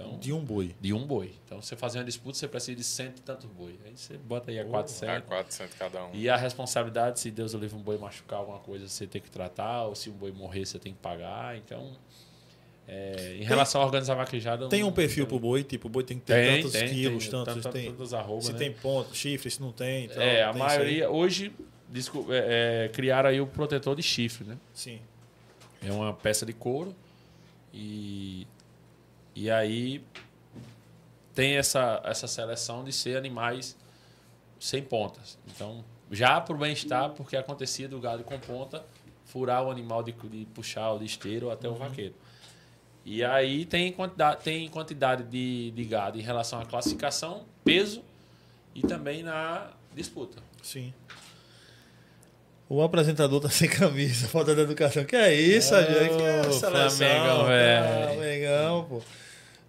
Então, De um boi. de um boi. Então, você fazer uma disputa, você precisa de cento e tantos boi. Aí você bota aí a Dá 400. 400 cada um. E a responsabilidade, se Deus o livre um boi machucar alguma coisa, você tem que tratar, ou se um boi morrer, você tem que pagar. Então, é, em relação a organizar a vaquejada... Tem um perfil não- pro boi, tipo, o boi tem que ter Tem, tantos tem, quilos, tem, tantos. tanto- tem, tantos arroba, se né? tem ponto, chifre, se não tem. Então, É, a tem maioria... Hoje, desculpa, é, é, criaram aí o protetor de chifre, né? Sim. É uma peça de couro e, e aí tem essa, essa seleção de ser animais sem pontas. Então, já para o bem-estar, porque acontecia do gado com ponta, furar o animal de, de puxar o de esteiro até o vaqueiro. E aí tem quantidade, tem quantidade de, de gado em relação à classificação, peso e também na disputa. Sim. O apresentador tá [laughs] sem camisa, falta de educação. Que é isso, Ô, gente? Que é seleção, Flamengão, velho. Flamengão, pô.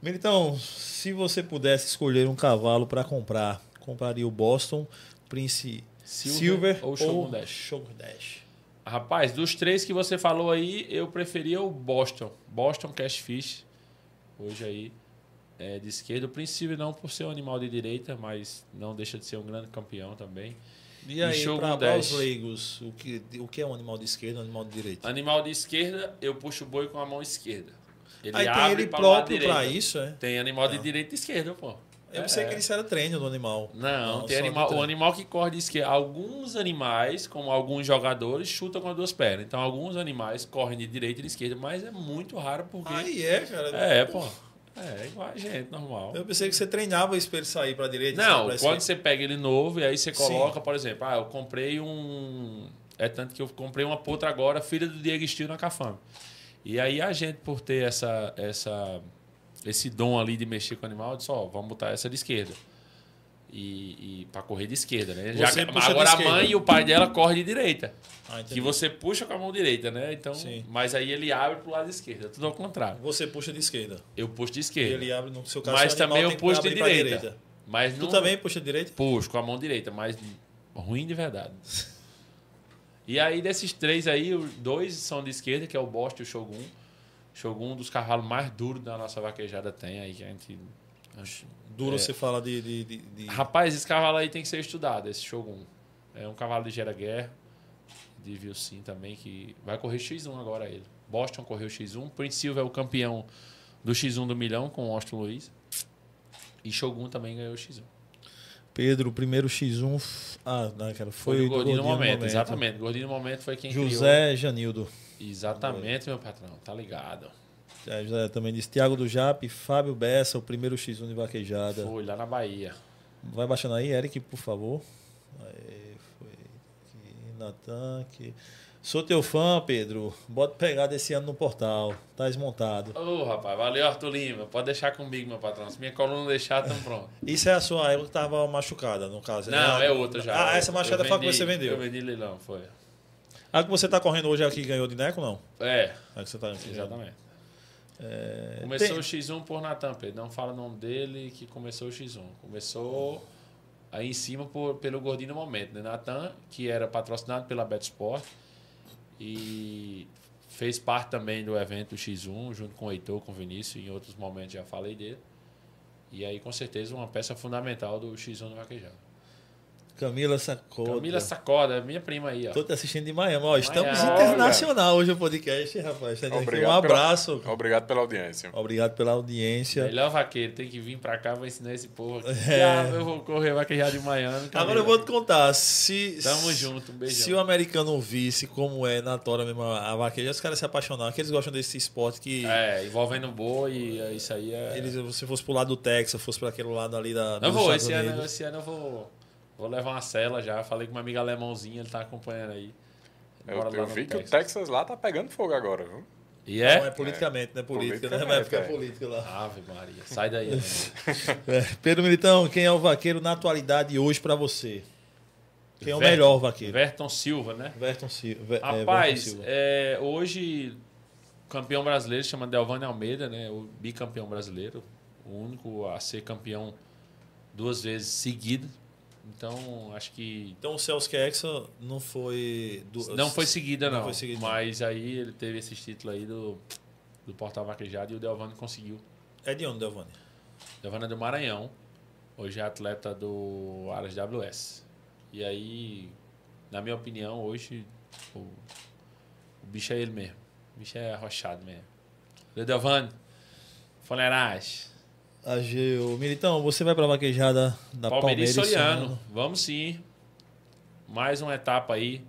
Militão, se você pudesse escolher um cavalo para comprar, compraria o Boston, Prince Silver Silver, ou Shogun Dash? Shogun Dash? Rapaz, dos três que você falou aí, eu preferia o Boston. Boston Cash Fish. Hoje aí é, de esquerda. O princípio não por ser um animal de direita, mas não deixa de ser um grande campeão também. E aí, para com 10. os leigos, o que, o que é um animal de esquerda e um animal de direita? Animal de esquerda, eu puxo o boi com a mão esquerda. Ele aí tem ele para próprio para isso, é? Tem animal de direita e esquerda, pô. Eu É, pensei que é. isso era treino do animal. Não, tem só animal, o animal que corre de esquerda. Alguns animais, como alguns jogadores, chutam com as duas pernas. Então, alguns animais correm de direita e de esquerda, mas é muito raro porque. Aí é, cara. é, pô. É igual a gente, normal. Eu pensei que você treinava isso pra ele sair pra direita. Não, quando esquerda. você pega ele novo e aí você Sim. coloca, por exemplo, ah, eu comprei um. É tanto que eu comprei uma potra agora, filha do Diego Estilo na Cafame. E aí a gente, por ter essa, essa, esse dom ali de mexer com o animal, disse, ó, vamos botar essa de esquerda. E, e para correr de esquerda, né? Já agora a esquerda. mãe e o pai dela correm de direita. Ah. Que você puxa com a mão direita, né? Então, Sim. mas aí ele abre pro lado esquerdo, tudo ao contrário. Você puxa de esquerda. Eu puxo de E esquerda. ele abre no seu caso. mas também eu puxo de pra direita. Mas Tu não- também puxa de direita? Puxo com a mão direita, mas ruim de verdade. [laughs] E aí, desses três aí, os dois são de esquerda, que é o Bosta e o Shogun. Shogun, um dos cavalos mais duros da nossa vaquejada, tem aí, que a gente. Duro É. você fala de. de, de- de- Rapaz, esse cavalo aí tem que ser estudado, esse Shogun. É um cavalo de Gera Guerra, de Vilsim também, que vai correr X1 agora ele. Boston correu X1, Prince Silva é o campeão do X1 do milhão com o Austin Luiz. E Shogun também ganhou o X1. Pedro, o primeiro X1. f- Ah, não, cara. Foi, Foi, do o Gordinho no momento, né? exatamente. Gordinho no momento foi quem criou. José Janildo. Exatamente, meu patrão, tá ligado. É, José também disse. Tiago do Jap, Fábio Bessa, o primeiro X1 de vaquejada. Foi lá na Bahia. Vai baixando aí, Eric, por favor. Aí, foi Natan, aqui. Sou teu fã, Pedro. Bota pegada esse ano no portal. Tá desmontado. Ô, rapaz, valeu, Arthur Lima. Pode deixar comigo, meu patrão. Se minha coluna não deixar, tamo pronto. Isso é a sua época que tava machucada, no caso. Não, né? é outra já. Ah, essa machucada Eu foi a que você vendeu. Eu vendi leilão, foi. A que você tá correndo hoje é a que ganhou de Neco, não? É, A que você tá exatamente. É, Começou tem- o X1 por Natan, Pedro. Não fala o nome dele que começou o X1. Começou aí em cima por, pelo Gordinho no momento, né? Natan, que era patrocinado pela Bet Sport e fez parte também do evento X1, junto com o Heitor, com o Vinícius, em outros momentos já falei dele. E aí, com certeza, uma peça fundamental do X1 do Vaquejado. Camila Sacoda. Camila Sacoda, minha prima aí, ó. Tô te assistindo de Miami. Ó, estamos Miami. internacional hoje o podcast, rapaz. Tá Obrigado um pela- abraço. Obrigado pela audiência. Obrigado pela audiência. Melhor vaqueiro, tem que vir pra cá, vou ensinar esse povo aqui. [laughs] É. Ah, eu vou correr vaquejado de Miami. Agora eu vou te contar. Se, Tamo junto, um beijão. Se o americano visse como é na tora mesmo a vaqueja, os caras se apaixonaram. Que eles gostam desse esporte que É, envolvendo boi, e é, isso aí é. eles, se fosse pro lado do Texas, fosse para aquele lado ali da. Não vou, esse ano, esse ano eu vou, vou levar uma cela já. Falei com uma amiga alemãozinha, ele tá acompanhando aí. Eu, eu vi que o Texas. Texas lá tá pegando fogo agora, viu? E Não, é? é politicamente, não é política, né? Vai ficar é. política lá. Ave Maria, sai daí. amigo. [laughs] É. Pedro Militão, quem é o vaqueiro na atualidade hoje para você? Quem é o melhor vaqueiro? Verton Silva, né? Verton Silva. Ver- é, Verton Rapaz, Silva. é, hoje o campeão brasileiro chama Delvane Almeida, né? O bicampeão brasileiro, o único a ser campeão duas vezes seguida. Então, acho que Então o Celso Kexa não foi. do- não foi seguida não, foi seguida, não. mas aí ele teve esses títulos aí do do Portal Vaquejado e o Delvane conseguiu. É de onde, Delvani? Delvane é do Maranhão, hoje é atleta do Aras WS. E aí, na minha opinião, hoje o, o bicho é ele mesmo. O bicho é arrochado mesmo. Valeu, Delvane. Ageu. Militão, você vai pra vaquejada da Palmeiras Palmeiras. Soriano. ano. Vamos sim. Mais uma etapa aí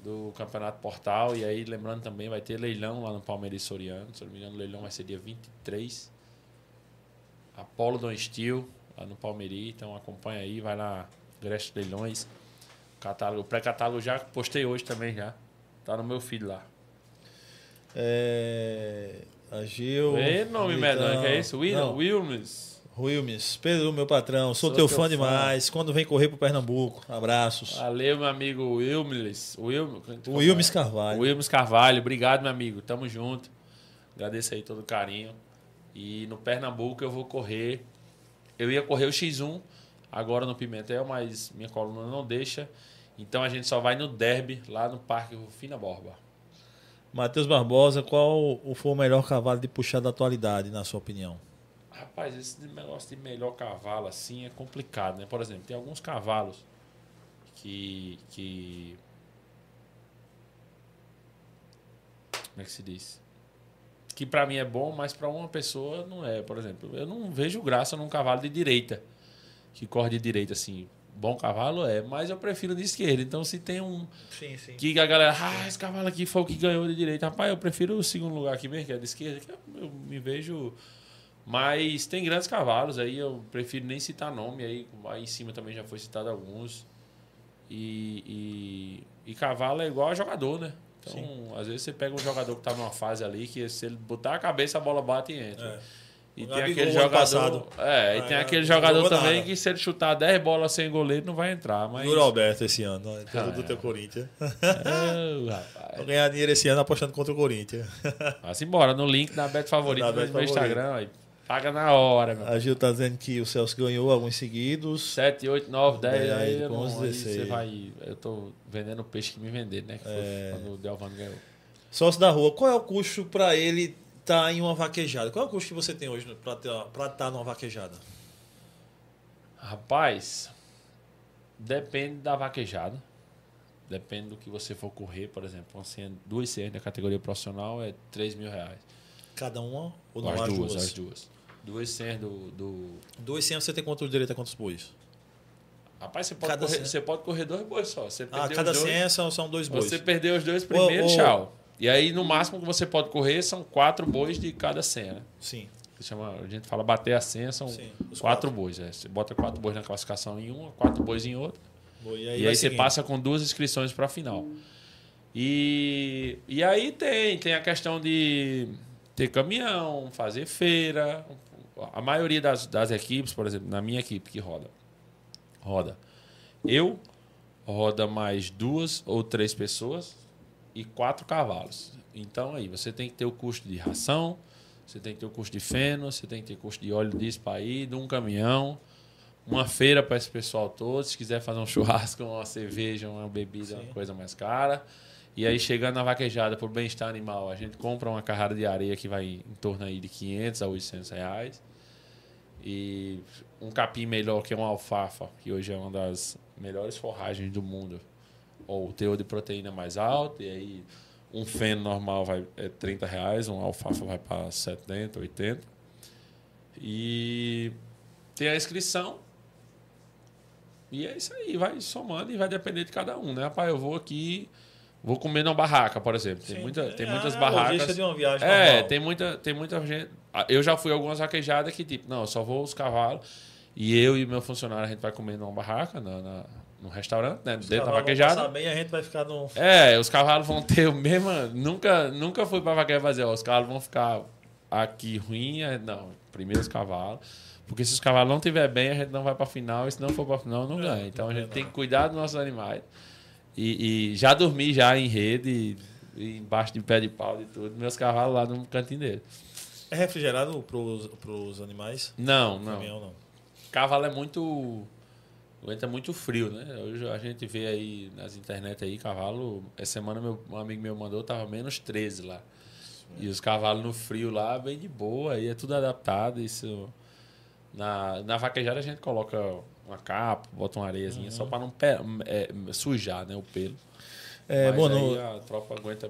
do Campeonato Portal. E aí, lembrando também, vai ter leilão lá no Palmeiras Soriano. Se não me engano, o leilão vai ser dia 23. Apolo Don Steel, lá no Palmeiras. Então acompanha aí, vai lá, Gresto Leilões. Catálogo, pré-catálogo já postei hoje também já. Tá no meu feed lá. É... Ageu. Ei, nome medonho, que é esse? Will, Wilmes. Wilmes. Pedro, meu patrão. Sou, Sou teu, teu fã fã. demais. Quando vem correr pro Pernambuco. Abraços. Valeu, meu amigo Wilmes. Will, Wilmes Carvalho. Wilmes Carvalho, obrigado, meu amigo. Tamo junto. Agradeço aí todo o carinho. E no Pernambuco eu vou correr. Eu ia correr o X1 agora no Pimentel, mas minha coluna não deixa. Então a gente só vai no derby, lá no Parque Rufina Borba. Matheus Barbosa, qual foi o melhor cavalo de puxar da atualidade, na sua opinião? Rapaz, esse negócio de melhor cavalo assim é complicado, né? Por exemplo, tem alguns cavalos que. que como é que se diz? Que pra mim é bom, mas pra uma pessoa não é. Por exemplo, eu não vejo graça num cavalo de direita, que corre de direita assim. Bom cavalo é, mas eu prefiro de esquerda. Então, se tem um. Sim, sim. Que a galera, ah, esse cavalo aqui foi o que ganhou de direita. Rapaz, eu prefiro o segundo lugar aqui mesmo, que é de esquerda, que eu, me vejo. Mas tem grandes cavalos aí, eu prefiro nem citar nome. Aí, aí em cima também já foi citado alguns. E, e, e cavalo é igual a jogador, né? Então, Sim. às vezes você pega um jogador que tá numa fase ali que se ele botar a cabeça, a bola bate e entra. É. E O tem aquele jogador. passado. É, e Ah, tem é, aquele não jogador também nada. que se ele chutar 10 bolas sem goleiro, não vai entrar. Mas. E o Roberto esse ano, né? Ah, do é. teu Corinthians. [laughs] É. Vou ganhar dinheiro esse ano apostando contra o Corinthians. [laughs] Vá-se embora no link da Bet Favorito Bet meu. Instagram. Aí. Paga na hora, meu. A Gil tá dizendo que o Celso ganhou alguns seguidos. 7, 8, 9, 10, Dez, aí, eu não, uns aí 16. você vai. Eu tô vendendo peixe que me vender, né? Que foi É. quando o Delvano ganhou. Sócio da rua, qual é o custo pra ele estar em uma vaquejada? Qual é o custo que você tem hoje pra estar numa vaquejada? Rapaz, depende da vaquejada. Depende do que você for correr, por exemplo. Senha, duas senhas da categoria profissional é 3 mil reais. Cada uma ou não? as, as duas, duas? as duas. Duas senhas do. do... Duas senhas você tem quantos direito a quantos bois? Rapaz, você pode, Cada correr, você pode correr dois bois só. Você Ah, cada dois, são, são dois bois. Você perdeu os dois primeiro, ô. tchau. E aí, no máximo que você pode correr são quatro bois de cada senha. né? Sim. Que chama, a gente fala bater a senha, são Sim, os quatro, bois. é. Você bota quatro bois na classificação em uma, quatro bois em outra. Boi, E vai aí, você passa com duas inscrições para a final. E, e aí tem, tem a questão de ter caminhão, fazer feira. A maioria das, das equipes, por exemplo, na minha equipe que roda, roda eu, roda mais duas ou três pessoas e quatro cavalos. Então aí você tem que ter o custo de ração, você tem que ter o custo de feno, você tem que ter custo de óleo disso para ir, de um caminhão, uma feira para esse pessoal todo. Se quiser fazer um [laughs] churrasco, uma cerveja, uma bebida, Sim. uma coisa mais cara. E aí, chegando na vaquejada por bem-estar animal, a gente compra uma carrada de areia que vai em torno aí de 500 a 800 reais. E um capim melhor que uma alfafa, que hoje é uma das melhores forragens do mundo. Ou o teor de proteína mais alto, e aí um feno normal vai é 30 reais, uma alfafa vai para 70, 80. E tem a inscrição. E é isso aí, vai somando e vai depender de cada um, né? Rapaz, eu vou aqui, vou comer numa barraca, por exemplo. Tem, Sim. muita, tem É muitas a barracas. de uma viagem É, normal. tem muita, tem muita gente. Ah, Eu já fui algumas vaquejadas que, tipo, não, eu só vou os cavalos e eu e meu funcionário a gente vai comer numa barraca, na, na, num restaurante, né? Os dentro da cavalos vão vaquejada. bem, a gente vai ficar no... É, os cavalos vão ter o mesmo. Nunca, nunca fui pra vaqueira fazer, ó, os cavalos vão ficar aqui ruim. é- Não, primeiro os cavalos. Porque se os cavalos não estiver bem, a gente não vai pra final. E se não for pra final, não É, ganha. Então a gente tem que cuidar dos nossos animais. E, e já dormi já em rede, e embaixo de pé de pau e tudo. Meus cavalos lá no cantinho dele. É refrigerado pros, pros animais? Não, não. Caminhão não. Cavalo é muito. Aguenta muito frio, né? Hoje a gente vê aí nas internet aí, cavalo. Essa semana meu, um amigo meu mandou, tava menos 13 lá. E os cavalos no frio lá, bem de boa, aí é tudo adaptado. Isso. Na, na vaquejada a gente coloca uma capa, bota uma areiazinha, só para não é, sujar né, o pelo. É, Mas boa, aí no... a tropa aguenta.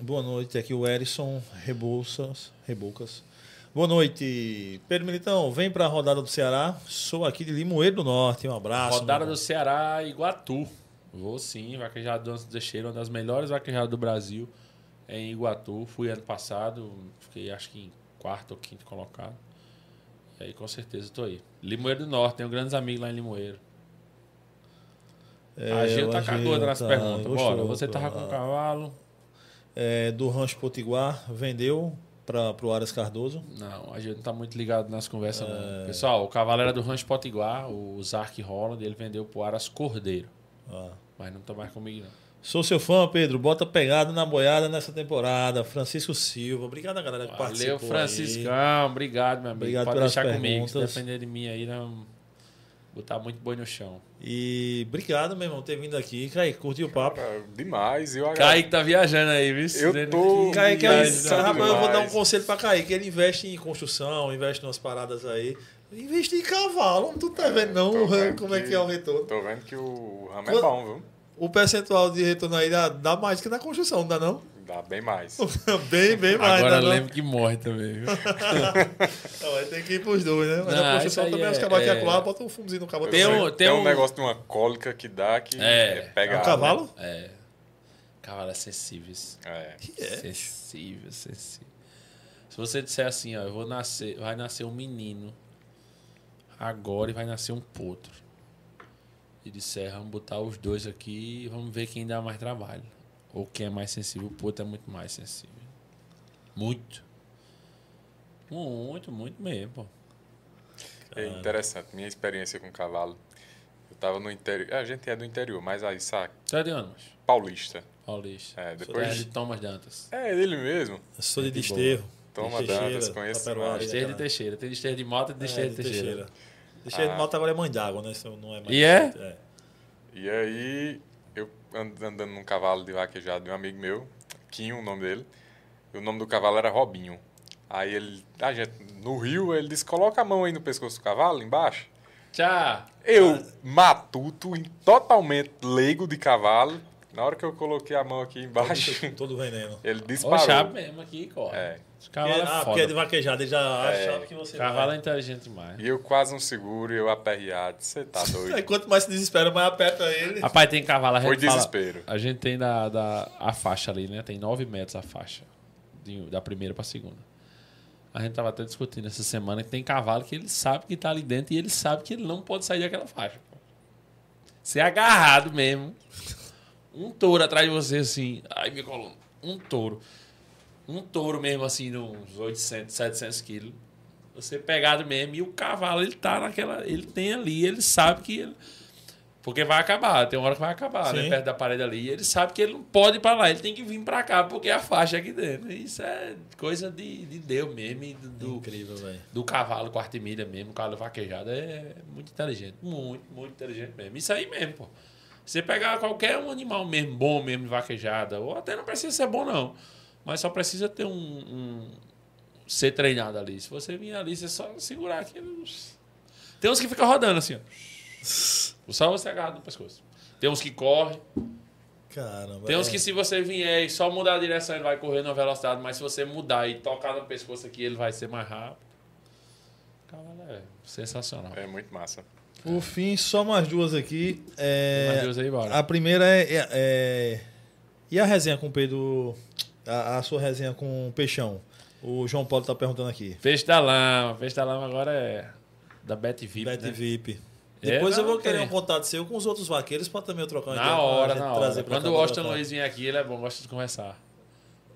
boa noite, aqui o Erison Rebouças, Reboucas. Boa noite, Pedro Militão, vem pra rodada do Ceará. Sou aqui de Limoeiro do Norte, um abraço. Rodada do Ceará, Iguatu. Vou sim, vaquejada do Antes do Cheiro, uma das melhores vaquejadas do Brasil é em Iguatu. Fui ano passado, fiquei acho que em quarto ou quinto colocado. E aí com certeza estou aí. Limoeiro do Norte, tenho grandes amigos lá em Limoeiro. É, a Gil o tá cagando nas tá- perguntas. Bora, você tava com ah, um cavalo? é, do Rancho Potiguar, vendeu para o Aras Cardoso. Não, a gente não tá muito ligado nas conversas, É. não. Pessoal, o cavalo era do Rancho Potiguar, o Zark Holland, ele vendeu pro Aras Cordeiro. Ah. Mas não tá mais comigo, não. Sou seu fã, Pedro. Bota pegada na boiada nessa temporada. Francisco Silva. Obrigado, galera, que participou. Valeu, Franciscão. Obrigado, meu amigo. Obrigado Pode deixar comigo. Se perguntas. depender de mim aí, não... Botar muito boi no chão. E obrigado, meu irmão, por ter vindo aqui. Kaique, curtiu o papo? Cara, demais. Eu Kaique tá viajando aí, viu? Eu tô- Kaique, é, rapaz, eu vou dar um conselho pra Kaique. Ele investe em construção, investe em umas paradas aí. Investe em cavalo. Tu tá vendo não vendo [laughs] como é que- que é o retorno. Tô vendo que o ramo é bom, viu? O percentual de retorno aí dá, dá mais que na construção, não dá não? Dá bem mais. [laughs] bem, bem mais. Agora dá não? lembro que morre também, viu? [laughs] Não, aí tem que ir pros dois, né? Mas Não, isso aí também, é- os cavalos é- acolá, bota um fumozinho no cabo. Tem um- tem um, um- negócio de uma cólica que dá que É. pega. É um cavalo? É. Cavalo é sensível. É. É. Sensível, sensível. Se você disser assim, ó, eu vou nascer, vai nascer um menino agora e vai nascer um potro. E disser, vamos botar os dois aqui e vamos ver quem dá mais trabalho. Ou quem é mais sensível. O potro é muito mais sensível. Muito. Muito, muito mesmo, pô. É interessante. Minha experiência com cavalo. Eu tava no interior. A gente é do interior, mas aí, sabe? Você é de onde? Paulista. Paulista. É, depois. de Thomas Dantas. É ele mesmo. Eu sou de desterro. Toma de Dantas, conheço. Desterro de. Teixeira. Tem Desterro de Malta e Desterro É, de de Teixeira. Teixeira. Teixeira de Ah. Malta agora é mãe d'água, né? Isso não é mais. E é? é? E aí, andando num cavalo de vaquejado de um amigo meu, Quinho, o nome dele. E o nome do cavalo era Robinho. Aí ele, a gente, no rio, ele disse: coloca a mão aí no pescoço do cavalo, embaixo. Tchau! Eu, matuto, totalmente leigo de cavalo, na hora que eu coloquei a mão aqui embaixo, [laughs] Todo veneno. ele disparou. chave mesmo aqui, corre. É. Os cavalos ah, é porque é de vaquejada, ele já acha É. que você Cavalo vai. é inteligente demais. E eu quase um seguro e eu aperreado. Você tá doido? [laughs] quanto mais se desespera, mais aperta ele. Rapaz, tem cavalo, a gente Foi fala- desespero. a gente tem da, da, a faixa ali, né? Tem 9 metros a faixa. de- da primeira pra segunda. A gente tava até discutindo essa semana que tem cavalo que ele sabe que tá ali dentro e ele sabe que ele não pode sair daquela faixa. Ser agarrado mesmo. Um touro atrás de você, assim. Ai, minha coluna. Um touro. Um touro mesmo, assim, uns 800, 700 quilos. Você pegado mesmo. E o cavalo, ele tá naquela. Ele tem ali, ele sabe que. Ele, porque vai acabar, tem uma hora que vai acabar, né? Sim. Perto da parede ali. E ele sabe que ele não pode ir pra lá, ele tem que vir pra cá, porque a faixa é aqui dentro. Isso é coisa de, de Deus mesmo, do, do, Incrível, velho. do cavalo quarta e milha mesmo, o cavalo vaquejado. É muito inteligente, muito, muito inteligente mesmo. Isso aí mesmo, pô. Você pegar qualquer um animal mesmo, bom mesmo vaquejada, ou até não precisa ser bom, não. Mas só precisa ter um. um- ser treinado ali. Se você vir ali, você só segurar aqui. Tem uns que ficam rodando assim, ó. [laughs] Só você agarrado no pescoço. Tem uns que correm. Caramba. Tem uns é. que se você vier e só mudar a direção, ele vai correr na velocidade. Mas se você mudar e tocar no pescoço aqui, ele vai ser mais rápido. Cavalo é sensacional. É muito massa. Por fim, só mais duas aqui. É, Mais duas aí, bora. A primeira é, é- é- E a resenha com o Pedro. A, a sua resenha com o Peixão. O João Paulo tá perguntando aqui. Peixe da lama. Peixe da lama agora é da Bet VIP. Bet né? VIP. É, Depois eu vou querer um contato seu com os outros vaqueiros pra também eu trocar uma ideia Na pra hora, na hora. Quando o Austin. Luiz vier aqui, ele é bom, gosta de conversar.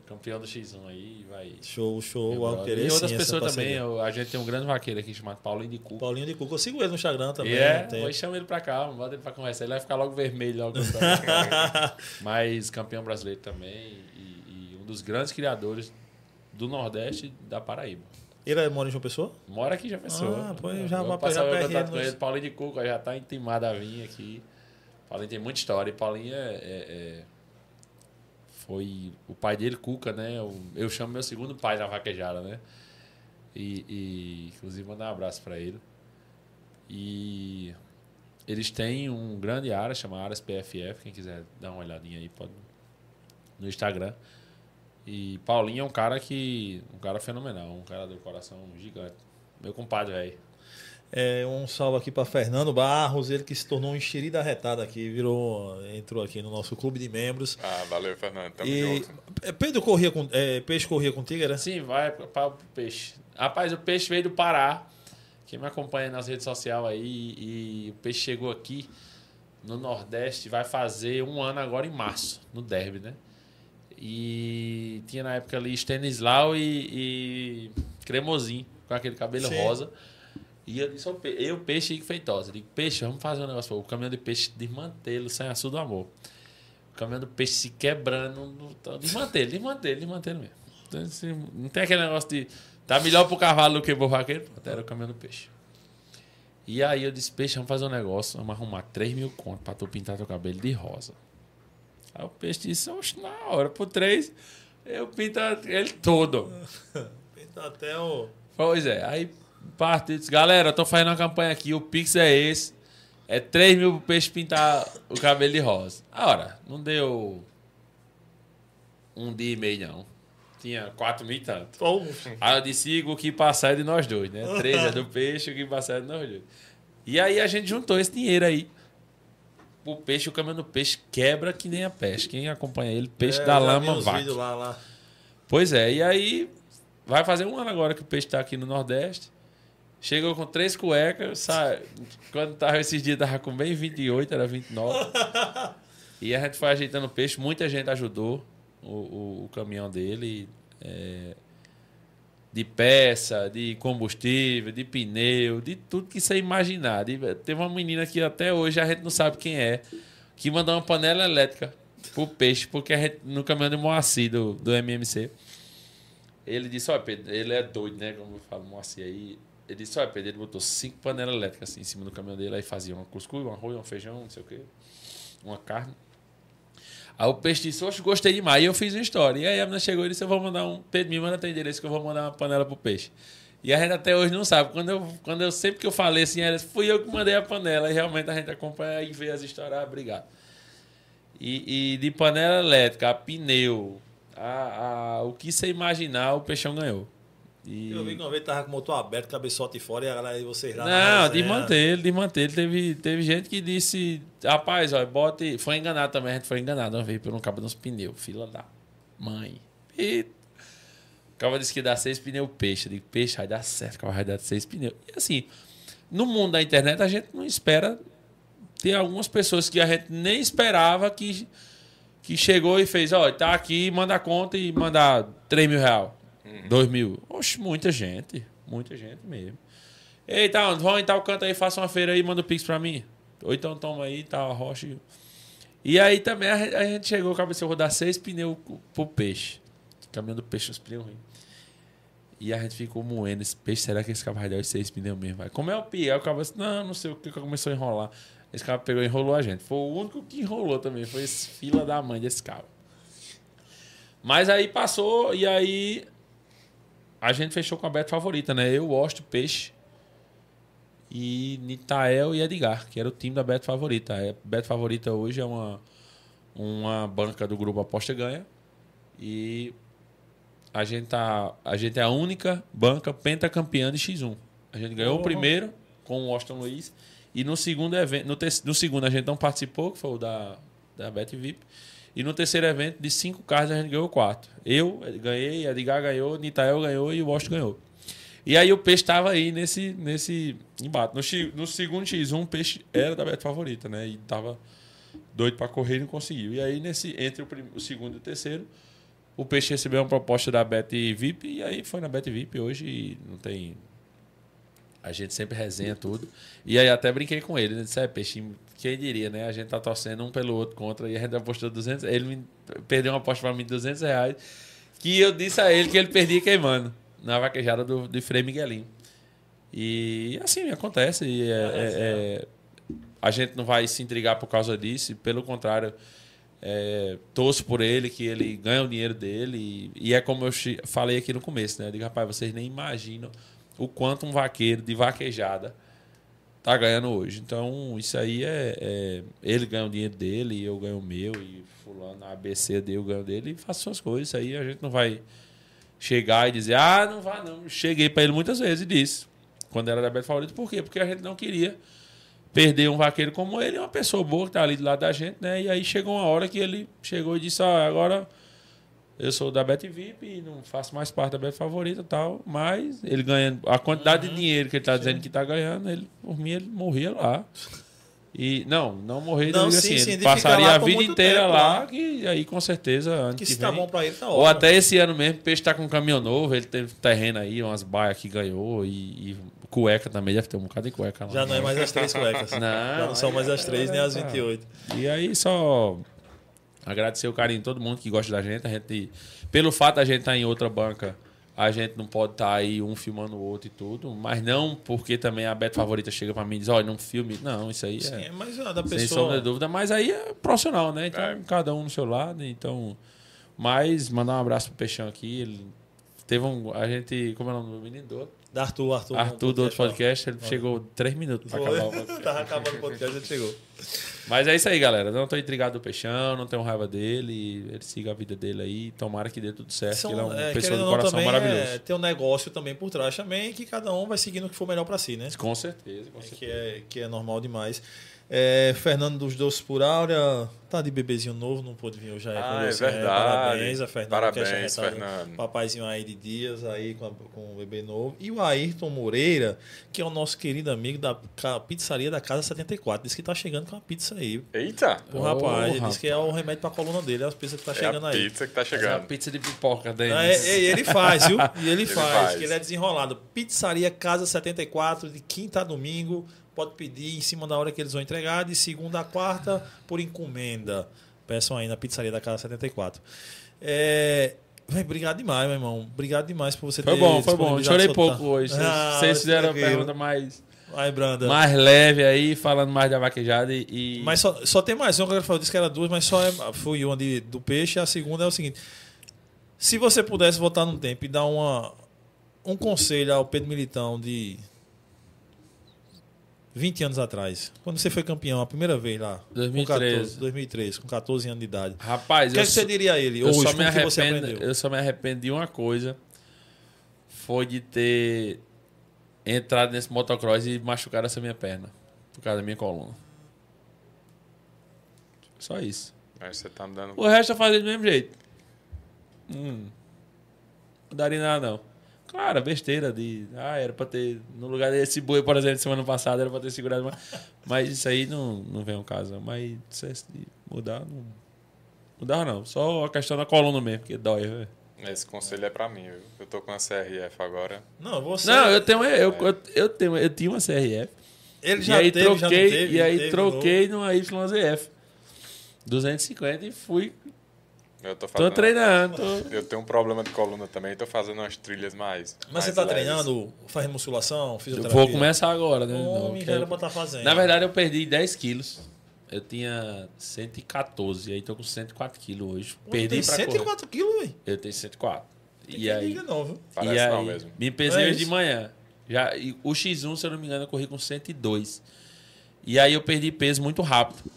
Campeão do X1 aí, vai. Show, show. Querer e outras sim pessoas também. eu- a gente tem um grande vaqueiro aqui chamado Paulinho de Cu. Paulinho de Cuca. Eu sigo ele no Instagram também. É, tem- hoje chama ele pra cá, bota ele pra conversar. Ele vai ficar logo vermelho logo. [laughs] Mas campeão brasileiro também e, e um dos grandes criadores do Nordeste da Paraíba. Ele é- mora em João Pessoa? Mora aqui já pensou. Ah, pô, eu já vou passar o contato com ele. Paulinho de Cuca já tá intimado a vir aqui. Paulinho tem muita história. E Paulinho é, é- é- Foi o pai dele, Cuca, né? Eu, eu chamo meu segundo pai na vaquejada, né? E, e, inclusive mandar um abraço para ele. E eles têm um grande área chamada Aras PFF. Quem quiser dar uma olhadinha aí, pode no Instagram. E Paulinho é um cara que. Um cara fenomenal, um cara do coração gigante. Meu compadre, velho. É, um salve aqui para Fernando Barros, ele que se tornou um enxerido arretado aqui, virou, entrou aqui no nosso clube de membros. Ah, valeu, Fernando. Tamo e junto. é, Pedro corria com, é, Peixe corria contigo, era? Sim, vai para o peixe. Rapaz, o peixe veio do Pará. Quem me acompanha nas redes sociais aí, e o peixe chegou aqui no Nordeste, vai fazer um ano agora em março, no Derby, né? E tinha na época ali Stanislau e, e Cremosinho, com aquele cabelo Sim. rosa. E eu disse eu, peixe e feitosa. Eu digo, peixe, vamos fazer um negócio. O caminhão de peixe desmantelo sem açúcar do amor. O caminhão do peixe se quebrando. no- tá- Desmantelo, desmantelo, desmantelo mesmo. Então, assim, não tem aquele negócio de. Tá melhor pro cavalo do que pro vaqueiro? Pronto, era o caminhão do peixe. E aí eu disse, peixe, vamos fazer um negócio, vamos arrumar 3 mil contos pra tu pintar teu cabelo de rosa. Aí o peixe disse, oxe, na hora, por 3, eu pinto ele todo. [laughs] Pinta até o. Pois é, aí parte disse, galera, eu tô fazendo uma campanha aqui, o Pix é esse. É 3 mil pro peixe pintar o cabelo de rosa. Ora, não deu um dia e meio, não. Tinha 4 mil e tanto. Pô, Aí eu disse, o que passar é de nós dois, né? Três é do [laughs] peixe, o que passar é de nós dois. E aí a gente juntou esse dinheiro aí. O peixe, o caminhão do peixe quebra que nem a peixe. Quem acompanha ele, peixe é, da lama lá. Pois é, e aí vai fazer um ano agora que o peixe está aqui no Nordeste. Chegou com três cuecas, sabe? Quando tava esses dias, tava com bem 28, era 29. [laughs] e a gente foi ajeitando o peixe, muita gente ajudou o, o, o caminhão dele. é, de peça, de combustível, de pneu, de tudo que você imaginar. De- Teve uma menina que até hoje a gente não sabe quem é, que mandou uma panela elétrica pro peixe, porque a gente, no caminhão de Moacir, do, do MMC. Ele disse, olha, Pedro, ele é doido, né? Como eu falo, Moacir aí. Ele disse, olha, Pedro, ele botou cinco panelas elétricas assim em cima do caminhão dele, aí fazia uma cuscuz, um arroz, um feijão, não sei o quê, uma carne. Aí o peixe disse, oxe, gostei demais. E eu fiz uma história. E aí a menina chegou e disse, eu vou mandar um... Pedro, me manda teu endereço que eu vou mandar uma panela pro peixe. E a gente até hoje não sabe. Quando eu, quando eu sempre que eu falei assim, disse, fui eu que mandei a panela. E realmente a gente acompanha e vê as histórias. Ah, obrigado. E, e de panela elétrica, a pneu, a, a- o que você imaginar, o peixão ganhou. E... Eu vi que uma vez tava com o motor aberto, cabeçote fora e a galera aí vocês lá. Não, de manter ele, de manter ele. Teve, teve gente que disse, rapaz, ó, bote. Foi enganado também, a gente foi enganado uma vez por um cabo dos pneus, fila da mãe. E o cara disse que dá seis pneus peixe. Eu digo, peixe vai dar certo, o cara vai dar seis pneus. E assim, no mundo da internet a gente não espera. Tem algumas pessoas que a gente nem esperava que, que chegou e fez, ó, tá aqui, manda a conta e manda 3 mil reais. 2 mil. Oxe, muita gente. Muita gente mesmo. Eita, vão em tal canto aí, faça uma feira aí, manda o Pix pra mim. Ou então toma aí, tal, rocha. E aí também a gente- chegou, cabeça, eu vou dar seis pneus pro peixe. Caminhão do peixe, os pneus ruins. E a gente ficou moendo esse peixe. Será que esse cara vai dar os seis pneus mesmo? Vai? Como é o? Aí o cara disse, não, não sei o que, começou a enrolar. Esse cara pegou e enrolou a gente. Foi o único que enrolou também. Foi esse fila da mãe desse cara. Mas aí passou e aí a gente fechou com a Beto Favorita, né? Eu, Osto, Peixe e Nitael e Edgar, que era o time da Beto Favorita. A Beto Favorita hoje é uma, uma banca do grupo Aposta Ganha e a gente, tá, a gente é a única banca pentacampeã de X1. A gente ganhou o Porra. primeiro com o Austin Luiz e no segundo evento, no, te- no segundo a gente não participou, que foi o da, da Bet VIP. E no terceiro evento, de cinco cards, a gente ganhou quatro. Eu ganhei, Edgar ganhou, Nitael ganhou e o Washington ganhou. E aí o Peixe estava aí nesse, nesse embate. No, no segundo X1, o Peixe era da Bet favorita, né? E tava doido para correr e não conseguiu. E aí, nesse, entre o, o segundo e o terceiro, o Peixe recebeu uma proposta da Bet VIP e aí foi na Bet VIP hoje não tem. A gente sempre resenha tudo. E aí até brinquei com ele, né? Disse, é, Peixe, quem diria, né? A gente tá torcendo um pelo outro contra e a gente apostou 200. Ele me perdeu uma aposta para mim de 200 reais que eu disse a ele que ele perdia queimando na vaquejada do, do Frei Miguelinho. E assim acontece. E é- é- é- a gente não vai se intrigar por causa disso. Pelo contrário, é, torço por ele, que ele ganha o dinheiro dele. E, e é como eu falei aqui no começo, né? Eu digo, rapaz, vocês nem imaginam o quanto um vaqueiro de vaquejada tá ganhando hoje. Então, isso aí é, é- Ele ganha o dinheiro dele, e eu ganho o meu, e fulano, ABC dele, eu ganho o dele, e faço suas coisas. Isso aí a gente não vai chegar e dizer, ah, não vai não. Cheguei para ele muitas vezes e disse, quando era da Beto Favorito, por quê? Porque a gente não queria perder um vaqueiro como ele, uma pessoa boa que tá ali do lado da gente, né? E aí chegou uma hora que ele chegou e disse, ah, agora eu sou da Bet VIP e não faço mais parte da Bet Favorita e tal, mas ele ganhando a quantidade de dinheiro que ele tá dizendo que tá ganhando, ele, por mim, ele morria lá. E não, não morrer, Não, sim, assim, sim, ele passaria a vida inteira tempo, lá, lá. que aí com certeza ano Que que, se tá vem, bom pra ele, tá ou até esse ano mesmo, o Peixe tá com um caminhão novo, ele teve terreno aí, umas baias que ganhou e, e cueca também, deve ter um bocado de cueca lá. Já não é mais as três cuecas. [laughs] Não, Já não são mais as três, nem as tá. 28. E aí só agradecer o carinho de todo mundo que gosta da gente. A gente pelo fato da gente estar em outra banca, A gente não pode estar aí um filmando o outro e tudo, mas não porque também a Beto Favorita chega pra mim e diz, olha, não filme. Não, isso aí Sim, é. mas a da Sem pessoa. sombra de dúvida, mas aí é profissional, né? Então, É. cada um no seu lado. Então, mas mandar um abraço pro Peixão aqui. Ele teve um. A gente. Como é o nome do menino? Da Arthur, Arthur. Arthur do outro podcast. Ele chegou três minutos pra acabar o [laughs] podcast. Tava acabando o podcast, ele chegou. Mas é isso aí, galera. Não tô intrigado do Peixão, não tenho raiva dele. Ele siga a vida dele aí. Tomara que dê tudo certo. que São, ele é uma é, pessoa do não, coração maravilhoso. É, tem um negócio também por trás também, que cada um vai seguindo o que for melhor pra si, né? Com certeza, com certeza. Que é, que é normal demais. É, Fernando dos Doces por Áurea, tá de bebezinho novo, não pôde vir hoje. Ah, com é você, verdade. Parabéns a Fernando. Parabéns, é Fernando. Papaizinho aí de dias aí com, a- com o bebê novo. E o Ayrton Moreira, que é o nosso querido amigo da pizzaria da Casa 74. Disse que tá chegando com a pizza aí. Eita! O rapaz, ele rapaz. disse que é o remédio pra coluna dele, é as pizzas que tá É chegando a aí. pizza que tá Mas é uma chegando. pizza de pipoca, Denis. Ah, é- é- ele faz, viu? E ele, Ele faz, faz. que ele é desenrolado. Pizzaria Casa 74, de quinta a domingo. Pode pedir em cima da hora que eles vão entregar, de segunda a quarta, por encomenda. Peçam aí na pizzaria da Casa 74. É. Véi, obrigado demais, meu irmão. Obrigado demais por você Foi ter bom, foi bom. disponibilizado Chorei seu pouco hoje. Vocês, Ah, vocês fizeram a pergunta mais, Aí, Branda. mais leve aí, falando mais da vaquejada e. Mas só, só tem mais uma que eu disse que era duas, mas só é, fui uma de, do peixe. A segunda é o seguinte: se você pudesse voltar no tempo e dar uma, um conselho ao Pedro Militão de 20 anos atrás, quando você foi campeão a primeira vez lá, com 2013. 14, 2003, com 14 anos de idade, Rapaz, o que, é eu, que você diria a ele eu hoje? só me que você arrependo. aprendeu? Eu só me arrependo de uma coisa. Foi de ter entrado nesse motocross e machucado essa minha perna. Por causa da minha coluna. Só isso. Aí você tá me dando. O resto eu fazia do mesmo jeito. Hum. Não daria nada, não. Claro, besteira de. Ah, era pra ter. No lugar desse boi, por exemplo, semana passada, era pra ter segurado mais. Mas isso aí não, não vem ao caso. Mas se de mudar, não. Mudar não. Só a questão da coluna mesmo, porque dói, velho. Esse conselho é pra mim, viu? Eu tô com a CRF agora. Não, você. Não, eu tenho, eu, eu, eu tenho, eu tinha uma CRF. ele E já aí teve, já troquei, teve, e aí teve, troquei numa YZF. 250 e fui. Eu tô Tô fazendo. treinando. Tô... Eu tenho um problema de coluna também, tô fazendo umas trilhas mais. Mas mais você tá leves. treinando, faz musculação, Eu fisioterapia? vou começar agora, né? Não, Homem, que já era eu- pra estar fazendo. Na verdade, eu perdi 10 quilos. Eu tinha 114, aí tô com 104 quilos hoje. Pô, perdi tem pra correr. 104 quilos, velho. Eu tenho 104. Tem E que aí, liga não, viu? Parece e aí não mesmo. me pesei É hoje de isso. manhã. Já, e o X1, se eu não me engano, eu corri com 102. E aí eu perdi peso muito rápido.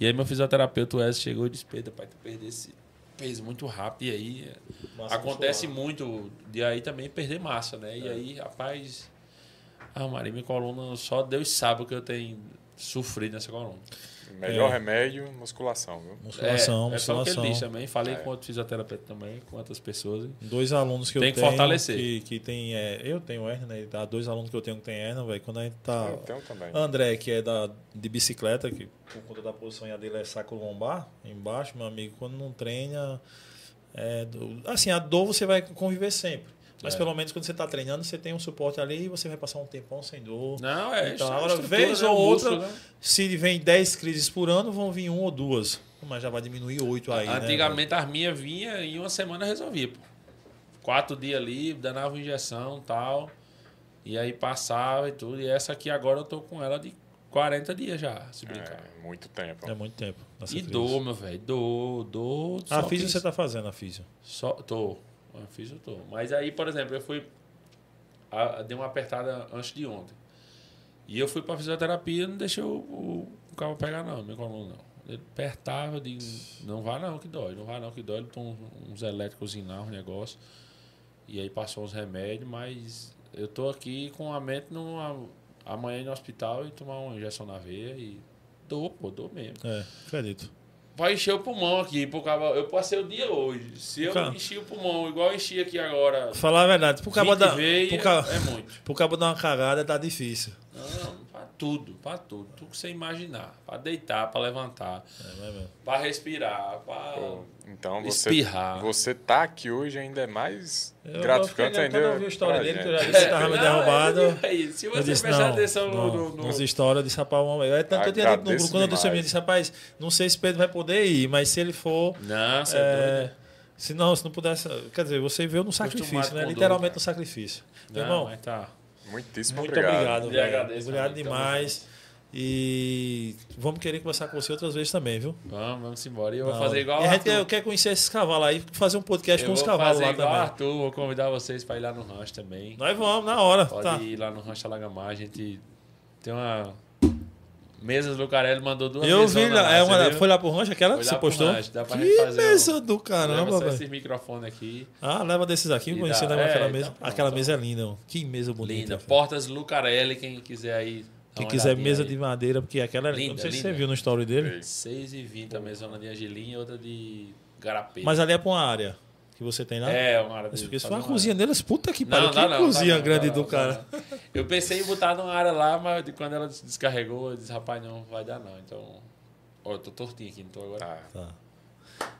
E aí meu fisioterapeuta, o Wes, chegou e disse, Pedro, pai, tu perdesse peso muito rápido. E aí é, Massa acontece muscular. muito de aí também perder massa, né? E aí, rapaz... Ah, Maria, minha coluna, só Deus sabe o que eu tenho sofrido nessa coluna. Melhor É. remédio, musculação, viu? Musculação, é, é só o que musculação. ele diz também. Falei É. com outro fisioterapeuta também, com outras pessoas. Dois alunos que Tem eu que tenho. fortalecer. Que, que tem, é, eu tenho hernia, né? Dá dois alunos que eu tenho que tem hernia, velho. Quando a gente tá. Eu tenho também. André, que é da, de bicicleta, que por conta da posição dele é saco lombar, embaixo, meu amigo, quando não treina. É, assim, a dor você vai conviver sempre. Mas É. pelo menos quando você está treinando, você tem um suporte ali e você vai passar um tempão sem dor. Não, é Então, isso, agora, vez né, ou o outra, músculo, né? Se vem 10 crises por ano, vão vir um ou duas. Mas já vai diminuir oito aí. né, Antigamente as minhas vinha e em uma semana resolvia. Pô. Quatro dias ali, danava uma injeção e tal. E aí passava e tudo. E essa aqui agora eu tô com ela de 40 dias já, se brincar. É, muito tempo. É muito tempo. e crise. dor, meu velho. Dor, dor. A físio que- você tá fazendo, a físio. Só, tô. A físio eu tô. Mas aí, por exemplo, eu fui. A, dei uma apertada antes de ontem. E eu fui pra fisioterapia e não deixei o, o, o carro pegar, não, minha coluna não. Ele apertava, digo, não vai não que dói, não vai não que dói. Ele tem uns, elétricos lá, um negócio. E aí passou uns remédios, mas eu tô aqui com a mente numa, amanhã ir no hospital e tomar uma injeção na veia e dou, pô, dou mesmo. É, acredito. Vai encher o pulmão aqui, por causa, eu passei o dia hoje. Se eu Cara. enchi o pulmão igual eu enchi aqui agora, Falar a verdade, pro cabo 20 dar, vezes, pro cabo, é, é muito. pro cabo dar uma cagada tá difícil. Não, tudo, pra tudo. Tudo que você imaginar. Pra deitar, pra levantar, É, é pra respirar, pra... Pô, então você, Espirrar. você tá aqui hoje ainda é mais Eu- gratificante ainda. Quando eu vi a história dele, que eu já disse que tava me [laughs] derrubado. é- é isso. Se você disse, prestar não, atenção no... não, no, no- nos histórias, eu disse, rapaz, uma- eu, tanto eu tinha dito no grupo, quando eu disse a eu disse, rapaz, não sei se Pedro vai poder ir, mas se ele for, Não, você é, é. Se não, se não pudesse. Quer dizer, você veio no sacrifício, né? Literalmente dor, no sacrifício. Meu Não, irmão, mas tá. Muitíssimo muito obrigado. obrigado. Lhe velho. agradeço Obrigado também, demais. E vamos querer conversar com você outras vezes também, viu? Vamos, vamos embora. E eu vou Não. fazer igual E a gente quer, quer conhecer esses cavalos aí, fazer um podcast Eu com os vou cavalos fazer lá igual também. Arthur, vou convidar vocês para ir lá no rancho também. Nós vamos, na hora. Pode tá. ir lá no rancho Alagamar, a gente tem uma... Mesas Lucarelli mandou duas Eu vi, lá, é uma, foi lá pro rancho aquela Foi que você postou? rancho, dá pra que fazer um- mesa do caramba, velho. esse microfone aqui. Ah, leva desses aqui, conheci dá- leva é, aquela mesa. pronto, aquela mesa é linda, ó. que mesa bonita. Linda. Portas Lucarelli, quem quiser aí. Quem uma quiser mesa aí. de madeira, porque aquela. Linda, não sei se linda. você viu no story dele. 6 e 20 a mesona de Angelim e outra de Garapê. Mas ali é pra uma área que você tem lá. É, uma área Mas porque se for uma cozinha deles, puta que Não, pariu. Que não, cozinha não, grande dá do não, cara. não. Eu pensei em botar numa área lá, mas quando ela descarregou, eu disse, rapaz, não vai dar não. Então, ó, eu tô tortinho aqui, não tô agora. Ah, Tá.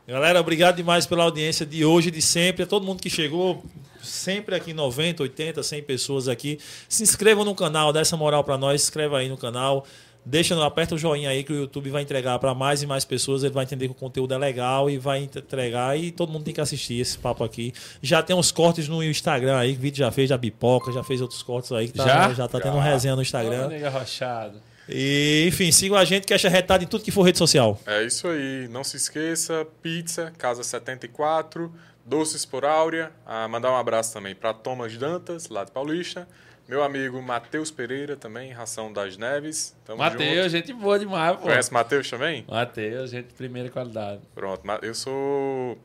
Galera, obrigado demais pela audiência de hoje, de sempre. A todo mundo que chegou, sempre aqui 90, 80, 100 pessoas aqui. Se inscrevam no canal, dá essa moral pra nós, se inscreva aí no canal. Deixa, aperta o joinha aí que o YouTube vai entregar para mais e mais pessoas. Ele vai entender que o conteúdo é legal e vai entregar. E todo mundo tem que assistir esse papo aqui. Já tem uns cortes no Instagram aí, que o vídeo já fez, já bipoca, já fez outros cortes aí. Que tá, Já? já tá tendo Já. resenha no Instagram. nega rochado. E, enfim, sigam a gente que acha retado em tudo que for rede social. é isso aí. Não se esqueça, pizza, Casa 74, doces por Áurea. Ah, mandar um abraço também para Thomas Dantas, lá de Paulista. Meu amigo Matheus Pereira também, Ração das Neves. Matheus, gente boa demais, pô. Conhece Matheus também? Matheus, gente de primeira qualidade. Pronto, eu sou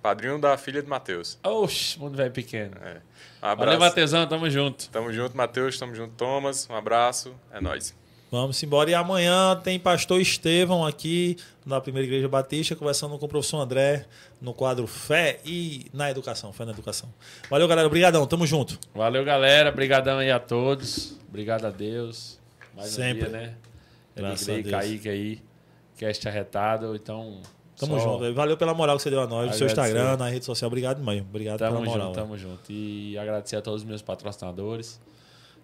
padrinho da filha de Matheus. Oxe, mundo velho pequeno. É. Um Valeu, abraço. Matheusão, tamo junto. Tamo junto, Matheus. Tamo junto, Thomas. Um abraço. É nóis. Vamos embora. E amanhã tem pastor Estevão aqui na Primeira Igreja Batista, conversando com o professor André no quadro Fé e na Educação. Fé na Educação. Valeu, galera. Obrigadão. Tamo junto. Valeu, galera. Obrigadão aí a todos. Obrigado a Deus. Mais Sempre. um dia, né? Graças Eligrei, a Deus. Kaique aí. Cast arretado. Então, Tamo só junto. Valeu pela moral que você deu a nós, no seu. Instagram, na rede social. Obrigado, mãe. Obrigado Tamo pela moral. junto, tamo junto. E agradecer a todos os meus patrocinadores.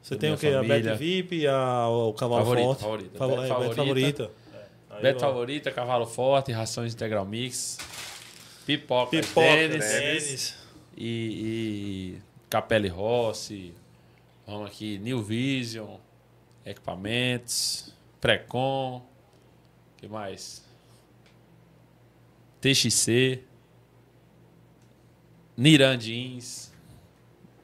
Você tem o quê? A. Bet VIP, a, o Cavalo Favorita, Forte. favorita. Favor- Bet é, Bet favorita. favorita. Beto ó. Favorita, Cavalo Forte, Rações Integral Mix, Pipoca, Pipoca, Tênis, tênis. e, e Capelli Rossi. Vamos aqui, New Vision, equipamentos, Precon, que mais? TXC, Niran Jeans.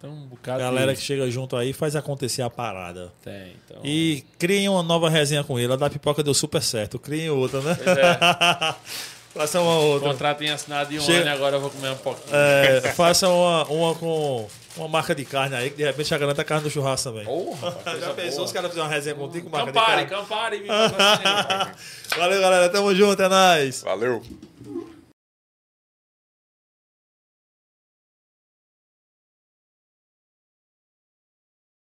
Então, um bocado Galera de- que chega junto aí faz acontecer a parada. tem. Então, E criem uma nova resenha com ele. A da pipoca deu super certo. Criem outra, né? Pois é. [laughs] Faça uma o outra. contrato em assinado de um Chega- ano e agora eu vou comer um pouquinho. É, faça uma, uma com uma marca de carne aí, que de repente já garanta a carne do churrasco também. Porra, já pensou boa. os caras fizerem uma resenha contigo com marca Campari, de carne? Campari, me patrocina. [laughs] Valeu, galera. Tamo junto, é nóis. Valeu.